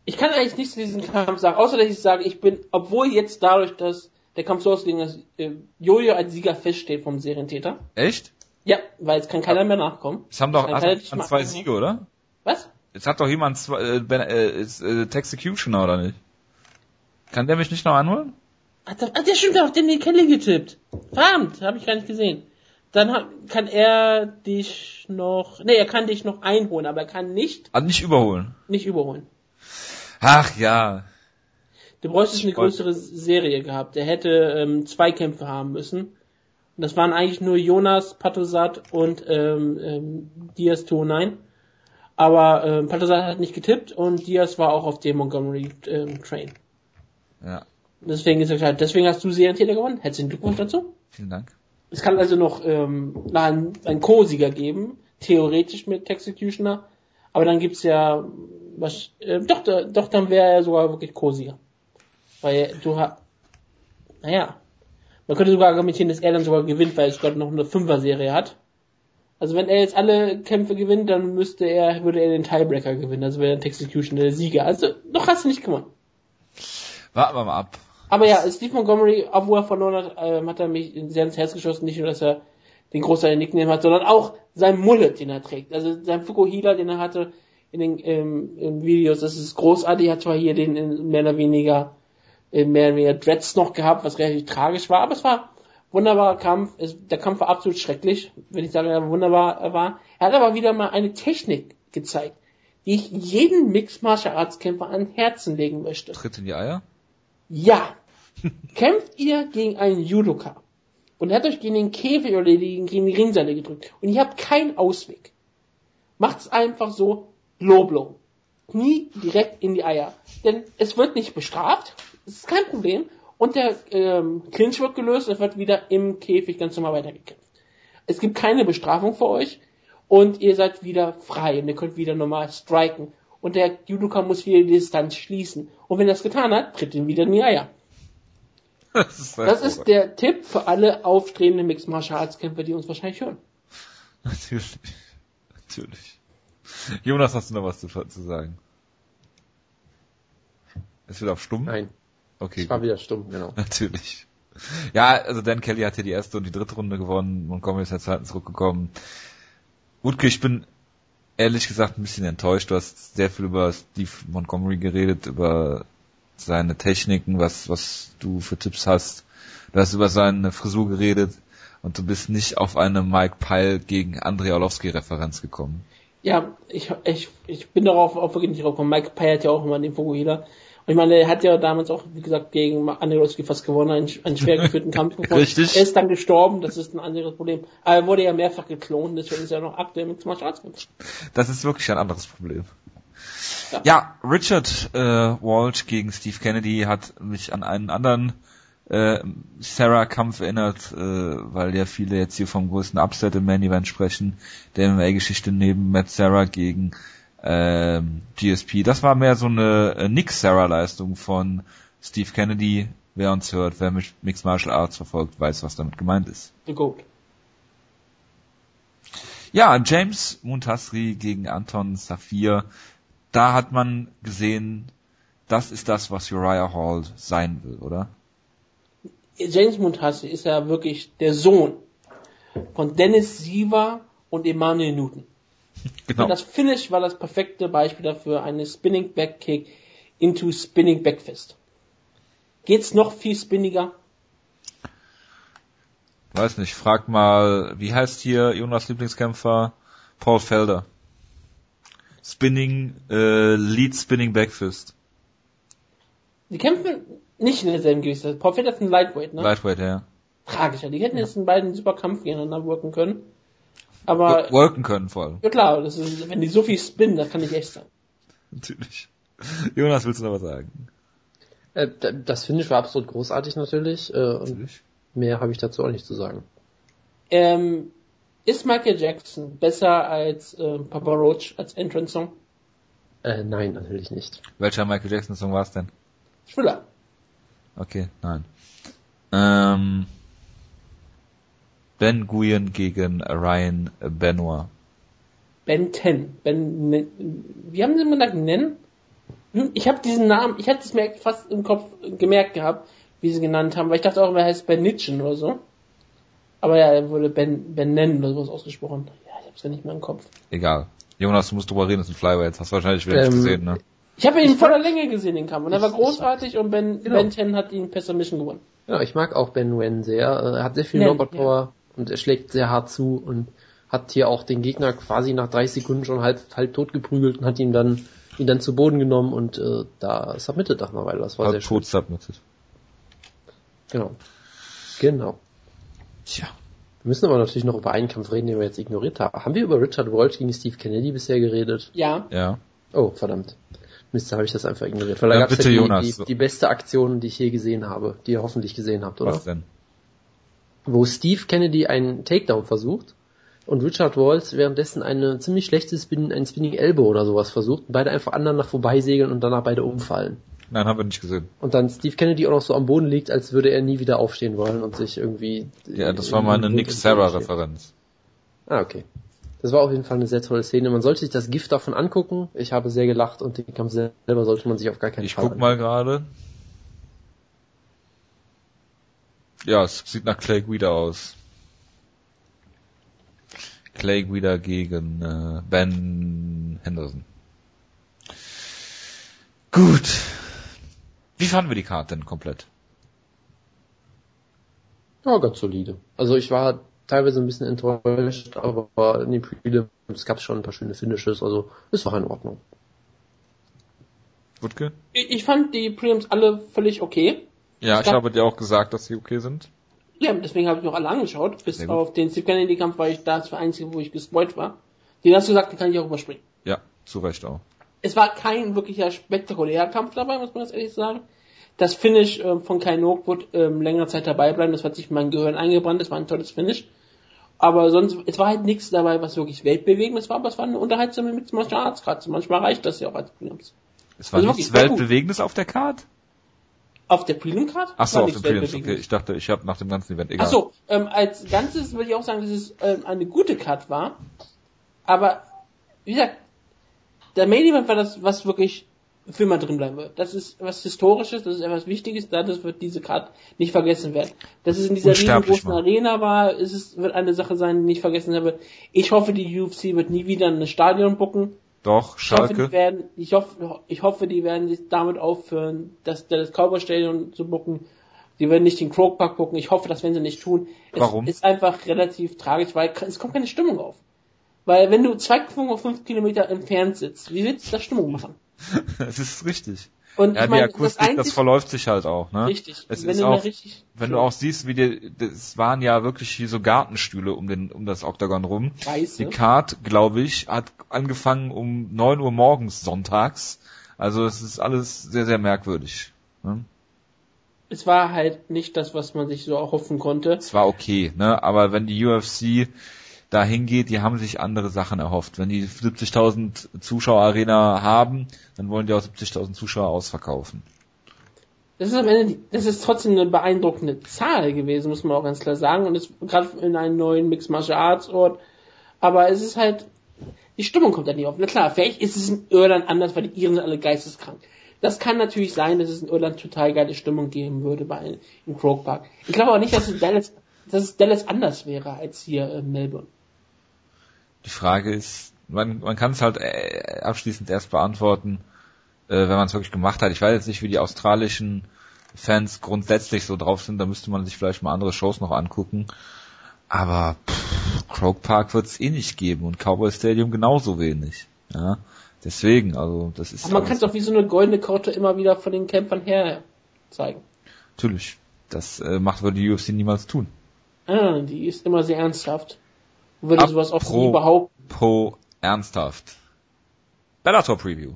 Ich kann eigentlich nichts zu diesem Kampf sagen, außer dass ich sage, ich bin, obwohl jetzt dadurch, dass der Kampf so ausgegangen ist, äh, Jojo als Sieger feststeht vom Serientäter. Echt? Ja, weil jetzt kann keiner mehr nachkommen. Es haben doch mal- zwei Siege, oder? Was? Jetzt hat doch jemand zwei, äh, ben, äh, ist, äh, Texecutioner, oder nicht? Kann der mich nicht noch anholen? Hat der, ah, der stimmt, auf den Kelly getippt. Verdammt, habe ich gar nicht gesehen. Dann hat, kann er dich noch, nee, er kann dich noch einholen, aber er kann nicht, Also nicht überholen. nicht überholen. Ach ja. Du bräuchtest eine größere Serie gehabt. Er hätte ähm, zwei Kämpfe haben müssen. Und das waren eigentlich nur Jonas, Patosat und ähm, ähm, Diaz 209. Aber ähm, Patosat hat nicht getippt und Diaz war auch auf dem Montgomery ähm, Train. Ja. Deswegen ist er halt, deswegen hast du Serientäter gewonnen. Herzlichen Glückwunsch dazu. Vielen Dank. Es kann also noch ähm, einen, einen Co-Sieger geben, theoretisch mit Executioner, aber dann gibt's ja was, äh, doch, doch, dann wäre er sogar wirklich Co-Sieger. Weil du hast, naja, man könnte sogar argumentieren, dass er dann sogar gewinnt, weil es gerade noch eine Fünfer-Serie hat. Also wenn er jetzt alle Kämpfe gewinnt, dann müsste er, würde er den Tiebreaker gewinnen, also wäre dann Executioner der Sieger. Also, noch hast du nicht gewonnen. Warten wir mal ab. Aber ja, Steve Montgomery, obwohl er verloren hat, ähm, hat er mich sehr ins Herz geschossen. Nicht nur, dass er den großteil Nickname hat, sondern auch sein Mullet, den er trägt. Also sein Fukuhila, den er hatte in den ähm, in Videos, das ist großartig. Er hat zwar hier den in mehr oder weniger äh, mehr oder weniger Dreads noch gehabt, was relativ tragisch war, aber es war wunderbarer Kampf. Der Kampf war absolut schrecklich, wenn ich sage, er wunderbar war. Er hat aber wieder mal eine Technik gezeigt, die ich jeden Mixed Martial Arts Kämpfer an Herzen legen möchte. Tritt in die Eier. Ja. <laughs> Kämpft ihr gegen einen Judoka und er hat euch gegen den Käfig oder gegen die Ringseile gedrückt und ihr habt keinen Ausweg. Macht's einfach so, Low Blow. Knie direkt in die Eier. Denn es wird nicht bestraft, es ist kein Problem und der ähm, Clinch wird gelöst und es wird wieder im Käfig ganz normal weitergekämpft. Es gibt keine Bestrafung für euch und ihr seid wieder frei und ihr könnt wieder normal striken. Und der Judoka muss wieder die Distanz schließen. Und wenn er das getan hat, tritt ihn wieder in die Eier. <laughs> Das ist, Das ist der Tipp für alle aufstrebenden Mixed Martial Arts Kämpfer, die uns wahrscheinlich hören. <laughs> Natürlich. Natürlich. Jonas, hast du noch was zu, zu sagen? Ist wieder auf stumm? Nein, Okay. ich war gut. wieder stumm, genau. <laughs> Natürlich. Ja, also Dan Kelly hat hier die erste und die dritte Runde gewonnen. Montgomery ist in der zweiten zurückgekommen. Wutke, ich bin ehrlich gesagt ein bisschen enttäuscht. Du hast sehr viel über Steve Montgomery geredet, über seine Techniken, was, was du für Tipps hast. Du hast über seine Frisur geredet und du bist nicht auf eine Mike Pyle gegen Andrei Orlovsky Referenz gekommen. Ja, ich, ich, ich bin darauf auch wirklich nicht drauf gekommen. Mike Pye hat ja auch immer den Fukuhila. Ich meine, er hat ja damals auch, wie gesagt, gegen Androwski fast gewonnen, einen, einen schwer geführten <laughs> Kampf gewonnen. Richtig. Er ist dann gestorben, das ist ein anderes Problem. Aber er wurde ja mehrfach geklont, deswegen ist er noch aktuell mit Martial Arts. Das ist wirklich ein anderes Problem. Ja. Ja, Richard äh, Walsh gegen Steve Kennedy hat mich an einen anderen äh, Sarah-Kampf erinnert, äh, weil ja viele jetzt hier vom größten Upset im Main Event sprechen, der MMA-Geschichte neben Matt Sarah gegen ähm, GSP. Das war mehr so eine äh, Nick Sarah-Leistung von Steve Kennedy. Wer uns hört, wer Mixed Martial Arts verfolgt, weiß, was damit gemeint ist. The Goat. Ja, James Muntasri gegen Anton Safir. Da hat man gesehen, das ist das, was Uriah Hall sein will, oder? James Muntassi ist ja wirklich der Sohn von Dennis Siever und Emmanuel Newton. Genau. Und das Finish war das perfekte Beispiel dafür, eine Spinning Back Kick into Spinning Back Fist. Geht's noch viel spinniger? Weiß nicht, frag mal, wie heißt hier Jonas Lieblingskämpfer? Paul Felder. Spinning, äh, Lead Spinning Backfist. Die kämpfen nicht in derselben Gewichtsklasse. Paul Felder ist ein Lightweight, ne? Lightweight, ja. Tragischer. Die hätten jetzt in beiden super Kampf gegeneinander worken können. Aber, Wolken können vor allem. ja klar, das ist, wenn die so viel spinnen, das kann nicht echt sein. Natürlich. Jonas, willst du noch was sagen? Äh, das Finish war absolut großartig natürlich. Äh, und Natürlich. mehr habe ich dazu auch nicht zu sagen. Ähm, ist Michael Jackson besser als äh, Papa Roach als Entrance Song? Äh, nein, natürlich nicht. Welcher Michael Jackson Song war es denn? Thriller. Okay, nein. Ähm, ben Guyen gegen Ryan Benoit. Ben 10. Ben, ne, wie haben sie immer gesagt, nennen? Hm, Ich habe diesen Namen, ich hätte es mir fast im Kopf gemerkt gehabt, wie sie genannt haben, weil ich dachte auch, er heißt Ben Nitschen oder so. Aber ja, er wurde Ben, Ben Nen oder sowas ausgesprochen. Ja, ich hab's ja nicht mehr im Kopf. Egal. Jonas, du musst drüber reden, das sind Flyweights. Hast du wahrscheinlich wieder nicht Ähm, gesehen, ne? Ich habe ihn in voller Länge gesehen, den Kampf. Und er war großartig und Ben, Genau. ben 10 hat ihn per Submission gewonnen. Ja, ich mag auch Ben Wen sehr. Äh, Er hat sehr viel Nen, Knockout Power und er schlägt sehr hart zu und hat hier auch den Gegner quasi nach 30 Sekunden schon halb, halb tot geprügelt und hat ihn dann ihn dann zu Boden genommen und äh, da submitted nach einer Weile. Das war sehr Halb schön. tot submitted. Genau. Genau. Tja. Wir müssen aber natürlich noch über einen Kampf reden, den wir jetzt ignoriert haben. Haben wir über Richard Walsh gegen Steve Kennedy bisher geredet? Ja, Ja. Oh, verdammt. Mist, da habe ich das einfach ignoriert. Weil da Ja, gab's bitte, ja die, Jonas. die, die beste Aktion, die ich je gesehen habe, die ihr hoffentlich gesehen habt, oder? Was denn? Wo Steve Kennedy einen Takedown versucht und Richard Walsh währenddessen eine ziemlich schlechte Spin, ein Spinning Elbow oder sowas versucht und beide einfach aneinander vorbeisegeln und danach beide umfallen. Nein, haben wir nicht gesehen. Und dann Steve Kennedy auch noch so am Boden liegt, als würde er nie wieder aufstehen wollen und sich irgendwie... Ja, das war mal eine Nick Sarah-Referenz. Ah, okay. Das war auf jeden Fall eine sehr tolle Szene. Man sollte sich das Gift davon angucken. Ich habe sehr gelacht und den Kampf selber sollte man sich auf gar keinen Ich Fall guck mal gerade. Ja, es sieht nach Clay Guida aus. Clay Guida gegen äh, Ben Henderson. Gut. Wie fanden wir die Karte denn komplett? Ja, ganz solide. Also ich war teilweise ein bisschen enttäuscht, aber in den Prelims gab es schon ein paar schöne Finishes, also es war in Ordnung. Wutke? ich, ich fand die Prelims alle völlig okay. Ja, ich Ja. habe dir auch gesagt, dass sie okay sind. Ja, deswegen habe ich noch alle angeschaut. Bis Sehr gut. auf den Steve Kennedy-Kampf war ich da das Einzige, wo ich gespoilt war. Den hast du gesagt, den kann ich auch überspringen. Ja, zu Recht auch. Es war kein wirklicher spektakulärer Kampf dabei, muss man das ehrlich sagen. Das Finish ähm, von Kai Noak wird ähm, längere Zeit dabei bleiben. Das hat sich in mein Gehirn eingebrannt. Das war ein tolles Finish. Aber sonst, es war halt nichts dabei, was wirklich weltbewegendes war, aber es war eine unterhaltsame Mixed Martial Arts Karte. Manchmal reicht das ja auch als Prelims. Es war Also nichts. Weltbewegendes auf der Card? Auf der Prelim Card? Ach so, war auf Prelims, Weltbewegendes. okay. Ich dachte, ich habe nach dem ganzen Event, egal. Ach so, ähm, als Ganzes würde ich auch sagen, dass es ähm, eine gute Cut war. Aber, wie gesagt, der Main Event war das, was wirklich für immer drin bleiben wird. Das ist was Historisches, das ist etwas Wichtiges, dadurch wird diese Cut nicht vergessen werden. Dass es in dieser riesengroßen machen. Arena war, ist es, wird eine Sache sein, die nicht vergessen werden wird. Ich hoffe, die UFC wird nie wieder ein Stadion bucken. Doch, Ich hoffe, die Schalke. werden, ich hoffe, ich hoffe, die werden sich damit aufhören, das, das Cowboy Stadion zu bucken. Die werden nicht den Croke Park bucken. Ich hoffe, das werden sie nicht tun. Es Warum? ist einfach relativ tragisch, weil es kommt keine Stimmung auf. Weil wenn du 2,5 Kilometer entfernt sitzt, wie willst du da Stimmung machen? <laughs> das ist richtig. Und Ja, ich meine, die Akustik, das, verläuft sich halt auch, ne? richtig. Es wenn ist du auch, richtig, wenn du auch siehst, wie die, das waren ja wirklich hier so Gartenstühle um den, um das Oktagon rum. weiße, Die Card, glaube ich, hat angefangen um 9 Uhr morgens sonntags. Also es ist alles sehr, sehr merkwürdig. Ne? es war halt nicht das, was man sich so erhoffen konnte. Es war okay, ne? Aber wenn die UFC da hingeht, die haben sich andere Sachen erhofft. Wenn die 70.000 Zuschauer-Arena haben, dann wollen die auch 70.000 Zuschauer ausverkaufen. Das ist am Ende, das ist trotzdem eine beeindruckende Zahl gewesen, muss man auch ganz klar sagen. Und es gerade in einem neuen Mixed Martial Arts Ort. Aber es ist halt, die Stimmung kommt da nicht auf. Na klar, vielleicht ist es in Irland anders, weil die Iren sind alle geisteskrank. Das kann natürlich sein, dass es in Irland total geile Stimmung geben würde bei im Croke Park. Ich glaube aber nicht, dass es Dallas, dass es Dallas anders wäre als hier in Melbourne. Die Frage ist, man, man kann es halt äh, abschließend erst beantworten, äh, wenn man es wirklich gemacht hat. Ich weiß jetzt nicht, wie die australischen Fans grundsätzlich so drauf sind, da müsste man sich vielleicht mal andere Shows noch angucken. Aber pff, Croke Park wird es eh nicht geben und Cowboy Stadium genauso wenig. Ja, deswegen, also das ist Aber man kann es doch wie so eine goldene Korte immer wieder von den Kämpfern her zeigen. natürlich. Das äh, macht würde die UFC niemals tun. Ah, die ist immer sehr ernsthaft. Würde sowas auch Apro- nie behaupten. Po ernsthaft. Bellator Preview.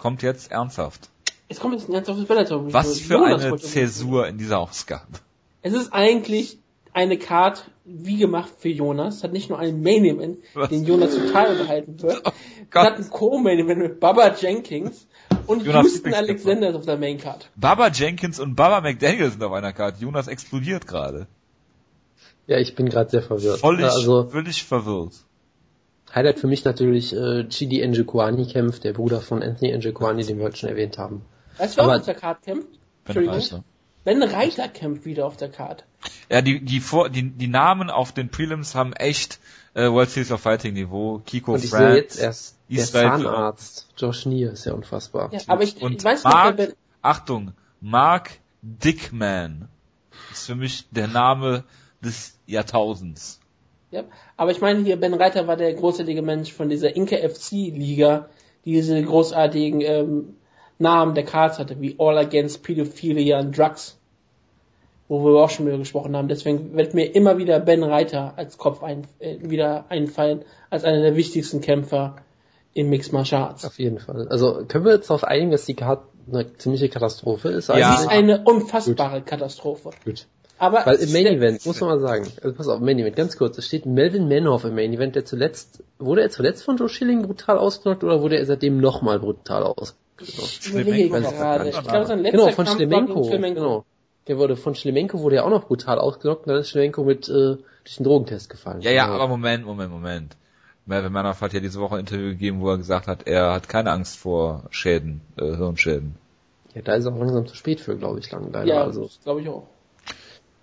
Kommt jetzt ernsthaft. Es kommt jetzt ein ernsthaftes Bellator. Was für Jonas eine Zäsur in dieser Ausgabe. Es ist eigentlich eine Card wie gemacht für Jonas. Hat nicht nur einen Main Event, Was? den Jonas total unterhalten wird. es Gott. hat einen Co-Main Event mit Baba Jenkins und Jonas Houston. Alexander auf der Main Card. Baba Jenkins und Baba McDaniel sind auf einer Karte. Jonas explodiert gerade. Ja, ich bin gerade sehr verwirrt. Völlig, Also völlig verwirrt. Highlight für mich natürlich äh, Chidi Njokuani kämpft, der Bruder von Anthony Njokuani, den wir heute schon erwähnt haben. Weißt du, wer auch auf der Card kämpft? Ben. Reiter. Ben Reiter kämpft wieder auf der Card. Ja, die, die, vor, die, die Namen auf den Prelims haben echt äh, World Series of Fighting Niveau. Kiko Und ich France. jetzt erst der Israel- Zahnarzt, Josh Neer, ist ja unfassbar. Ja, aber ich, und ich weiß nicht, wer Mark, Ben, Achtung, Mark Dickman ist für mich der Name des Jahrtausends. Ja, aber ich meine hier, Ben Reiter war der großartige Mensch von dieser Inke FC Liga, die diese großartigen ähm, Namen der Cards hatte, wie All Against Pedophilia and Drugs, wo wir auch schon wieder gesprochen haben. Deswegen wird mir immer wieder Ben Reiter als Kopf ein, äh, wieder einfallen, als einer der wichtigsten Kämpfer im Mixed Martial Arts. Auf jeden Fall. Also können wir jetzt darauf einigen, dass die Karte eine ziemliche Katastrophe ist? Ja. Sie eigentlich? ist eine unfassbare Katastrophe. Gut. Aber Weil im Main Event, muss man mal sagen, also pass auf, Main Event, ganz kurz, es steht Melvin Manhoff im Main Event, der zuletzt, wurde er zuletzt von Joe Schilling brutal ausgenockt oder wurde er seitdem nochmal brutal ausgenockt? Ich überlege gerade. Ich glaube, sein letzter Genau, von Kampf Schlemenko, genau. Der wurde, von Schlemenko wurde er auch noch brutal ausgenockt, und dann ist Schlemenko mit, äh, durch den Drogentest gefallen. Ja, ja, Genau. aber Moment, Moment, Moment. Melvin Manoff hat ja diese Woche ein Interview gegeben, wo er gesagt hat, er hat keine Angst vor Schäden, äh, Hirnschäden. Ja, da ist er auch langsam zu spät für, glaube ich, lang, leider. Ja, also. das glaube ich auch.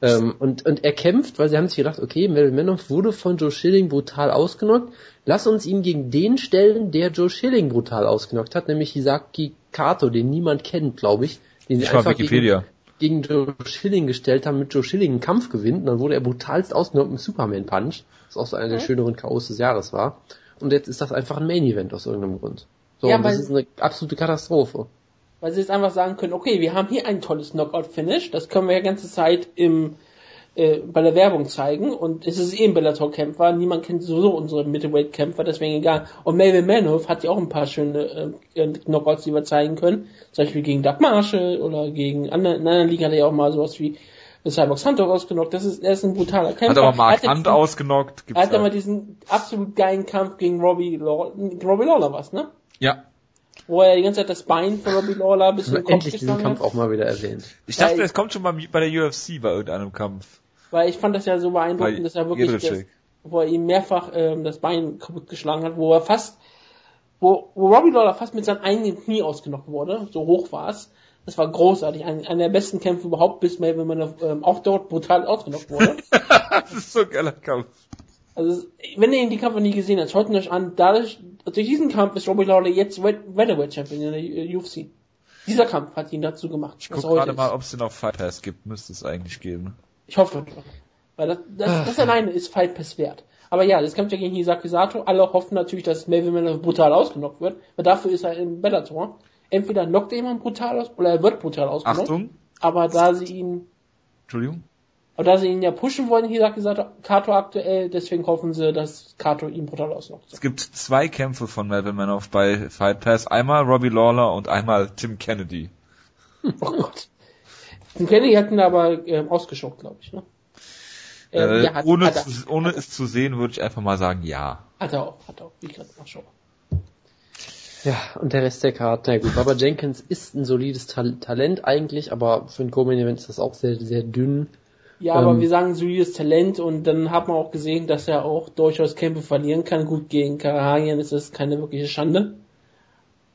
Ähm, und, und er kämpft, weil sie haben sich gedacht, okay, Melvin Manoff wurde von Joe Schilling brutal ausgenockt. Lass uns ihn gegen den stellen, der Joe Schilling brutal ausgenockt hat, nämlich Hisaki Kato, den niemand kennt, glaube ich. Den mal einfach Wikipedia. Gegen, gegen Joe Schilling gestellt haben, mit Joe Schilling einen Kampf gewinnt. Und dann wurde er brutalst ausgenockt mit Superman Punch, was auch so einer der schöneren K.O.s des Jahres war. Und jetzt ist das einfach ein Main Event aus irgendeinem Grund. So, Ja, und das ist eine absolute Katastrophe. Weil sie jetzt einfach sagen können, okay, wir haben hier ein tolles Knockout-Finish, das können wir ja ganze Zeit im, äh, bei der Werbung zeigen und es ist eh ein Bellator-Kämpfer, niemand kennt sowieso unsere Middleweight-Kämpfer, deswegen egal. Und Melvin Manhoff hat ja auch ein paar schöne äh, Knockouts, die wir zeigen können, zum Beispiel gegen Doug Marshall oder gegen andere, in anderen Ligen hat er ja auch mal sowas wie Cyborg Santos ausgenockt, das ist, er ist ein brutaler Kämpfer. Hat aber Mark Er hat Hunt ausgenockt. Er Gibt's hat ja ja. mal diesen absolut geilen Kampf gegen Robbie Lawler, Robbie Lawler was, ne? ja. Wo er die ganze Zeit das Bein von Robbie Lawler bis in den Kopf Endlich diesen geschlagen Kampf hat. auch mal wieder erwähnt. Ich dachte, Weil- es kommt schon mal bei der UFC bei irgendeinem Kampf. Weil ich fand das ja so Bei beeindruckend, dass er wirklich, das, wo er ihm mehrfach ähm, das Bein kaputt geschlagen hat, wo er fast, wo, wo Robbie Lawler fast mit seinem eigenen Knie ausgenockt wurde, so hoch war es. Das war großartig, ein, einer der besten Kämpfe überhaupt, bis Melvin man ähm, auch dort brutal ausgenockt wurde. <laughs> das ist so ein geiler Kampf. Also, wenn ihr ihn die Kampf nie gesehen habt, schaut ihn euch an. Dadurch, durch diesen Kampf ist Robbie Lawler jetzt Welterweight Champion in der UFC. Dieser Kampf hat ihn dazu gemacht. Ich guck er gerade mal, ob es den auf Fight Pass gibt. Müsste es eigentlich geben. Ich hoffe. doch. Weil das, das, das alleine ist Fight Pass wert. Aber ja, das kämpft ja gegen Hisaki Sato. Alle hoffen natürlich, dass Melvin Manor brutal ausgenockt wird. Weil dafür ist er im Bellator. Entweder knockt er jemand brutal aus, oder er wird brutal ausgenockt. Achtung, Aber da sie ihn, Entschuldigung. Aber da sie ihn ja pushen wollen, Hisaki Sato, Kato aktuell, deswegen hoffen sie, dass Kato ihn brutal ausnockt. Es gibt zwei Kämpfe von Melvin Manoff bei Fight Pass. Einmal Robbie Lawler und einmal Tim Kennedy. Oh Gott. Den Kennedy hat ihn aber ähm, ausgeschockt, glaube ich. Ne? Ähm, Äh, ja, hat, ohne hat, er, zu, ohne es zu sehen, würde ich einfach mal sagen, ja. hat er auch, hat er auch, wie ich gerade nachschaue. Ja, und der Rest der Karte, na gut, Baba Jenkins ist ein solides Tal Talent eigentlich, aber für ein Co-Main-Event ist das auch sehr, sehr dünn. Ja, aber Ähm, wir sagen solides Talent und dann hat man auch gesehen, dass er auch durchaus Kämpfe verlieren kann. Gut, gegen Karahanien ist das keine wirkliche Schande.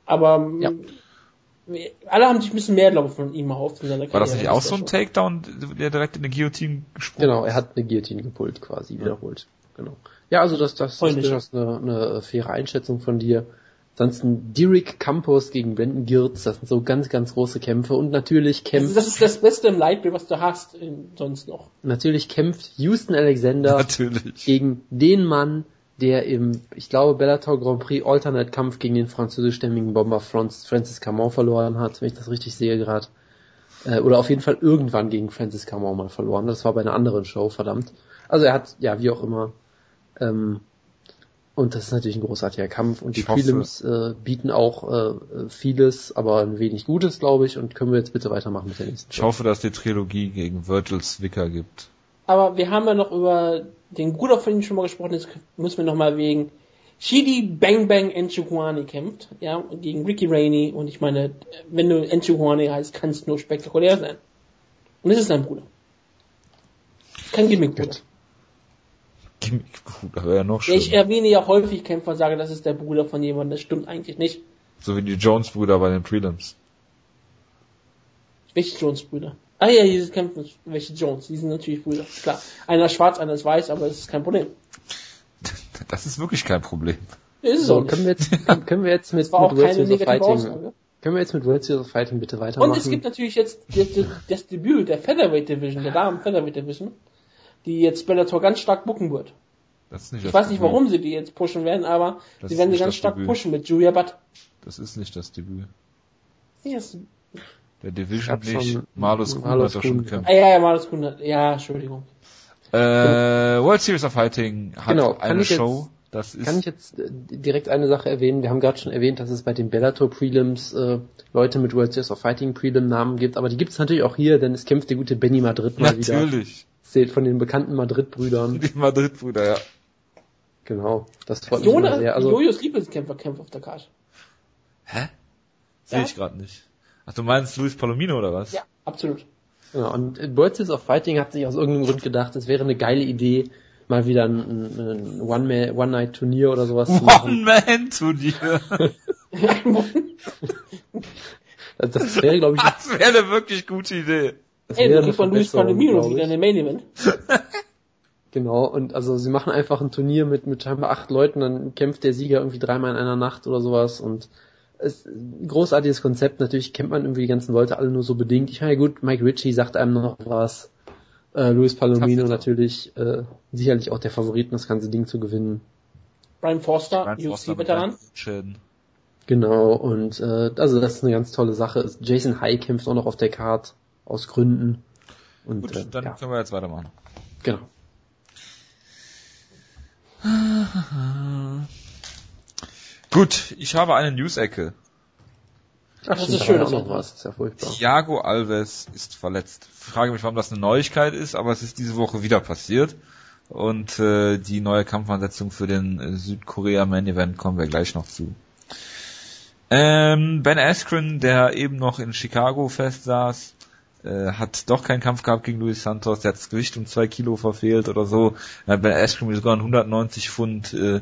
Aber Ja. m, alle haben sich ein bisschen mehr, glaube ich, von ihm erhofft. In seiner War das Karriere. nicht auch ist so ja ein. Takedown, der direkt in die Guillotine gesprungen Genau, er hat eine Guillotine gepult quasi, wiederholt. Genau. Ja, also das, das ist Freundlich. durchaus eine, eine faire Einschätzung von dir. Ansonsten Derek Campos gegen Brandon Girtz, das sind so ganz, ganz große Kämpfe und natürlich Also kämpft, das ist das Beste im Lightweight, was du hast, in, sonst noch. natürlich kämpft Houston Alexander Natürlich. gegen den Mann, der im, ich glaube, Bellator Grand Prix Alternate Kampf gegen den französischstämmigen Bomber Franz, Francis Camon verloren hat, wenn ich das richtig sehe gerade. Äh, oder auf jeden Fall irgendwann gegen Francis Camon mal verloren. Das war bei einer anderen Show, verdammt. Also er hat, ja, wie auch immer. Ähm, und das ist natürlich ein großartiger Kampf. Und die Prelims äh, bieten auch äh, vieles, aber ein wenig Gutes, glaube ich. Und können wir jetzt bitte weitermachen mit der nächsten Ich hoffe, dass die Trilogie gegen Virgil Zwicker gibt. Aber wir haben ja noch über den Bruder von ihm schon mal gesprochen, jetzt müssen wir noch mal wegen Shidi Bang Bang Enchukwani kämpft, ja, gegen Ricky Rainey und ich meine, wenn du Enchukwani heißt, kann es nur spektakulär sein. Und es ist sein Bruder. Kein Gimmick-Bruder. Gut. Gut, da wäre ja noch Ja, ich schlimmer. erwähne ja häufig Kämpfer und sage, das ist der Bruder von jemandem, das stimmt eigentlich nicht. So wie die Jones-Brüder bei den Prelims. Welche Jones-Brüder? Ah ja, diese kämpfen, welche Jones? Die sind natürlich Brüder, klar. Einer ist schwarz, einer ist weiß, aber das ist kein Problem. <laughs> Das ist wirklich kein Problem. Ist es So, auch können wir jetzt, können- <laughs> können wir jetzt mit, mit World Series of Fighting, Aussage. können wir jetzt mit World Series of Fighting bitte weitermachen? Und es gibt natürlich jetzt das, das, das Debüt der Featherweight Division, der Damen Featherweight Division, die jetzt Bellator ganz stark bucken wird. Das ist nicht Ich das weiß nicht, Debüt. warum sie die jetzt pushen werden, aber Das sie werden sie ganz stark Debüt. pushen mit Julia Butt. Das ist nicht das Debüt. Yes. Der Division nicht. Malus Kuhn hat da schon Kuhn. gekämpft. Ah ja, ja, mal das 100. Ja, Entschuldigung. Äh, World Series of Fighting hat Genau, eine jetzt- Show. Das ist Kann ich jetzt äh, direkt eine Sache erwähnen? Wir haben gerade schon erwähnt, dass es bei den Bellator Prelims äh, Leute mit World Series of Fighting Prelim Namen gibt, aber die gibt es natürlich auch hier, denn es kämpft der gute Benny Madrid mal wieder. natürlich Zählt von den bekannten Madrid-Brüdern. die Madrid-Brüder, ja. Genau, das freut mich immer Jonas, sehr. Also, Jojos Lieblingskämpfer kämpft auf der Karte. Hä? Sehe Ja. ich gerade nicht. Ach, du meinst Luis Palomino oder was? Ja, absolut. genau, und Series of Fighting hat sich aus irgendeinem Grund gedacht, es wäre eine geile Idee, mal wieder ein, ein, One-Night-Turnier oder sowas zu machen. One-Man-Turnier. Das, <laughs> das wäre, glaube ich, Das wäre eine wirklich gute Idee. Ey, wäre du kriegst von Luis glaub wieder den Main Event. <laughs> Genau, und also sie machen einfach ein Turnier mit, mit scheinbar acht Leuten, dann kämpft der Sieger irgendwie dreimal in einer Nacht oder sowas und es ein großartiges Konzept, natürlich kennt man irgendwie die ganzen Leute alle nur so bedingt. Ich meine, gut, Mike Ritchie sagt einem noch was, äh, Luis Palomino natürlich äh, sicherlich auch der Favorit, das ganze Ding zu gewinnen. Brian Forster, Brian seinen Schäden. Genau, und äh, also das ist eine ganz tolle Sache. Jason High kämpft auch noch auf der Card aus Gründen. Und Gut, äh, dann ja, können wir jetzt weitermachen. genau. Gut, ich habe eine News-Ecke. Ach, Das ist schön, war das auch ist noch was, ist ja furchtbar. Thiago Alves ist verletzt. Ich frage mich, warum das eine Neuigkeit ist, aber es ist diese Woche wieder passiert. Und äh, die neue Kampfansetzung für den äh, Südkorea Main Event kommen wir gleich noch zu. Ähm, ben Askren, der eben noch in Chicago festsaß, äh, hat doch keinen Kampf gehabt gegen Luis Santos. Der hat das Gewicht um zwei Kilo verfehlt oder so. Dann hat Ben Askren sogar einen 190 Pfund äh,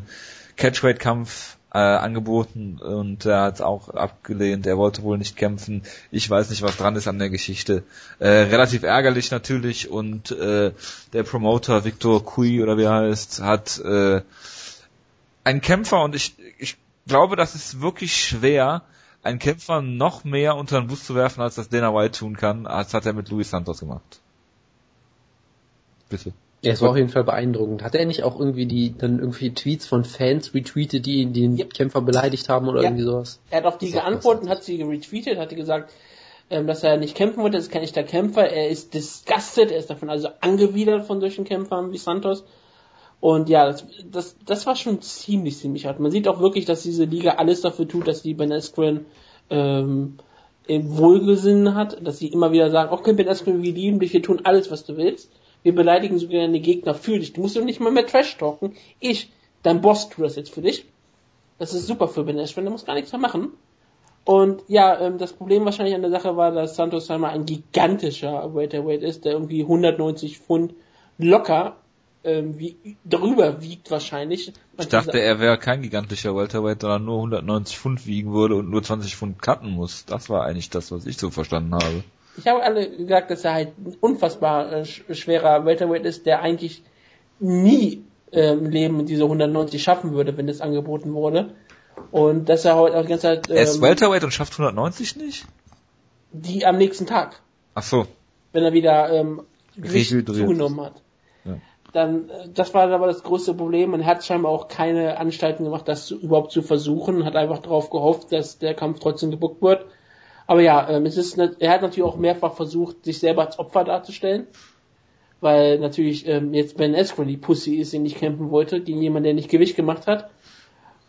Catchweight-Kampf äh, angeboten und er hat es auch abgelehnt. Er wollte wohl nicht kämpfen. Ich weiß nicht, was dran ist an der Geschichte. Äh, relativ ärgerlich natürlich und äh, der Promoter Victor Cui oder wie er heißt, hat äh, einen Kämpfer und ich, ich glaube, das ist wirklich schwer, einen Kämpfer noch mehr unter den Bus zu werfen, als das Dana White tun kann. Das hat er mit Luis Santos gemacht. Bitte. Ja, es war auf jeden Fall beeindruckend. Hat er nicht auch irgendwie die dann irgendwie Tweets von Fans retweetet, die den. Kämpfer beleidigt haben oder Ja. irgendwie sowas? Er hat auf die geantwortet und hat sie retweetet, hatte gesagt, ähm, dass er nicht kämpfen wollte, das ist kein echter Kämpfer, er ist disgusted, er ist davon also angewidert von solchen Kämpfern wie Santos. Und ja, das, das, das war schon ziemlich, ziemlich hart. Man sieht auch wirklich, dass diese Liga alles dafür tut, dass die Ben Askren ähm, im Wohlgesinnen hat, dass sie immer wieder sagen, okay, Ben Askren, wir lieben dich, wir tun alles, was du willst. Wir beleidigen sogar deine Gegner für dich. Du musst doch nicht mal mehr Trash talken. Ich, dein Boss, tut das jetzt für dich. Das ist super für Ben Askren, der muss gar nichts mehr machen. Und ja, ähm, das Problem wahrscheinlich an der Sache war, dass Santos einmal ein gigantischer Welterweight ist, der irgendwie 190 Pfund locker ähm, wie, darüber wiegt wahrscheinlich. Ich dachte, er wäre kein gigantischer Welterweight, sondern nur 190 Pfund wiegen würde und nur 20 Pfund cutten muss. Das war eigentlich das, was ich so verstanden habe. Ich habe alle gesagt, dass er halt ein unfassbar äh, sch- schwerer Welterweight ist, der eigentlich nie äh, im Leben diese 190 schaffen würde, wenn das angeboten wurde. Und dass er heute auch die ganze Zeit er ist ähm, Welterweight und schafft 190 nicht? die am nächsten Tag. Ach so. wenn er wieder ähm, Gewicht zugenommen hat. Dann, äh, das war aber das größte Problem. Man hat scheinbar auch keine Anstalten gemacht, das überhaupt zu versuchen, hat einfach darauf gehofft, dass der Kampf trotzdem gebuckt wird. Aber ja, ähm, es ist, er hat natürlich auch mehrfach versucht, sich selber als Opfer darzustellen. Weil natürlich ähm, jetzt Ben Askren die Pussy ist, die nicht kämpfen wollte, gegen jemanden, der nicht Gewicht gemacht hat.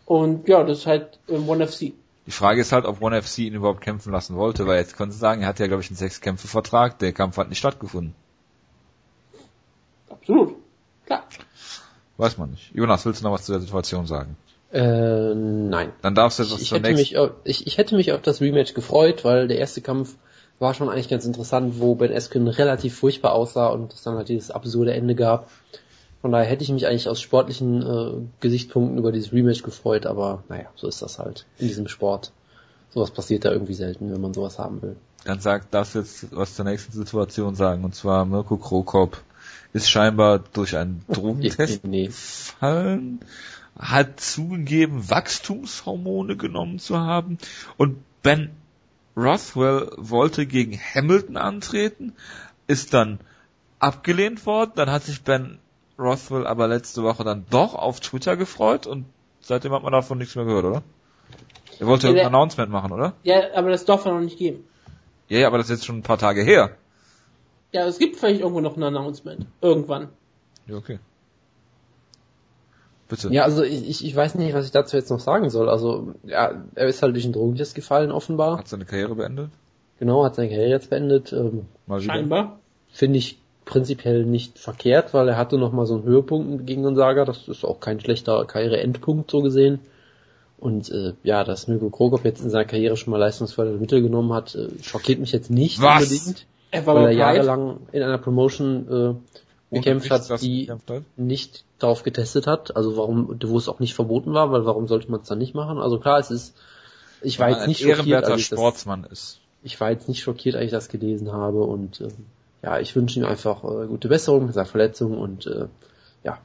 Und ja, das ist halt ähm, One FC. Die Frage ist halt, ob One FC ihn überhaupt kämpfen lassen wollte, weil jetzt können sie sagen, er hat ja, glaube ich, einen Sechs-Kämpfe-Vertrag, der Kampf hat nicht stattgefunden. Absolut. Klar. Weiß man nicht. Jonas, willst du noch was zu der Situation sagen? Äh, nein. Dann darfst du jetzt Ich, was ich, zur hätte nächsten... mich auf, ich, ich hätte mich auf das Rematch gefreut, weil der erste Kampf war schon eigentlich ganz interessant, wo Ben Askren relativ furchtbar aussah und es dann halt dieses absurde Ende gab. Von daher hätte ich mich eigentlich aus sportlichen äh, Gesichtspunkten über dieses Rematch gefreut, aber naja, so ist das halt in diesem Sport. Sowas passiert da irgendwie selten, wenn man sowas haben will. Dann sag, darfst du jetzt was zur nächsten Situation sagen, und zwar Mirko Krokop ist scheinbar durch einen <laughs> Drogentest Nee, gefallen, hat zugegeben, Wachstumshormone genommen zu haben und Ben Rothwell wollte gegen Hamilton antreten, ist dann abgelehnt worden, dann hat sich Ben Rothwell aber letzte Woche dann doch auf Twitter gefreut und seitdem hat man davon nichts mehr gehört, oder? Er wollte Ja, ein Announcement machen, oder? Ja, aber das darf er noch nicht geben. Ja, ja, aber das ist jetzt schon ein paar Tage her. Ja, es gibt vielleicht irgendwo noch ein Announcement. Irgendwann. Ja, okay. Bitte. Ja, also ich, ich- ich weiß nicht, was ich dazu jetzt noch sagen soll. Also, ja, er ist halt durch einen Drogentest gefallen, offenbar. Hat seine Karriere beendet? Genau, hat seine Karriere jetzt beendet. Ähm. Scheinbar. Finde ich prinzipiell nicht verkehrt, weil er hatte noch mal so einen Höhepunkt gegen Gonzaga. Das ist auch kein schlechter Karriereendpunkt so gesehen. Und äh, ja, dass Mirko Krokop jetzt in seiner Karriere schon mal leistungsvolle Mittel genommen hat, äh, schockiert mich jetzt nicht Was? unbedingt, weil er jahrelang in einer Promotion äh, gekämpft hat, die gekämpft hat? nicht darauf getestet hat, also warum, wo es auch nicht verboten war, weil warum sollte man es dann nicht machen? Also klar, es ist, ich war jetzt ein nicht schockiert, als ich das, Sportsmann ist. ich war jetzt nicht schockiert, als ich das gelesen habe und ähm, ja, ich wünsche ihm einfach äh, gute Besserung mit seiner Verletzung und äh, ja,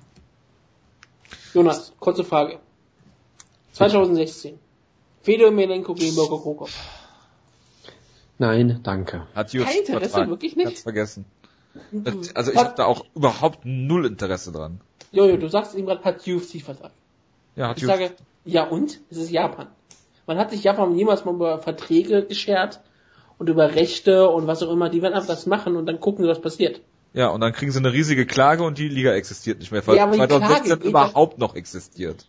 Jonas, kurze Frage. 2016. Fedor Melenko gegen Mirko Krokop. Nein, danke. Hat Kein UFC Interesse, Vertrag. wirklich nicht? Kannst vergessen. Das- Also ich habe da auch überhaupt null Interesse dran. Jojo, du sagst ihm gerade, hat UFC Vertrag. Ja, hat Ich UFC sage, ja und? Es ist Japan. Man hat sich Japan jemals mal über Verträge geschert und über Rechte und was auch immer. Die werden einfach das machen und dann gucken, was passiert. Ja, und dann kriegen sie eine riesige Klage und die Liga existiert nicht mehr, weil Ja, aber die 2016 Klage geht überhaupt noch existiert.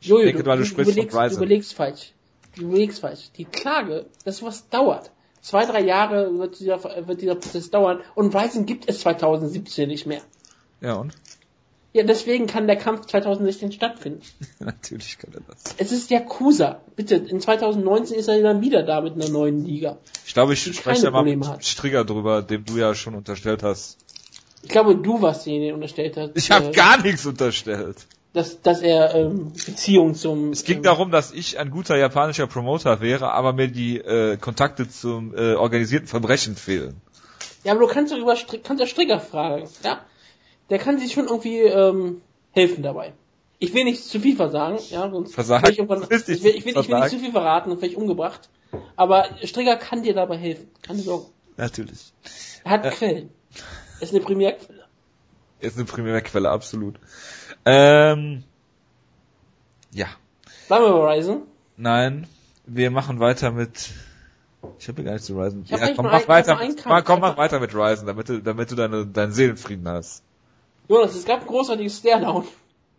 Jojo, denke, weil du sprichst von überlegst, du überlegst falsch. Du überlegst falsch. Die Klage, das was dauert. Zwei, drei Jahre wird dieser, wird dieser Prozess dauern und Ryzen gibt es 2017 nicht mehr. Ja, und? Ja, deswegen kann der Kampf 2016 stattfinden. <laughs> Natürlich kann er das. Es ist Yakuza. Bitte, in 2019 ist er dann wieder da mit einer neuen Liga. Ich glaube, ich spreche da mal mit Probleme hat. Strigger drüber, dem du ja schon unterstellt hast. Ich glaube, du warst derjenige, der unterstellt hat. Ich habe äh, gar nichts unterstellt. Dass, dass er ähm, Beziehung zum. Es ging ähm, darum, dass ich ein guter japanischer Promoter wäre, aber mir die äh, Kontakte zum äh, organisierten Verbrechen fehlen. Ja, aber du kannst doch über Stri kannst ja Strigger fragen, ja? Der kann sich schon irgendwie ähm, helfen dabei. Ich will nicht zu viel versagen, ja, sonst Versagen? ich, irgendwann, <laughs> ich, will, ich, will, ich will nicht zu viel verraten und vielleicht umgebracht. Aber Strigger kann dir dabei helfen. Keine Sorge. Natürlich. Er hat Äh. Quellen. Er ist eine Primärquelle. Ist eine Primärquelle, absolut. Ähm, ja. Bleiben wir bei Ryzen. Nein, wir machen weiter mit. Ich habe gar nicht zu Ryzen. Ja, komm, mach weiter. Kampf. komm, mach weiter mit Ryzen, damit du, damit du deine, deinen Seelenfrieden hast. Jonas, es gab ein großartiges Stairdown.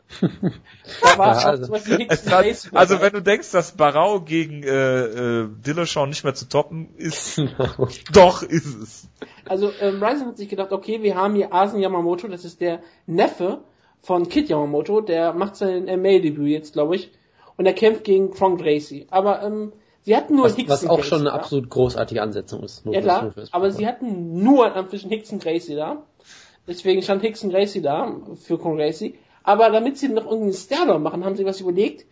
<laughs> da war Ja, also- hat, also wenn du denkst, dass Barau gegen äh, äh, Dillashaw nicht mehr zu toppen ist, <laughs> doch ist es. Also ähm, Ryzen hat sich gedacht, okay, wir haben hier Asen Yamamoto, das ist der Neffe von Kid Yamamoto, der macht sein MA-Debüt jetzt, glaube ich, und er kämpft gegen Kron Gracie. Aber ähm, sie hatten nur Was, Hicks was auch Gracie schon eine da. absolut großartige Ansetzung ist. Ja klar, aber sie hatten nur in Anführungsstrichen Hicks und Gracie da. Deswegen stand Hicks und Gracie da für Kron Gracie. Aber damit sie noch irgendeinen Stairdown machen, haben sie was überlegt.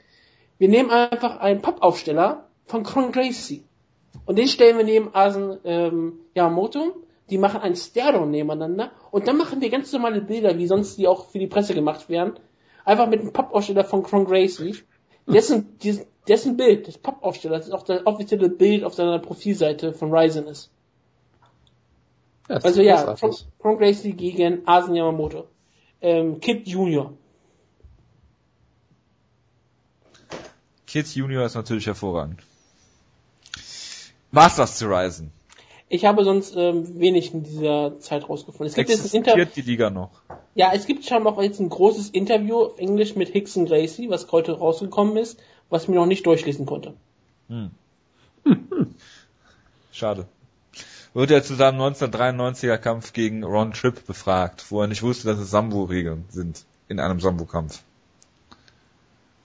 Wir nehmen einfach einen Pappaufsteller von Kron Gracie. Und den stellen wir neben Asen ähm, Yamamoto. Die machen einen Stairdown nebeneinander. Und dann machen wir ganz normale Bilder, wie sonst die auch für die Presse gemacht werden. Einfach mit einem Pappaufsteller von Kron Gracie. Dessen, dessen Bild, des Pappaufstellers, ist auch das offizielle Bild auf seiner Profilseite von Ryzen ist. Ja, Also ist ja, großartig. Frank, Frank Gracie gegen Asen Yamamoto. Ähm, Kid Junior. Kid Junior ist natürlich hervorragend. War's das zu Ryzen? Ich habe sonst ähm, wenig in dieser Zeit rausgefunden. Es gibt jetzt ein Interview. Die Liga noch? Ja, es gibt schon auch jetzt ein großes Interview auf Englisch mit Hicks und Gracie, was heute rausgekommen ist, was ich mir noch nicht durchlesen konnte. <laughs> Schade. Wird er zu seinem 1993er Kampf gegen Ron Tripp befragt, wo er nicht wusste, dass es Sambo-Regeln sind in einem Sambo-Kampf.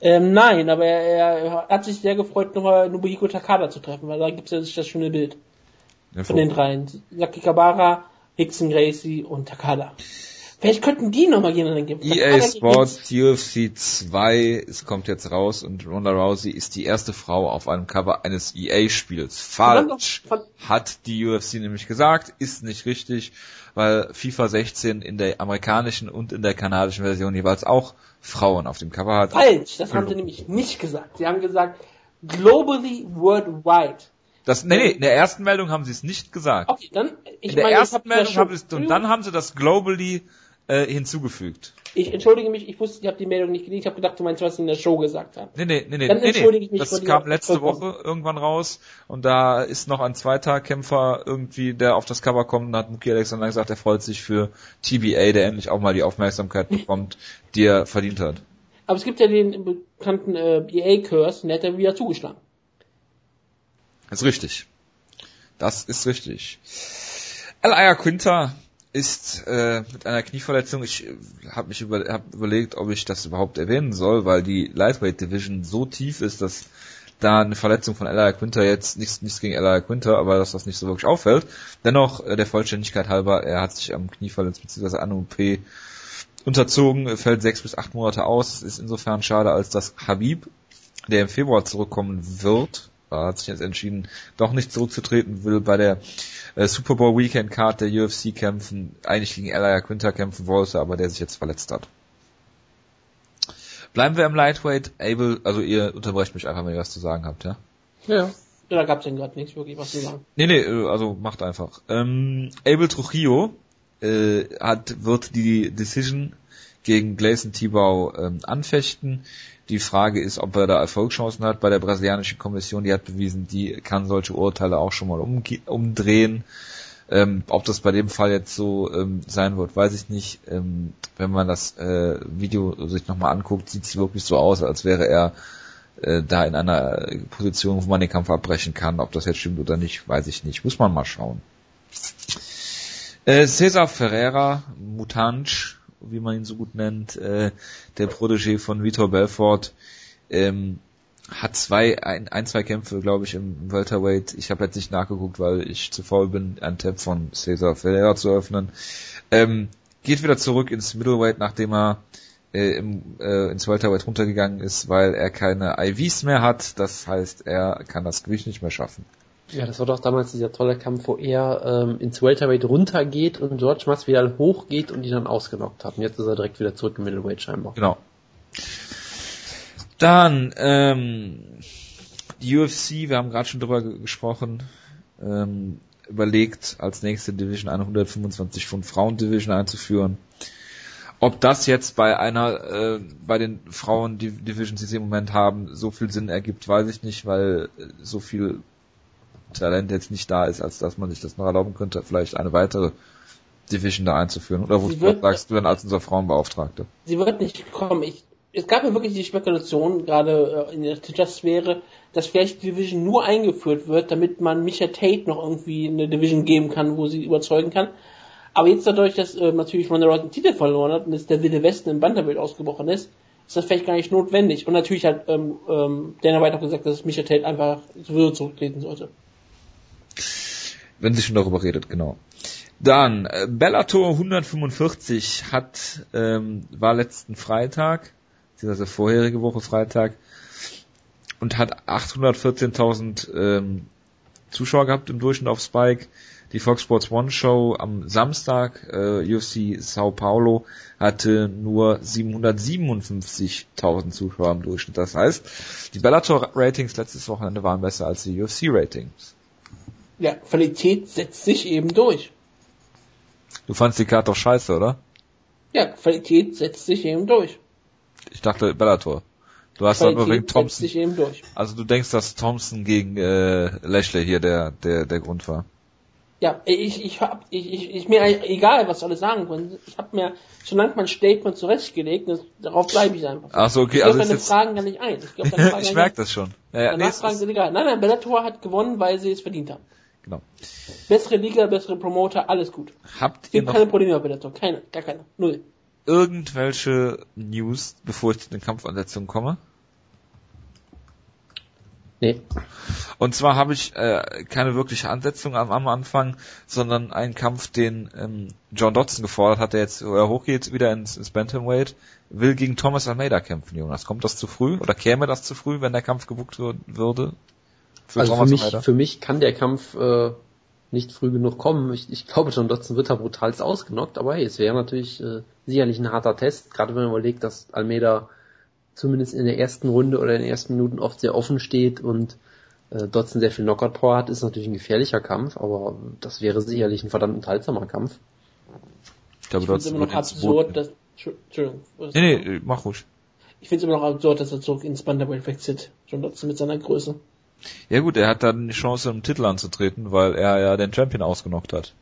Ähm, nein, aber er, er hat sich sehr gefreut, nochmal Nobuhiko Takada zu treffen, weil da gibt es ja das schöne Bild von den dreien. Saki Kabara, Hickson Gracie und Takada. Vielleicht könnten die nochmal gegeneinander kämpfen. EA Sports UFC 2, es kommt jetzt raus und Ronda Rousey ist die erste Frau auf einem Cover eines EA-Spiels. Falsch. Hat die UFC nämlich gesagt, ist nicht richtig, weil FIFA 16 in der amerikanischen und in der kanadischen Version jeweils auch Frauen auf dem Cover hat. Falsch, das haben sie nämlich nicht gesagt. Sie haben gesagt, globally worldwide. Das, nee, nee, in der ersten Meldung haben sie es nicht gesagt. Okay, dann, ich in der meine, ich ersten hab Meldung haben sie es, und dann haben sie das globally äh, hinzugefügt. Ich entschuldige mich, ich wusste, ich habe die Meldung nicht gelesen, ich habe gedacht, du meinst, was sie in der Show gesagt haben. Nee, nee, nee, nee, Dann nee, entschuldige ich nee. mich Das kam letzte. Woche irgendwann raus und da ist noch ein zweiter Kämpfer irgendwie, der auf das Cover kommt und hat Muki Alexander gesagt, er freut sich für TBA, der endlich auch mal die Aufmerksamkeit bekommt, die er verdient hat. Aber es gibt ja den bekannten äh, EA-Curse und der hat er wieder zugeschlagen. Das ist richtig. Das ist richtig. Elia Quinter ist äh, mit einer Knieverletzung. Ich äh, habe mich über, hab überlegt, ob ich das überhaupt erwähnen soll, weil die Lightweight Division so tief ist, dass da eine Verletzung von Elia Quinter jetzt nichts, nichts gegen Elia Quinter, aber dass das nicht so wirklich auffällt. Dennoch äh, der Vollständigkeit halber, er hat sich am Knie verletzt beziehungsweise an OP unterzogen, fällt sechs bis acht Monate aus. Es ist insofern schade, als dass Habib, der im Februar zurückkommen wird, hat sich jetzt entschieden, doch nicht zurückzutreten, will bei der äh, Super Bowl Weekend Card der UFC kämpfen, eigentlich gegen Elia Quinter kämpfen wollte, aber der sich jetzt verletzt hat. Bleiben wir im Lightweight. Abel, also ihr unterbrecht mich einfach, wenn ihr was zu sagen habt, ja? Ja. Ja, da gab es denn gerade nichts wirklich was zu sagen. Nee, nee, äh, also macht einfach. Ähm, Abel Trujillo äh, hat, wird die Decision gegen Gleison Tibau ähm, anfechten. Die Frage ist, ob er da Erfolgschancen hat bei der brasilianischen Kommission. Die hat bewiesen, die kann solche Urteile auch schon mal umge- umdrehen. Ähm, ob das bei dem Fall jetzt so ähm, sein wird, weiß ich nicht. Ähm, wenn man das äh, Video sich nochmal anguckt, sieht es wirklich so aus, als wäre er äh, da in einer Position, wo man den Kampf abbrechen kann. Ob das jetzt stimmt oder nicht, weiß ich nicht. Muss man mal schauen. Äh, Cesar Ferreira, Mutanch, wie man ihn so gut nennt, äh, der Protégé von Vitor Belfort, ähm, hat zwei, ein, ein zwei Kämpfe, glaube ich, im Welterweight. Ich habe jetzt nicht nachgeguckt, weil ich zu faul bin, einen Tab von Cesar Ferreira zu öffnen. Ähm, geht wieder zurück ins Middleweight, nachdem er äh, im, äh, ins Welterweight runtergegangen ist, weil er keine IVs mehr hat. Das heißt, er kann das Gewicht nicht mehr schaffen. Ja, das war doch damals dieser tolle Kampf, wo er ähm, ins Welterweight runtergeht und George Masvidal hochgeht und ihn dann ausgenockt hat. Und jetzt ist er direkt wieder zurück im Middleweight scheinbar. Genau. Dann ähm, die UFC, wir haben gerade schon drüber ge- gesprochen, ähm, überlegt, als nächste Division eine 125 Pfund Frauen Division einzuführen. Ob das jetzt bei einer, äh, bei den Frauen die Divisions, die sie im Moment haben, so viel Sinn ergibt, weiß ich nicht, weil äh, so viel Talent jetzt nicht da ist, als dass man sich das noch erlauben könnte, vielleicht eine weitere Division da einzuführen. Oder wo Sie sagst du denn als unser Frauenbeauftragte? Sie wird nicht kommen. Ich, es gab ja wirklich die Spekulation, gerade äh, in der Twitter-Sphäre, dass vielleicht die Division nur eingeführt wird, damit man Micha Tate noch irgendwie eine Division geben kann, wo sie überzeugen kann. Aber jetzt dadurch, dass äh, natürlich Ronda Rousey den Titel verloren hat und dass der Wilde Westen im Bantamweight ausgebrochen ist, ist das vielleicht gar nicht notwendig. Und natürlich hat ähm, ähm, Dana White auch gesagt, dass Micha Tate einfach sowieso zurücktreten sollte. Wenn sie schon darüber redet, genau. Dann, äh, Bellator 145 hat, ähm, war letzten Freitag, beziehungsweise vorherige Woche Freitag, und hat 814.000 ähm, Zuschauer gehabt im Durchschnitt auf Spike. Die Fox Sports One Show am Samstag, äh, UFC Sao Paulo, hatte nur 757.000 Zuschauer im Durchschnitt. Das heißt, die Bellator-Ratings letztes Wochenende waren besser als die UFC-Ratings. Ja, Qualität setzt sich eben durch. Du fandst die Karte doch scheiße, oder? Ja, Qualität setzt sich eben durch. Ich dachte Bellator. Du hast aber wegen Qualität setzt Thompson. sich eben durch. Also du denkst, dass Thompson gegen äh, Lashley hier der der der Grund war. Ja, ich, ich hab, ich, ich, ich mir egal, was alle sagen können. Ich habe mir schon lange mein Statement zurechtgelegt, und darauf bleibe ich einfach. Ach so, okay, ich also deine jetzt, Fragen gar nicht ein. Ich, glaub, <laughs> ich merke das schon. Ja, ja, nee, fragen ist, sind egal. Nein, nein, Bellator hat gewonnen, weil sie es verdient haben. Genau. Bessere Liga, bessere Promoter, alles gut. Habt ihr noch keine Probleme bei Bellator. Keine, gar keine. Null. irgendwelche News, bevor ich zu den Kampfansetzungen komme? Nee. Und zwar habe ich äh, keine wirkliche Ansetzung am, am Anfang, sondern einen Kampf, den ähm, John Dodson gefordert hat, der jetzt äh, hochgeht wieder ins, ins Bantamweight, will gegen Thomas Almeida kämpfen, Jonas. Kommt das zu früh oder käme das zu früh, wenn der Kampf gebucht wür- würde? Für also für mich, für mich kann der Kampf äh, nicht früh genug kommen. Ich, ich glaube, John Dodson wird da brutalst ausgenockt, aber hey, es wäre natürlich äh, sicherlich ein harter Test, gerade wenn man überlegt, dass Almeida zumindest in der ersten Runde oder in den ersten Minuten oft sehr offen steht und äh, Dodson sehr viel Knockout-Power hat, ist natürlich ein gefährlicher Kampf, aber das wäre sicherlich ein verdammt enthaltsamer Kampf. Ich glaube, Ich finde es Dodson immer noch absurd, dass, Entschuldigung. Nee, nee, mach ruhig. Ich finde es immer noch absurd, dass er zurück ins Bantamweight wechselt. John Dodson mit seiner Größe. Ja gut, er hat dann die Chance, im Titel anzutreten, weil er ja den Champion ausgenockt hat.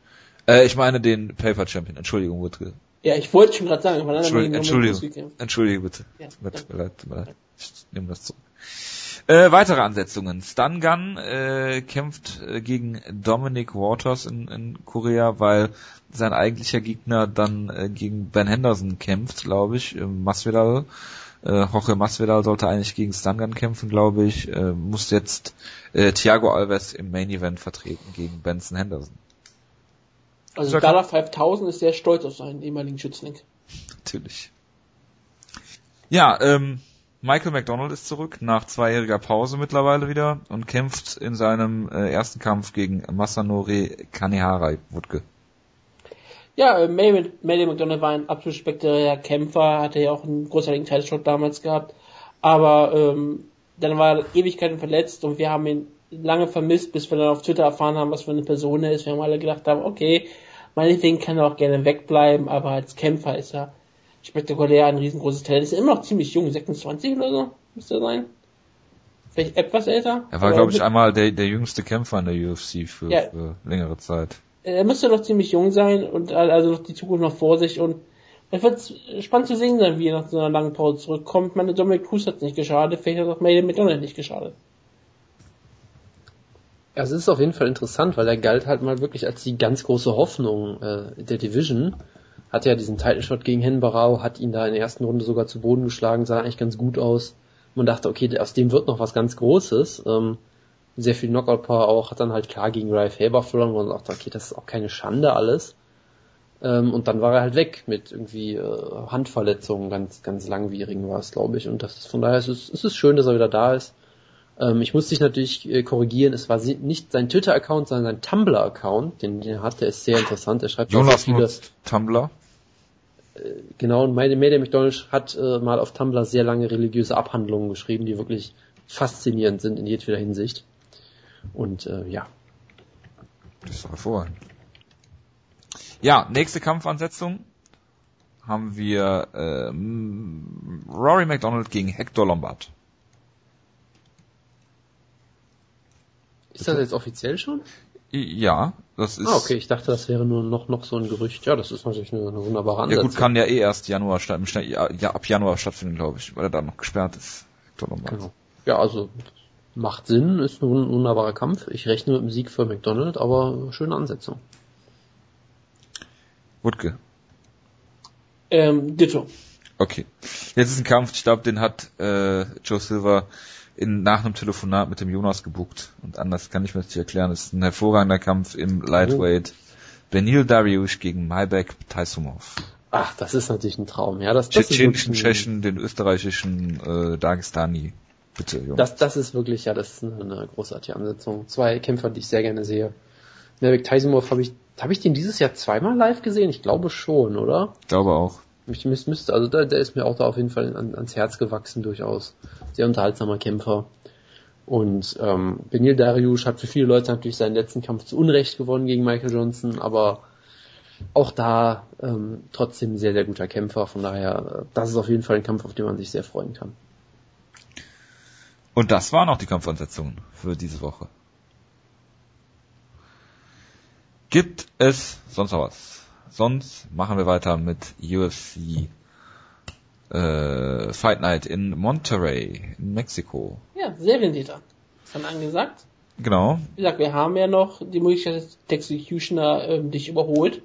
Äh, ich meine den Paper Champion. Entschuldigung, Wutke. Ja, ich wollte schon gerade sagen, Entschuldigung, mit Entschuldigung. Entschuldige bitte. Ja, tut mir leid. Ich nehme das zurück. Äh, weitere Ansetzungen. Stun Gun äh, kämpft äh, gegen Dominic Waters in, in Korea, weil sein eigentlicher Gegner dann äh, gegen Ben Henderson kämpft, glaube ich, im Masvidal. Äh, Jorge Masvidal sollte eigentlich gegen Stun Gun kämpfen, glaube ich. Äh, muss jetzt äh, Thiago Alves im Main Event vertreten gegen Benson Henderson. Also Dada 5000 ist sehr stolz auf seinen ehemaligen Schützling. <laughs> Natürlich. Ja, ähm, Michael McDonald ist zurück nach zweijähriger Pause mittlerweile wieder und kämpft in seinem äh, ersten Kampf gegen Masanori Kanehara Wutke. Ja, äh, May McDonald war ein absolut spektakulärer Kämpfer, hatte ja auch einen großartigen Title-Shot damals gehabt, aber ähm, dann war er Ewigkeiten verletzt und wir haben ihn lange vermisst, bis wir dann auf Twitter erfahren haben, was für eine Person er ist. Wir haben alle gedacht haben, okay, meinetwegen kann er auch gerne wegbleiben, aber als Kämpfer ist er spektakulär, ein riesengroßes Talent. Ist immer noch ziemlich jung, 26 oder so, müsste er sein. Vielleicht etwas älter. Er war, glaube ich, einmal der, der jüngste Kämpfer in der UFC für, Ja. für längere Zeit. Er müsste noch ziemlich jung sein und also noch die Zukunft noch vor sich und es wird spannend zu sehen sein, wie er nach so einer langen Pause zurückkommt. Meine Dominic Cruz hat nicht geschadet, vielleicht hat auch Maiden McDonald nicht geschadet. Ja, es ist auf jeden Fall interessant, weil er galt halt mal wirklich als die ganz große Hoffnung äh, der Division. Hatte ja diesen Title Shot gegen Henbarau, hat ihn da in der ersten Runde sogar zu Boden geschlagen, sah eigentlich ganz gut aus. Man dachte, okay, aus dem wird noch was ganz Großes. Ähm, sehr viel Knockout Power auch, hat dann halt klar gegen Ralph Haber verloren, wo man dachte, okay, das ist auch keine Schande alles. Ähm, und dann war er halt weg mit irgendwie äh, Handverletzungen, ganz, ganz langwierigen war es, glaube ich. Und das ist von daher ist es, es ist schön, dass er wieder da ist. Ähm, ich muss dich natürlich äh, korrigieren, es war nicht sein Twitter-Account, sondern sein Tumblr-Account, den, den er hat, der ist sehr interessant. Er schreibt auch Jonas viele, nutzt Tumblr. genau, und meine Mayday McDonald hat äh, mal auf Tumblr sehr lange religiöse Abhandlungen geschrieben, die wirklich faszinierend sind in jedweder Hinsicht. Und äh, ja, Das doch hervorragend. Ja, nächste Kampfansetzung haben wir ähm, Rory McDonald gegen Hector Lombard. Ist das jetzt offiziell schon? Ja, das ist. Ah, okay, ich dachte, das wäre nur noch, noch so ein Gerücht. Ja, das ist natürlich eine, eine wunderbare Ja Ansetzung. gut, kann ja eh erst Januar statt, ja, ja, ab Januar stattfinden, glaube ich, weil er da noch gesperrt ist. Hector Lombard. Genau. Ja, also macht Sinn, ist ein wun- wunderbarer Kampf. Ich rechne mit dem Sieg für McDonald, aber schöne Ansetzung. Wutke. Ähm, Ditto. Okay. Jetzt ist ein Kampf, ich glaube, den hat äh, Joe Silver in, nach einem Telefonat mit dem Jonas gebucht. Und anders kann ich mir das nicht erklären. Es ist ein hervorragender Kampf im Lightweight. Benil Dariush gegen Maibek Taisumov. Ach, das ist natürlich ein Traum. Ja, das, das ist Tschetschenischen Tschechen, den österreichischen äh, Dagestani. Bitte, Jonas. Das, das ist wirklich, ja, das ist eine, großartige Ansetzung. Zwei Kämpfer, die ich sehr gerne sehe. Nevik Taisimov habe ich, habe ich den dieses Jahr zweimal live gesehen? Ich glaube schon, oder? ich glaube auch. Ich müsste, also der, der ist mir auch da auf jeden Fall an, ans Herz gewachsen durchaus. Sehr unterhaltsamer Kämpfer. Und ähm, Benil Dariush hat für viele Leute natürlich seinen letzten Kampf zu Unrecht gewonnen gegen Michael Johnson, aber auch da ähm, trotzdem sehr, sehr guter Kämpfer. Von daher, äh, das ist auf jeden Fall ein Kampf, auf den man sich sehr freuen kann. Und das waren auch die Kampfansetzungen für diese Woche. Gibt es sonst noch was? Sonst machen wir weiter mit UFC äh, Fight Night in Monterrey in Mexiko. Ja, Serientäter. Ist dann angesagt. Genau. Wie gesagt, wir haben ja noch die Möglichkeit, dass der Executioner ähm, dich überholt.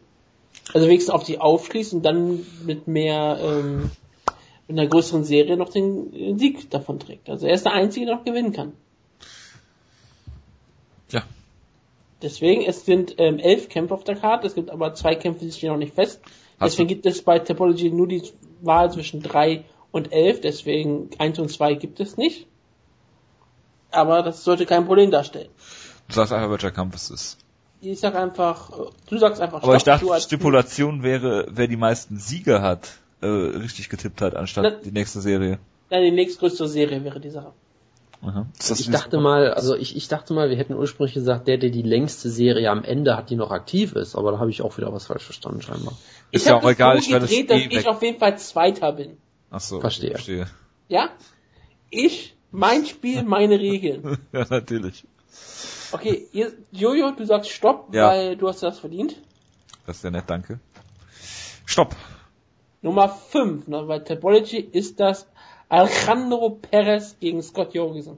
Also wenigstens auf dich aufschließt und dann mit mehr, ähm, mit einer größeren Serie noch den Sieg davon trägt. Also er ist der Einzige, der noch gewinnen kann. Ja. Deswegen, es sind ähm, elf Kämpfe auf der Karte, es gibt aber zwei Kämpfe, die stehen noch nicht fest. Hast deswegen du- gibt es bei Topology nur die Wahl zwischen drei und elf, deswegen eins und zwei gibt es nicht. Aber das sollte kein Problem darstellen. Du sagst einfach, welcher Kampf es ist. Ich sag einfach, äh, du sagst einfach Aber ich Stopp, dachte, die als- Stipulation wäre, wer die meisten Siege hat, äh, richtig getippt hat, anstatt Na- die nächste Serie. Nein, die nächstgrößte Serie wäre die Sache. Aha. Das Ich dachte mal, also ich, ich dachte mal, wir hätten ursprünglich gesagt, der, der die längste Serie am Ende hat, die noch aktiv ist, aber da habe ich auch wieder was falsch verstanden scheinbar. Ist ich ja auch das egal, so ich werde es gedreht, dass eh ich weg. auf jeden Fall Zweiter bin. Ach so, Verstehe. verstehe. Ja? Ich, mein Spiel, meine Regeln. <laughs> ja, natürlich. Okay, ihr, Jojo, du sagst Stopp, Ja. weil du hast das verdient. Das ist sehr nett, danke. Stopp. Nummer 5, ne, bei Topology ist das Alejandro Perez gegen Scott Jorgensen.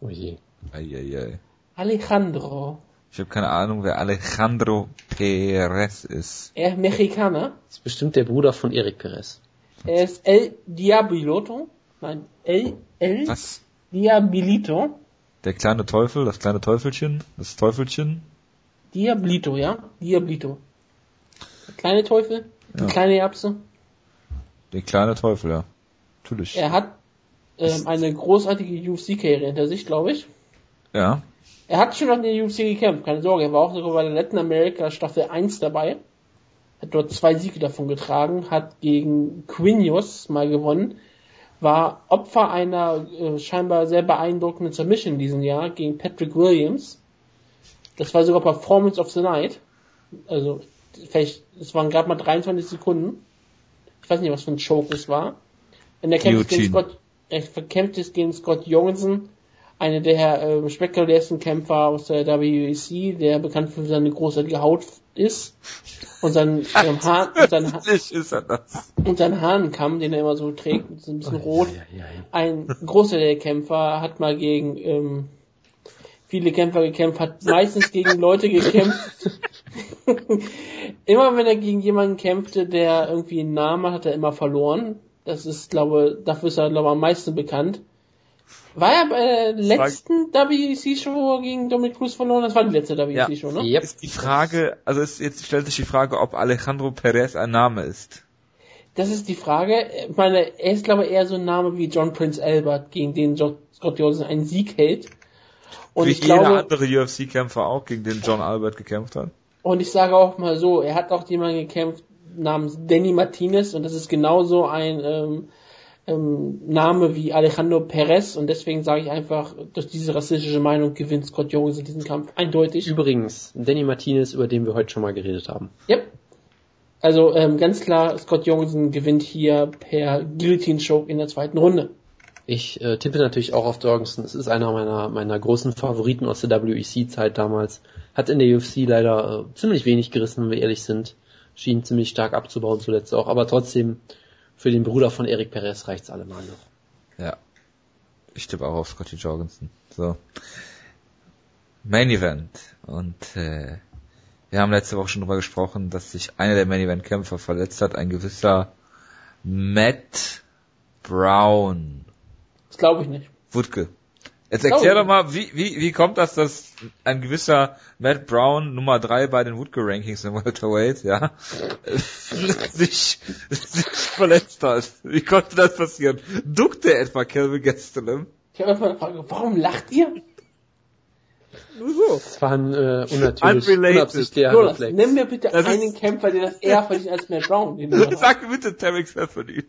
Oh je. Eieiei. Alejandro. Ich habe keine Ahnung, wer Alejandro Perez ist. Er ist Mexikaner. Das ist bestimmt der Bruder von Eric Perez. Er ist El Diablito. Nein, El, El Was? Diablito. Der kleine Teufel, das kleine Teufelchen, das Teufelchen. Diablito, ja? Diablito. Der kleine Teufel, die Ja. kleine Erbse. Der kleine Teufel, ja. Natürlich. Er hat ähm, eine großartige UFC-Karriere hinter sich, glaube ich. Ja. Er hat schon auf der UFC gekämpft, keine Sorge. Er war auch sogar bei der Latin America Staffel 1 dabei. Hat dort zwei Siege davon getragen, hat gegen Quinios mal gewonnen, war Opfer einer äh, scheinbar sehr beeindruckenden Submission in diesem Jahr gegen Patrick Williams. Das war sogar Performance of the Night. Also, vielleicht, es waren gerade mal 23 Sekunden. Ich weiß nicht, was für ein Choke es war. Und er kämpft gegen. Scott, er verkämpft es gegen Scott Jorgensen, einer der äh, spektakulärsten Kämpfer aus der WEC, der bekannt für seine großartige Haut ist und sein, ähm, <laughs> Haar, und sein, Ha- und sein Hahnenkamm, den er immer so trägt, ist ein bisschen rot. Ein großer der Kämpfer hat mal gegen ähm, viele Kämpfer gekämpft, hat meistens gegen Leute gekämpft. <laughs> <laughs> immer wenn er gegen jemanden kämpfte, der irgendwie einen Namen hat, hat er immer verloren. Das ist, glaube dafür ist er, glaube am meisten bekannt. War er bei der letzten WEC-Show, wo er gegen Dominic Cruz verloren? hat? Das war die letzte WEC-Show, ne? Yep. Ist die Frage, also ist, jetzt stellt sich die Frage, ob Alejandro Perez ein Name ist. Das ist die Frage. Ich meine, er ist, glaube ich, eher so ein Name wie John Prince Albert, gegen den Scott Jorgensen einen Sieg hält. Und Wie ich jeder glaube, andere UFC-Kämpfer auch, gegen den John Albert gekämpft hat. Und ich sage auch mal so, er hat auch jemanden gekämpft namens Danny Martinez und das ist genauso ein ähm, ähm, Name wie Alejandro Perez und deswegen sage ich einfach, durch diese rassistische Meinung gewinnt Scott Jorgensen diesen Kampf eindeutig. Übrigens, Danny Martinez, über den wir heute schon mal geredet haben. Yep. Also ähm, ganz klar, Scott Jorgensen gewinnt hier per Guillotine Choke in der zweiten Runde. Ich äh, tippe natürlich auch auf Jorgensen. Es ist einer meiner, meiner großen Favoriten aus der WEC-Zeit damals. Hat in der UFC leider äh, ziemlich wenig gerissen, wenn wir ehrlich sind. Schien ziemlich stark abzubauen zuletzt auch. Aber trotzdem, für den Bruder von Eric Perez reicht's allemal noch. Ja. Ich tippe auch auf Scotty Jorgensen. So. Main Event. Und äh, wir haben letzte Woche schon drüber gesprochen, dass sich einer der Main Event Kämpfer verletzt hat, ein gewisser Matt Brown. Das glaube ich nicht. Wutke. Jetzt erklär doch mal, wie, wie, wie kommt das, dass ein gewisser Matt Brown Nummer drei bei den Woodke Rankings im Welterweight, ja, <laughs> sich, sich verletzt hat? Wie konnte das passieren? Duckte etwa Kelvin Gastelum? Ich habe einfach eine Frage, warum lacht ihr? Nur so. Das war ein äh, unnatürlich, Unrelated. unabsichtlicher Jonas, nimm mir bitte Das einen Kämpfer, der das eher verdient als Matt Brown. <laughs> Sag bitte Tarek Stephanie.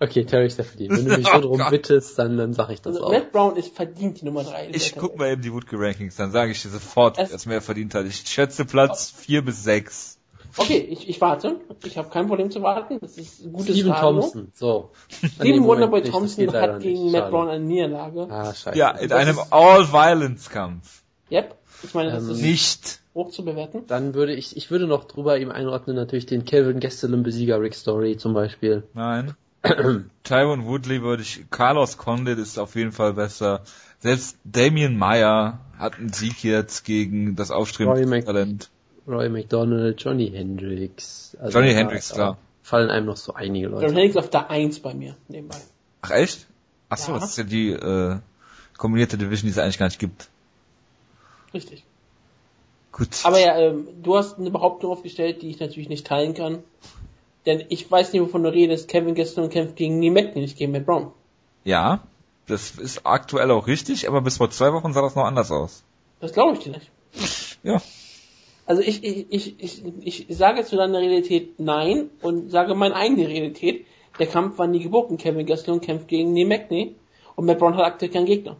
Okay, Terry Stephanie, wenn du mich <laughs> so Oh drum Gott. bittest, dann, dann sag ich das Also auch. Matt Brown ist verdient die Nummer drei. Ich guck mal eben die Woodke Rankings, dann sage ich dir sofort, Es- wer es mehr verdient hat. Ich schätze Platz vier bis sechs. Okay, ich, ich warte. Ich habe kein Problem zu warten. Das ist ein gutes Steven Radio. Thompson, so. Steven <laughs> Wonderboy nicht, Thompson hat gegen nicht, Matt schade. Brown eine Niederlage. Ah, scheiße. Ja, in Das einem ist- All-Violence-Kampf. Yep. Ich meine, das Ähm, ist Nicht. hoch zu bewerten. Dann würde ich, ich würde noch drüber ihm einordnen, natürlich den Kelvin Gastelum Besieger Rick Story zum Beispiel. Nein. Tyron Woodley würde ich, Carlos Condit ist auf jeden Fall besser. Selbst Damien Meyer hat einen Sieg jetzt gegen das aufstrebende Talent. Roy McDonald, Johnny Hendricks. Also Johnny Hendricks, klar. Fallen einem noch so einige Leute. Hennigs auf der 1 bei mir, nebenbei. Ach echt? Ach so, Ja. das ist ja die äh, kombinierte Division, die es eigentlich gar nicht gibt. Richtig. Gut. Aber ja, ähm, du hast eine Behauptung aufgestellt, die ich natürlich nicht teilen kann. Denn ich weiß nicht, wovon du redest. Kevin Gastelum kämpft gegen Lee Macklin, nicht gegen Matt Brown. ja, das ist aktuell auch richtig, aber bis vor zwei Wochen sah das noch anders aus. Das glaube ich dir nicht. Ja. Also ich, ich, ich, ich, ich sage zu deiner Realität nein und sage meine eigene Realität. Der Kampf war nie geboten. Kevin Gastelum kämpft gegen Lee Macklin und Matt Brown hat aktuell keinen Gegner.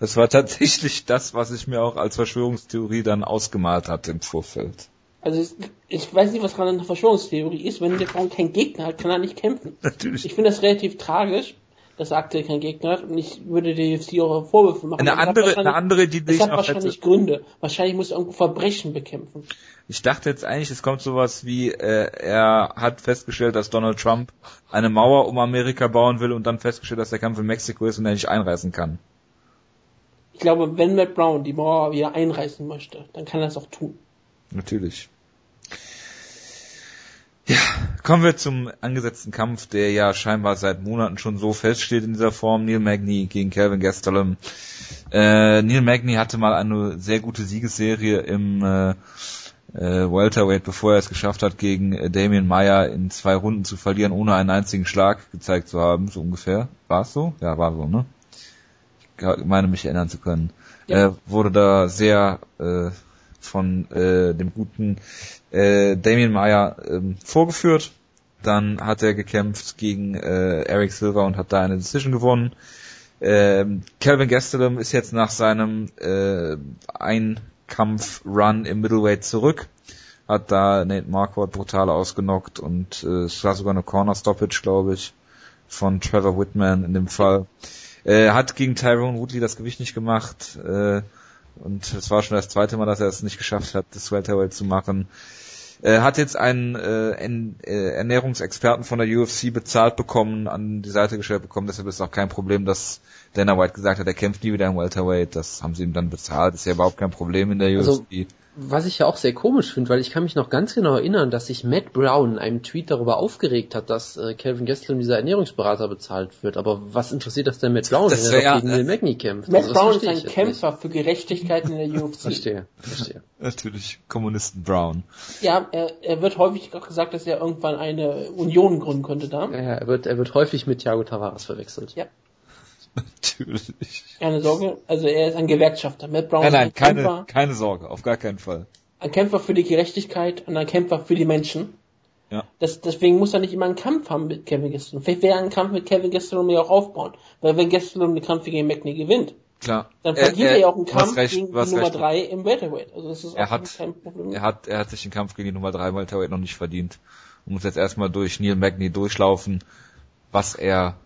Das war tatsächlich das, was ich mir auch als Verschwörungstheorie dann ausgemalt hatte im Vorfeld. Also ich, ich weiß nicht, was gerade eine Verschwörungstheorie ist. Wenn der Brown keinen Gegner hat, kann er nicht kämpfen. <laughs> Natürlich. Ich finde das relativ tragisch, dass er aktuell keinen Gegner hat und ich würde der UFC auch Vorwürfe machen. Eine andere, eine andere, die Das ich hat wahrscheinlich hätte. Gründe. Wahrscheinlich muss er irgendwo Verbrechen bekämpfen. Ich dachte jetzt eigentlich, es kommt sowas wie, äh, er hat festgestellt, dass Donald Trump eine Mauer um Amerika bauen will und dann festgestellt, dass der Kampf in Mexiko ist und er nicht einreisen kann. Ich glaube, wenn Matt Brown die Mauer wieder einreißen möchte, dann kann er es auch tun. Natürlich. Ja, kommen wir zum angesetzten Kampf, der ja scheinbar seit Monaten schon so feststeht in dieser Form. Neil Magny gegen Calvin Gastelum. Äh, Neil Magny hatte mal eine sehr gute Siegesserie im äh, äh, Welterweight, bevor er es geschafft hat, gegen äh, Damien Meyer in zwei Runden zu verlieren, ohne einen einzigen Schlag gezeigt zu haben, so ungefähr. War es so? Ja, war so, ne? Ich meine mich erinnern zu können. Ja. Äh, wurde da sehr äh, von äh, dem guten äh, Damien Meyer ähm, vorgeführt. Dann hat er gekämpft gegen äh, Eric Silver und hat da eine Decision gewonnen. Ähm, Calvin Gastelum ist jetzt nach seinem äh, Einkampf-Run im Middleweight zurück. Hat da Nate Marquardt brutal ausgenockt und äh, es war sogar eine Corner-Stoppage, glaube ich, von Trevor Whitman in dem Fall. Äh, hat gegen Tyrone Woodley das Gewicht nicht gemacht. Äh, und es war schon das zweite Mal, dass er es nicht geschafft hat, das Welterweight zu machen. Äh, hat jetzt einen äh, äh, Ernährungsexperten von der UFC bezahlt bekommen, an die Seite gestellt bekommen. Deshalb ist auch kein Problem, dass Dana White gesagt hat, er kämpft nie wieder im Welterweight. Das haben sie ihm dann bezahlt. Ist ja überhaupt kein Problem in der Also- UFC. Was ich ja auch sehr komisch finde, weil ich kann mich noch ganz genau erinnern, dass sich Matt Brown in einem Tweet darüber aufgeregt hat, dass äh, Calvin Gastelum dieser Ernährungsberater bezahlt wird. Aber was interessiert das denn Matt Brown, Das wenn er ja- gegen Neil Magny kämpft? Matt Also Brown ist ein Kämpfer für Gerechtigkeit in der <laughs> Nicht. UFC. Verstehe, verstehe. <laughs> Natürlich Kommunisten Brown. Ja, er, er wird häufig auch gesagt, dass er irgendwann eine Union gründen könnte da. Ja, ja, er wird, er wird häufig mit Thiago Tavares verwechselt. Ja. <laughs> Natürlich. Keine Sorge, also er ist ein Gewerkschafter. Matt Brown Nein, ist nein, ein keine, Kämpfer, keine Sorge, auf gar keinen Fall. ein Kämpfer für die Gerechtigkeit und ein Kämpfer für die Menschen. Ja. Das, deswegen muss er nicht immer einen Kampf haben mit Kevin Gastelum. Vielleicht wäre ein Kampf mit Kevin Gastelum ja auch aufbauen. Weil wenn Gastelum den Kampf gegen McNey gewinnt, Klar. Dann verliert er, ja auch einen Kampf recht, gegen die Nummer 3 im Welterweight. Also das ist er auch hat, kein Problem. Er hat, er hat sich den Kampf gegen die Nummer 3 Welterweight noch nicht verdient. Und muss jetzt erstmal durch Neil Magny durchlaufen, was er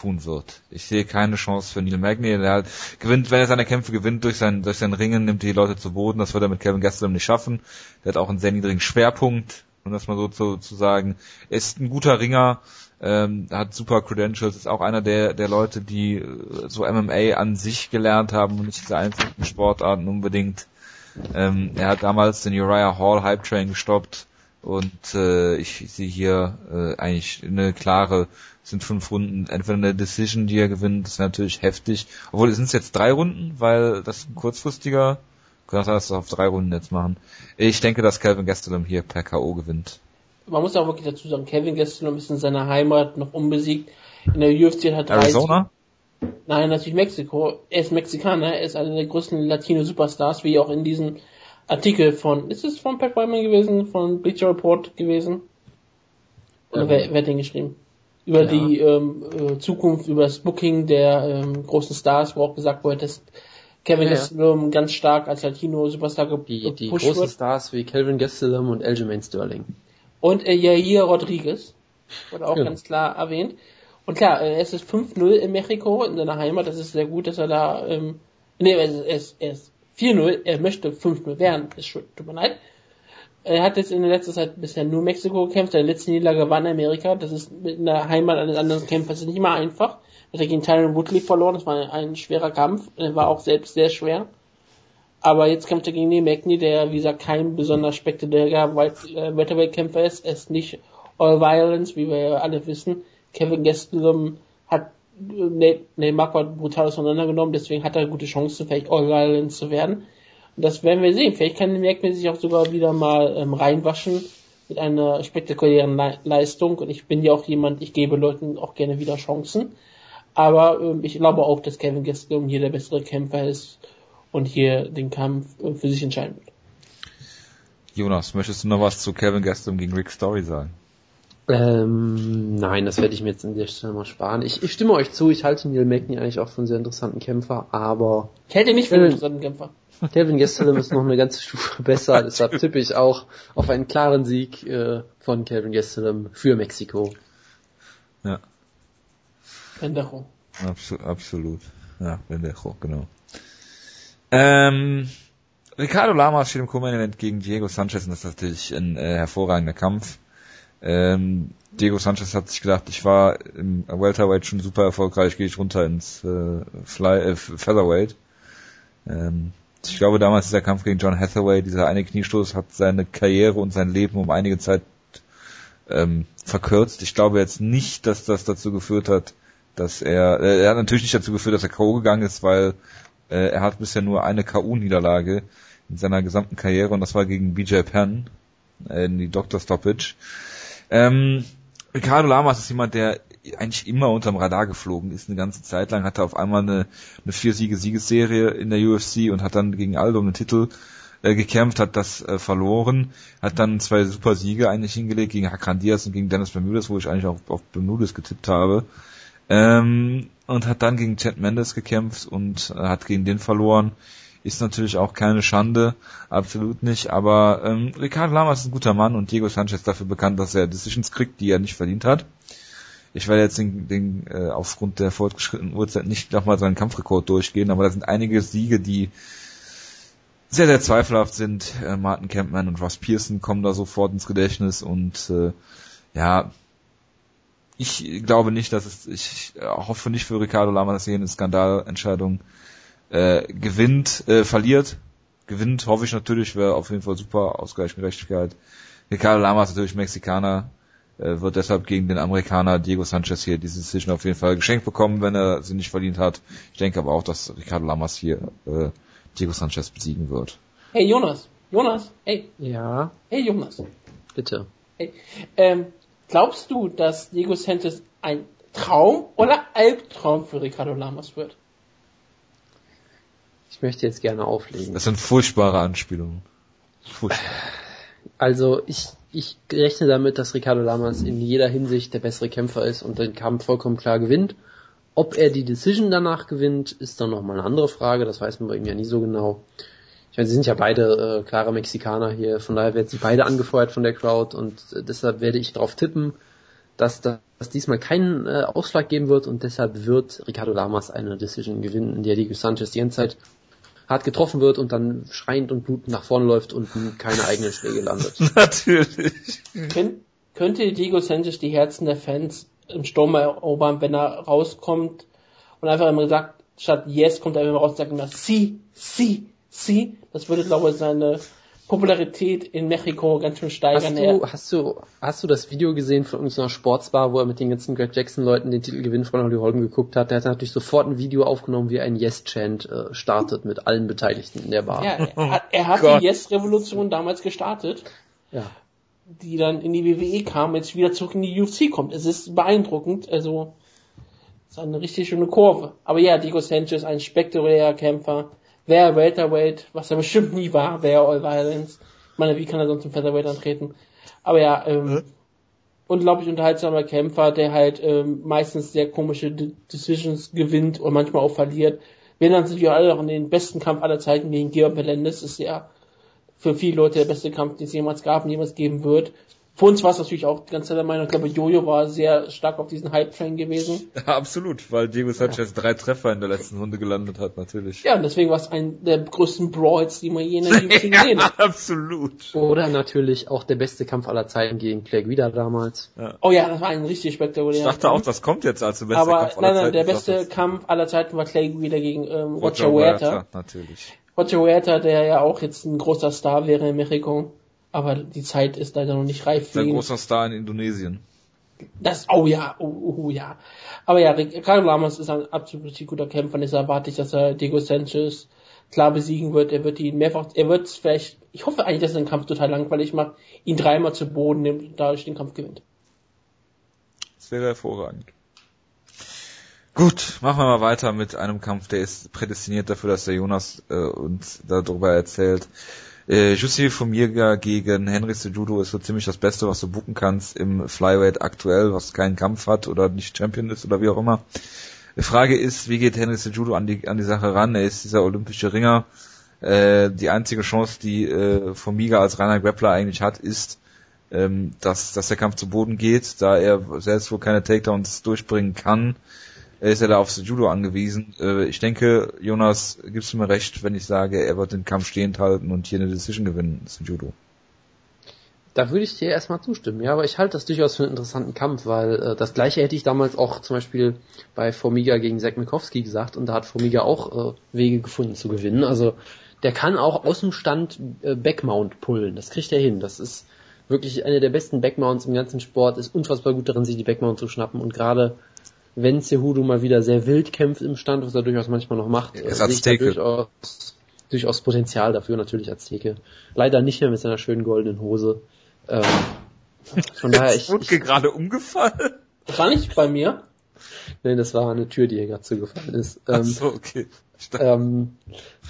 tun wird. Ich sehe keine Chance für Neil Magny. Er hat, gewinnt, wenn er seine Kämpfe gewinnt durch sein, durch sein Ringen, nimmt die Leute zu Boden. Das wird er mit Kevin Gastelum nicht schaffen. Der hat auch einen sehr niedrigen Schwerpunkt, um das mal so zu, zu sagen. Er ist ein guter Ringer, ähm, hat super Credentials, ist auch einer der, der Leute, die äh, so MMA an sich gelernt haben und nicht diese einzelnen Sportarten unbedingt. Ähm, er hat damals den Uriah Hall Hype Train gestoppt und äh, ich sehe hier äh, eigentlich eine klare, sind fünf Runden, entweder eine Decision, die er gewinnt, ist natürlich heftig. Obwohl, sind es jetzt drei Runden, weil das ein kurzfristiger, kann das auf drei Runden jetzt machen. Ich denke, dass Calvin Gastelum hier per K.O. gewinnt. Man muss auch wirklich dazu sagen, Kevin Gastelum ist in seiner Heimat noch unbesiegt. In der UFC hat er Arizona? Nein, natürlich Mexiko. Er ist Mexikaner, er ist einer der größten Latino-Superstars, wie auch in diesem Artikel von, ist es von Pat Wyman gewesen, von Bleacher Report gewesen? Oder ähm, wer, wer hat den geschrieben? Über ja. die ähm, äh, Zukunft, über das Booking der ähm, großen Stars, wo auch gesagt wurde, dass Kevin ja, Gastelum ja. ganz stark als Latino-Superstar gepusht Die, die großen wird. Stars wie Kevin Gastelum und Aljamain Sterling. Und äh, Jair Rodriguez, wurde auch ja. ganz klar erwähnt. Und klar, äh, es ist 5-0 in Mexiko, in seiner Heimat, das ist sehr gut, dass er da, ähm, nee, er ist, er ist 4-0, er möchte 5-0 werden, ist schon, tut mir leid. Er hat jetzt in der letzten Zeit bisher nur Mexiko gekämpft, seine letzte Niederlage war in Amerika, das ist mit einer Heimat eines anderen Kämpfers nicht immer einfach. Er hat gegen Tyron Woodley verloren, das war ein, schwerer Kampf, er war auch selbst sehr schwer. Aber jetzt kämpft er gegen den Magny, der, wie gesagt, kein besonders spektakulärer äh, Welterweight-Kämpfer ist. Er ist nicht All Violence, wie wir ja alle wissen. Kevin Gastelum hat Nate, Nate Marco brutal auseinandergenommen, deswegen hat er gute Chancen, vielleicht All Violence zu werden. Und das werden wir sehen. Vielleicht kann Magny sich auch sogar wieder mal ähm, reinwaschen mit einer spektakulären Le Leistung. Und ich bin ja auch jemand, ich gebe Leuten auch gerne wieder Chancen. Aber ähm, ich glaube auch, dass Kevin Gastelum hier der bessere Kämpfer ist und hier den Kampf äh, für sich entscheiden wird. Jonas, möchtest du noch was zu Kevin Gaston gegen Rick Story sagen? Ähm, nein, das werde ich mir jetzt an der Stelle mal sparen. Ich, ich stimme euch zu, ich halte Neil Magny eigentlich auch für einen sehr interessanten Kämpfer, aber... Ich hätte nicht für einen interessanten Kämpfer. Kevin Gastelum ist noch eine ganze Stufe <laughs> besser, deshalb tippe ich auch auf einen klaren Sieg äh, von Kevin Gastelum für Mexiko. Ja. Pendejo. Absolut, absolut. Ja, Pendejo, genau. Ähm, Ricardo Lamas steht im Co-Main-Event gegen Diego Sanchez und das ist natürlich ein äh, hervorragender Kampf. Ähm, Diego Sanchez hat sich gedacht, ich war im Welterweight schon super erfolgreich, gehe ich runter ins äh, Fly, äh, Featherweight. Ähm, ich glaube damals dieser Kampf gegen John Hathaway, dieser eine Kniestoß hat seine Karriere und sein Leben um einige Zeit ähm, verkürzt. Ich glaube jetzt nicht, dass das dazu geführt hat, dass er, äh, er hat natürlich nicht dazu geführt, dass er K.O. gegangen ist, weil äh, er hat bisher nur eine KU-Niederlage in seiner gesamten Karriere und das war gegen BJ Penn äh, in die Doctor Stoppage. Ähm, Ricardo Lamas ist jemand, der eigentlich immer unterm Radar geflogen ist. Eine ganze Zeit lang hatte auf einmal eine, eine vier-Siege-Siegesserie in der UFC und hat dann gegen Aldo einen Titel äh, gekämpft, hat das äh, verloren, hat dann zwei super Siege eigentlich hingelegt gegen Hakan Diaz und gegen Dennis Bermudez, wo ich eigentlich auch auf Bermudez getippt habe. Ähm, und hat dann gegen Chad Mendes gekämpft und äh, hat gegen den verloren. Ist natürlich auch keine Schande, absolut nicht, aber ähm, Ricardo Lamas ist ein guter Mann und Diego Sanchez dafür bekannt, dass er Decisions kriegt, die er nicht verdient hat. Ich werde jetzt den, den äh, aufgrund der fortgeschrittenen Uhrzeit nicht nochmal seinen Kampfrekord durchgehen, aber da sind einige Siege, die sehr, sehr zweifelhaft sind. Äh, Martin Campman und Ross Pearson kommen da sofort ins Gedächtnis und äh, ja, ich glaube nicht, dass es, ich hoffe nicht für Ricardo Lama, dass er eine Skandalentscheidung äh, gewinnt, äh, verliert. Gewinnt, hoffe ich natürlich, wäre auf jeden Fall super, Ausgleichsgerechtigkeit. Ricardo Lama ist natürlich Mexikaner, äh, wird deshalb gegen den Amerikaner Diego Sanchez hier diese Decision auf jeden Fall geschenkt bekommen, wenn er sie nicht verdient hat. Ich denke aber auch, dass Ricardo Lamas hier äh, Diego Sanchez besiegen wird. Hey Jonas, Jonas, hey. Ja. Hey Jonas. Bitte. Hey. Ähm, Glaubst du, dass Diego Santos ein Traum oder Albtraum für Ricardo Lamas wird? Ich möchte jetzt gerne auflegen. Das sind furchtbare Anspielungen. Furchtbar. Also ich, ich rechne damit, dass Ricardo Lamas in jeder Hinsicht der bessere Kämpfer ist und den Kampf vollkommen klar gewinnt Ob er die Decision danach gewinnt, ist dann nochmal eine andere Frage, das weiß man bei ihm ja nie so genau. Ich meine, sie sind ja beide äh, klare Mexikaner hier, von daher werden sie beide angefeuert von der Crowd und äh, deshalb werde ich darauf tippen, dass das diesmal keinen äh, Ausschlag geben wird und deshalb wird Ricardo Lamas eine Decision gewinnen, in der Diego Sanchez die ganze Zeit hart getroffen wird und dann schreiend und blutend nach vorne läuft und keine eigenen Schläge landet. <laughs> Natürlich. Kön könnte Diego Sanchez die Herzen der Fans im Sturm erobern, wenn er rauskommt und einfach immer sagt, statt Yes kommt er immer raus und sagt immer Si, Si, Si. Das würde, glaube ich, seine Popularität in Mexiko ganz schön steigern. Hast du, hast du, hast du das Video gesehen von irgendeiner Sportsbar, wo er mit den ganzen Greg Jackson Leuten den Titelgewinn von Holly Holm geguckt hat? Der hat natürlich sofort ein Video aufgenommen, wie ein Yes-Chant äh, startet mit allen Beteiligten in der Bar. Ja, er, hat- er hat <laughs> die Yes-Revolution damals gestartet, Ja. die dann in die WWE kam, jetzt wieder zurück in die UFC kommt. Es ist beeindruckend, also es ist eine richtig schöne Kurve. Aber ja, Diego Sanchez, ein spektakulärer Kämpfer, wäre Welterweight, was er bestimmt nie war, wäre All Violence. Ich meine, wie kann er sonst im Featherweight antreten? Aber ja, ähm, unglaublich unterhaltsamer Kämpfer, der halt ähm, meistens sehr komische De Decisions gewinnt und manchmal auch verliert. Wir erinnern sich ja alle noch an den besten Kampf aller Zeiten gegen Georg Melendez. Ist ja für viele Leute der beste Kampf, den es jemals gab und jemals geben wird. Für uns war es natürlich auch ganz der Meinung, ich glaube, Jojo war sehr stark auf diesen Hype-Train gewesen. <laughs> Ja, absolut, weil Diego Sanchez drei Treffer in der letzten Runde gelandet hat, natürlich. Ja, und deswegen war es ein der größten Brawls, die man je in der UFC <laughs> gesehen hat. absolut. Oder natürlich auch der beste Kampf aller Zeiten gegen Clay Guida damals. Oh ja, das war ein richtig Ich spektakulärer dachte auch, Kampf. das kommt jetzt als der beste Aber Kampf aller nein, nein, Zeiten. der Ich beste dachte, Kampf aller Zeiten war Clay wieder gegen ähm, Roger Roger Huerta. Huerta, natürlich. Roger Huerta, der ja auch jetzt ein großer Star wäre in Mexiko. Aber die Zeit ist leider noch nicht reif ihn. großer Star in Indonesien. Das, oh ja, oh, oh ja. Aber ja, Ricardo Lamas ist ein absolut guter Kämpfer und deshalb erwarte ich, dass er Diego Sanchez klar besiegen wird. Er wird ihn mehrfach, er wird vielleicht, ich hoffe eigentlich, dass er den Kampf total langweilig macht, ihn dreimal zu Boden nimmt und dadurch den Kampf gewinnt. Das wäre hervorragend. Gut, machen wir mal weiter mit einem Kampf, der ist prädestiniert dafür, dass der Jonas äh, uns darüber erzählt. Äh, Jussi Fumirga gegen Henry Sejudo ist so ziemlich das Beste, was du buchen kannst im Flyweight aktuell, was keinen Kampf hat oder nicht Champion ist oder wie auch immer. Die Frage ist, wie geht Henry Sejudo an die, an die Sache ran? Er ist dieser olympische Ringer. Äh, die einzige Chance, die äh, Fumiga als reiner Grappler eigentlich hat, ist, ähm, dass, dass der Kampf zu Boden geht, da er selbst wohl keine Takedowns durchbringen kann, äh, ist er da auf Judo angewiesen. Äh, ich denke, Jonas, gibst du mir recht, wenn ich sage, er wird den Kampf stehend halten und hier eine Decision gewinnen, Judo. Da würde ich dir erstmal zustimmen, ja, aber ich halte das durchaus für einen interessanten Kampf, weil äh, das gleiche hätte ich damals auch zum Beispiel bei Formiga gegen Zack Mikowski gesagt und da hat Formiga auch äh, Wege gefunden zu gewinnen. Also der kann auch aus dem Stand äh, Backmount pullen, das kriegt er hin. Das ist wirklich eine der besten Backmounts im ganzen Sport, ist unfassbar gut darin, sich die Backmount zu schnappen und gerade wenn Cejudo mal wieder sehr wild kämpft im Stand, was er durchaus manchmal noch macht, Er äh, ist Azteke. durchaus, durchaus Potenzial dafür, natürlich als Theke. Leider nicht mehr mit seiner schönen goldenen Hose. Ähm, von <laughs> daher, ich, Ist Wutke ich gerade umgefallen? Das war nicht bei mir. nein, das war eine Tür, die hier gerade zugefallen ist. Ach Ähm, so, okay. Ähm,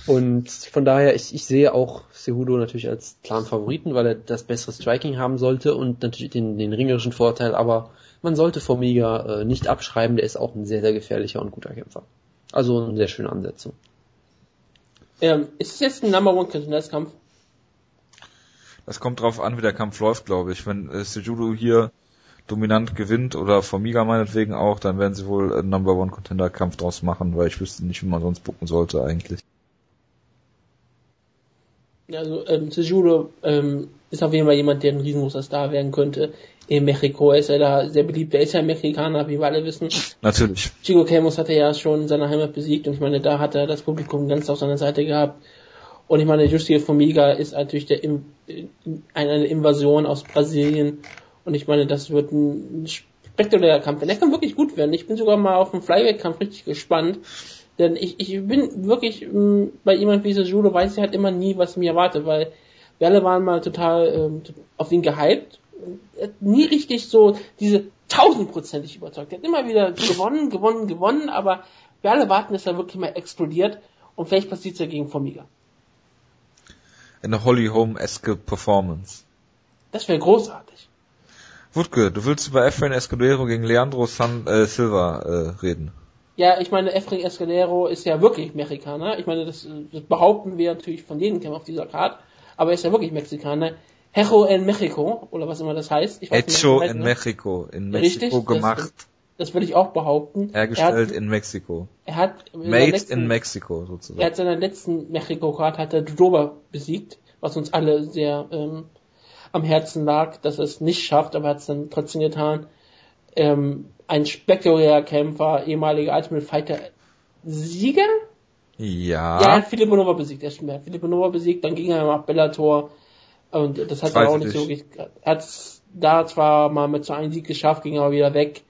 und von daher, ich, ich sehe auch Cejudo natürlich als klaren Favoriten, weil er das bessere Striking haben sollte und natürlich den, den ringerischen Vorteil, aber man sollte Formiga äh, nicht abschreiben, der ist auch ein sehr, sehr gefährlicher und guter Kämpfer. Also eine sehr schöne Ansetzung. Ähm, ist es jetzt ein Number One Contenders Kampf? Das kommt drauf an, wie der Kampf läuft, glaube ich. Wenn äh, Sejudo hier dominant gewinnt oder Formiga meinetwegen auch, dann werden sie wohl einen Number One Contender Kampf draus machen, weil ich wüsste nicht, wie man sonst bucken sollte eigentlich. Also ähm, Cejudo ähm, ist auf jeden Fall jemand, der ein riesengroßer Star werden könnte. In Mexiko ist er da sehr beliebt. Er ist ja Mexikaner, wie wir alle wissen. Natürlich. Chico Camus hat er ja schon in seiner Heimat besiegt und ich meine, da hat er das Publikum ganz auf seiner Seite gehabt. Und ich meine, Jussi Formiga ist natürlich der Im eine Invasion aus Brasilien und ich meine, das wird ein spektakulärer Kampf. Der kann wirklich gut werden. Ich bin sogar mal auf den Flyweight-Kampf richtig gespannt. Denn ich, ich bin wirklich mh, bei jemand wie Judo weiß ich halt immer nie, was mir erwartet, weil wir alle waren mal total ähm, auf ihn gehypt. Er hat nie richtig so diese tausendprozentig überzeugt. Er hat immer wieder gewonnen, gewonnen, gewonnen, aber wir alle warten, dass er wirklich mal explodiert und vielleicht passiert es ja gegen Formiga. Eine Holly Holm-eske Performance. Das wäre großartig. Wutke, du willst über Efrain Escudero gegen Leandro San, äh, Silva äh, reden. Ja, ich meine, Efren Escalero ist ja wirklich Mexikaner. Ich meine, das, das behaupten wir natürlich von jedem Kämpfer auf dieser Karte. Aber er ist ja wirklich Mexikaner. Hecho en Mexico, oder was immer das heißt. Ich weiß Hecho in Mexico, in Mexiko Richtig, gemacht. Das, das würde ich auch behaupten. Hergestellt hat, in Mexiko. Er hat Made letzten, in Mexico sozusagen. Er hat seiner letzten Mexiko-Card hat er Dodoba besiegt, was uns alle sehr ähm, am Herzen lag, dass er es nicht schafft, aber er hat es dann trotzdem getan. Ähm, ein spektakulärer Kämpfer, ehemaliger Ultimate Fighter Sieger? Ja. Ja, er hat Philipp Nova besiegt, er hat Philipp Nova besiegt, dann ging er nach Bellator und das hat er auch nicht so wirklich, er hat da zwar mal mit so einem Sieg geschafft, ging aber wieder weg.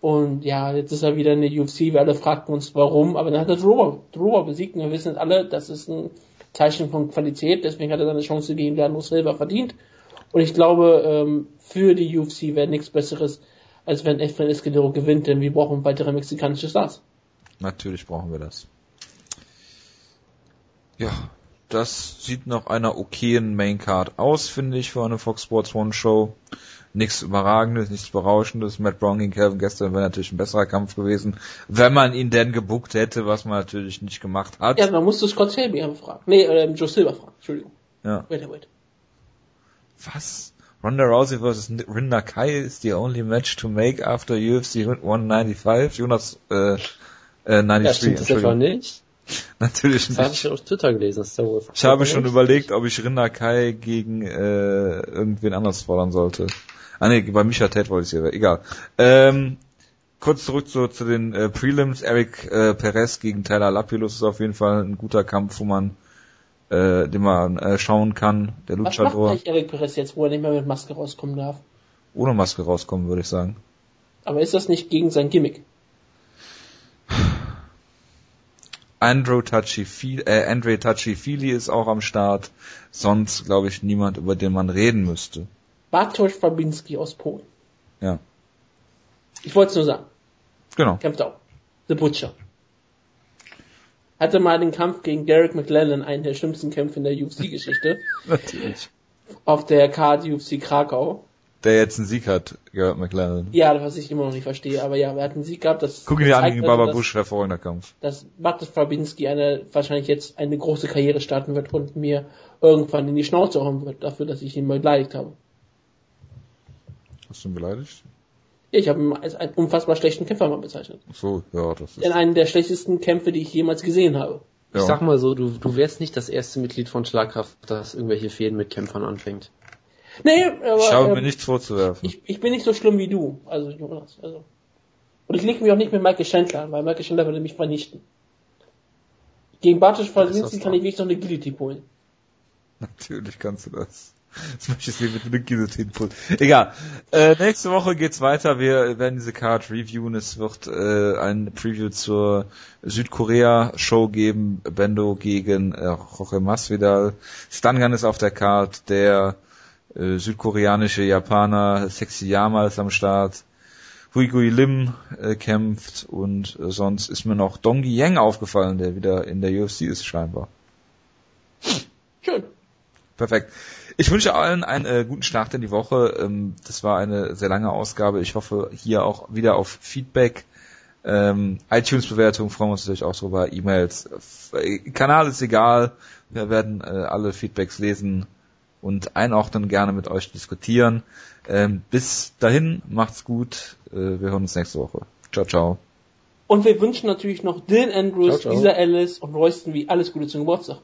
Und ja, jetzt ist er wieder in der UFC. Wir alle fragten uns warum, aber dann hat er Drober, Drober besiegt und wir wissen alle, das ist ein Zeichen von Qualität, deswegen hat er seine Chance gegeben, der hat nur Silber verdient. Und ich glaube, ähm, für die UFC wäre nichts Besseres, als wenn Efren Escudero gewinnt, denn wir brauchen weitere mexikanische Stars. Natürlich brauchen wir das. Ja, das sieht nach einer okayen Maincard aus, finde ich, für eine Fox Sports One Show. Nichts Überragendes, nichts Berauschendes. Matt Brown gegen Calvin gestern wäre natürlich ein besserer Kampf gewesen, wenn man ihn denn gebuckt hätte, was man natürlich nicht gemacht hat. Ja, dann musst du Scott Sabian fragen. Nee, äh, Joe Silver fragen. Entschuldigung. Ja. Wait, wait. Was? Ronda Rousey versus Rinda Kai is the only match to make after UFC 195. Jonas äh, äh, 93. Ja, stimmt <laughs> das etwa nicht? Natürlich nicht. Das habe ich auf Twitter gelesen. ist wohl ich habe schon überlegt, ob ich Rinda Kai gegen äh, irgendwen anders fordern sollte. Ah ne, bei Micha Ted wollte ich hier, egal. Ähm, kurz zurück zu, zu den äh, Prelims. Eric äh, Perez gegen Tyler Lapilus ist auf jeden Fall ein guter Kampf, wo man äh, den man äh, schauen kann. Der Luchador. Was macht Eric Perez jetzt, wo er nicht mehr mit Maske rauskommen darf? Ohne Maske rauskommen, würde ich sagen. Aber ist das nicht gegen sein Gimmick? Andrew Touchy äh, Andre Touchy ist auch am Start. Sonst, glaube ich, niemand, über den man reden müsste. Bartosz Fabinski aus Polen. Ja. Ich wollte es nur sagen. Genau. Kämpft auch. The Butcher hatte mal den Kampf gegen Derek McLellan, einen der schlimmsten Kämpfe in der UFC-Geschichte. <laughs> Natürlich. Auf der Card UFC Krakau. Der jetzt einen Sieg hat, Garrett McLellan. Ja, was ich immer noch nicht verstehe, aber ja, er hat einen Sieg gehabt. Das Guck ihn dir an gegen Baba also, Bush, hervorragender Kampf. Dass Bartosz Fabinski eine, wahrscheinlich jetzt eine große Karriere starten wird und mir irgendwann in die Schnauze hauen wird, dafür, dass ich ihn mal beleidigt habe. Hast du ihn beleidigt? Ich habe ihn als einen unfassbar schlechten Kämpfer mal bezeichnet. Ach so, ja, das ist. In einen der schlechtesten Kämpfe, die ich jemals gesehen habe. Ich ja. sag mal so, du, du wärst nicht das erste Mitglied von Schlagkraft, das irgendwelche Fäden mit Kämpfern anfängt. Nee, aber. Ich habe ähm, mir nichts vorzuwerfen. Ich, ich bin nicht so schlimm wie du, also Jonas. Also. Und ich leg mich auch nicht mit Michael Chandler an, weil Michael Chandler würde mich vernichten. Gegen Bartosz Falsinski kann ich wirklich noch eine Guillotine holen. Natürlich kannst du das. Das möchte ich sehen mit einem Guillotine Egal. Äh, nächste Woche geht's weiter. Wir werden diese Card reviewen. Es wird äh, ein Preview zur Südkorea-Show geben. Bendo gegen äh, Jorge Masvidal. Stangan ist auf der Card. Der äh, südkoreanische Japaner Sexy Yama ist am Start. Hui Gui Lim äh, kämpft und äh, sonst ist mir noch Dongi Yang aufgefallen, der wieder in der UFC ist scheinbar. Schön. Perfekt. Ich wünsche allen einen äh, guten Start in die Woche. Ähm, das war eine sehr lange Ausgabe. Ich hoffe hier auch wieder auf Feedback. Ähm, iTunes-Bewertung freuen wir uns natürlich auch drüber. E-Mails. Äh, Kanal ist egal. Wir werden äh, alle Feedbacks lesen und einordnen, gerne mit euch diskutieren. Ähm, bis dahin, macht's gut. Äh, wir hören uns nächste Woche. Ciao, ciao. Und wir wünschen natürlich noch Dylan Andrews, ciao, ciao. Lisa Ellis und Royston wie alles Gute zum Geburtstag.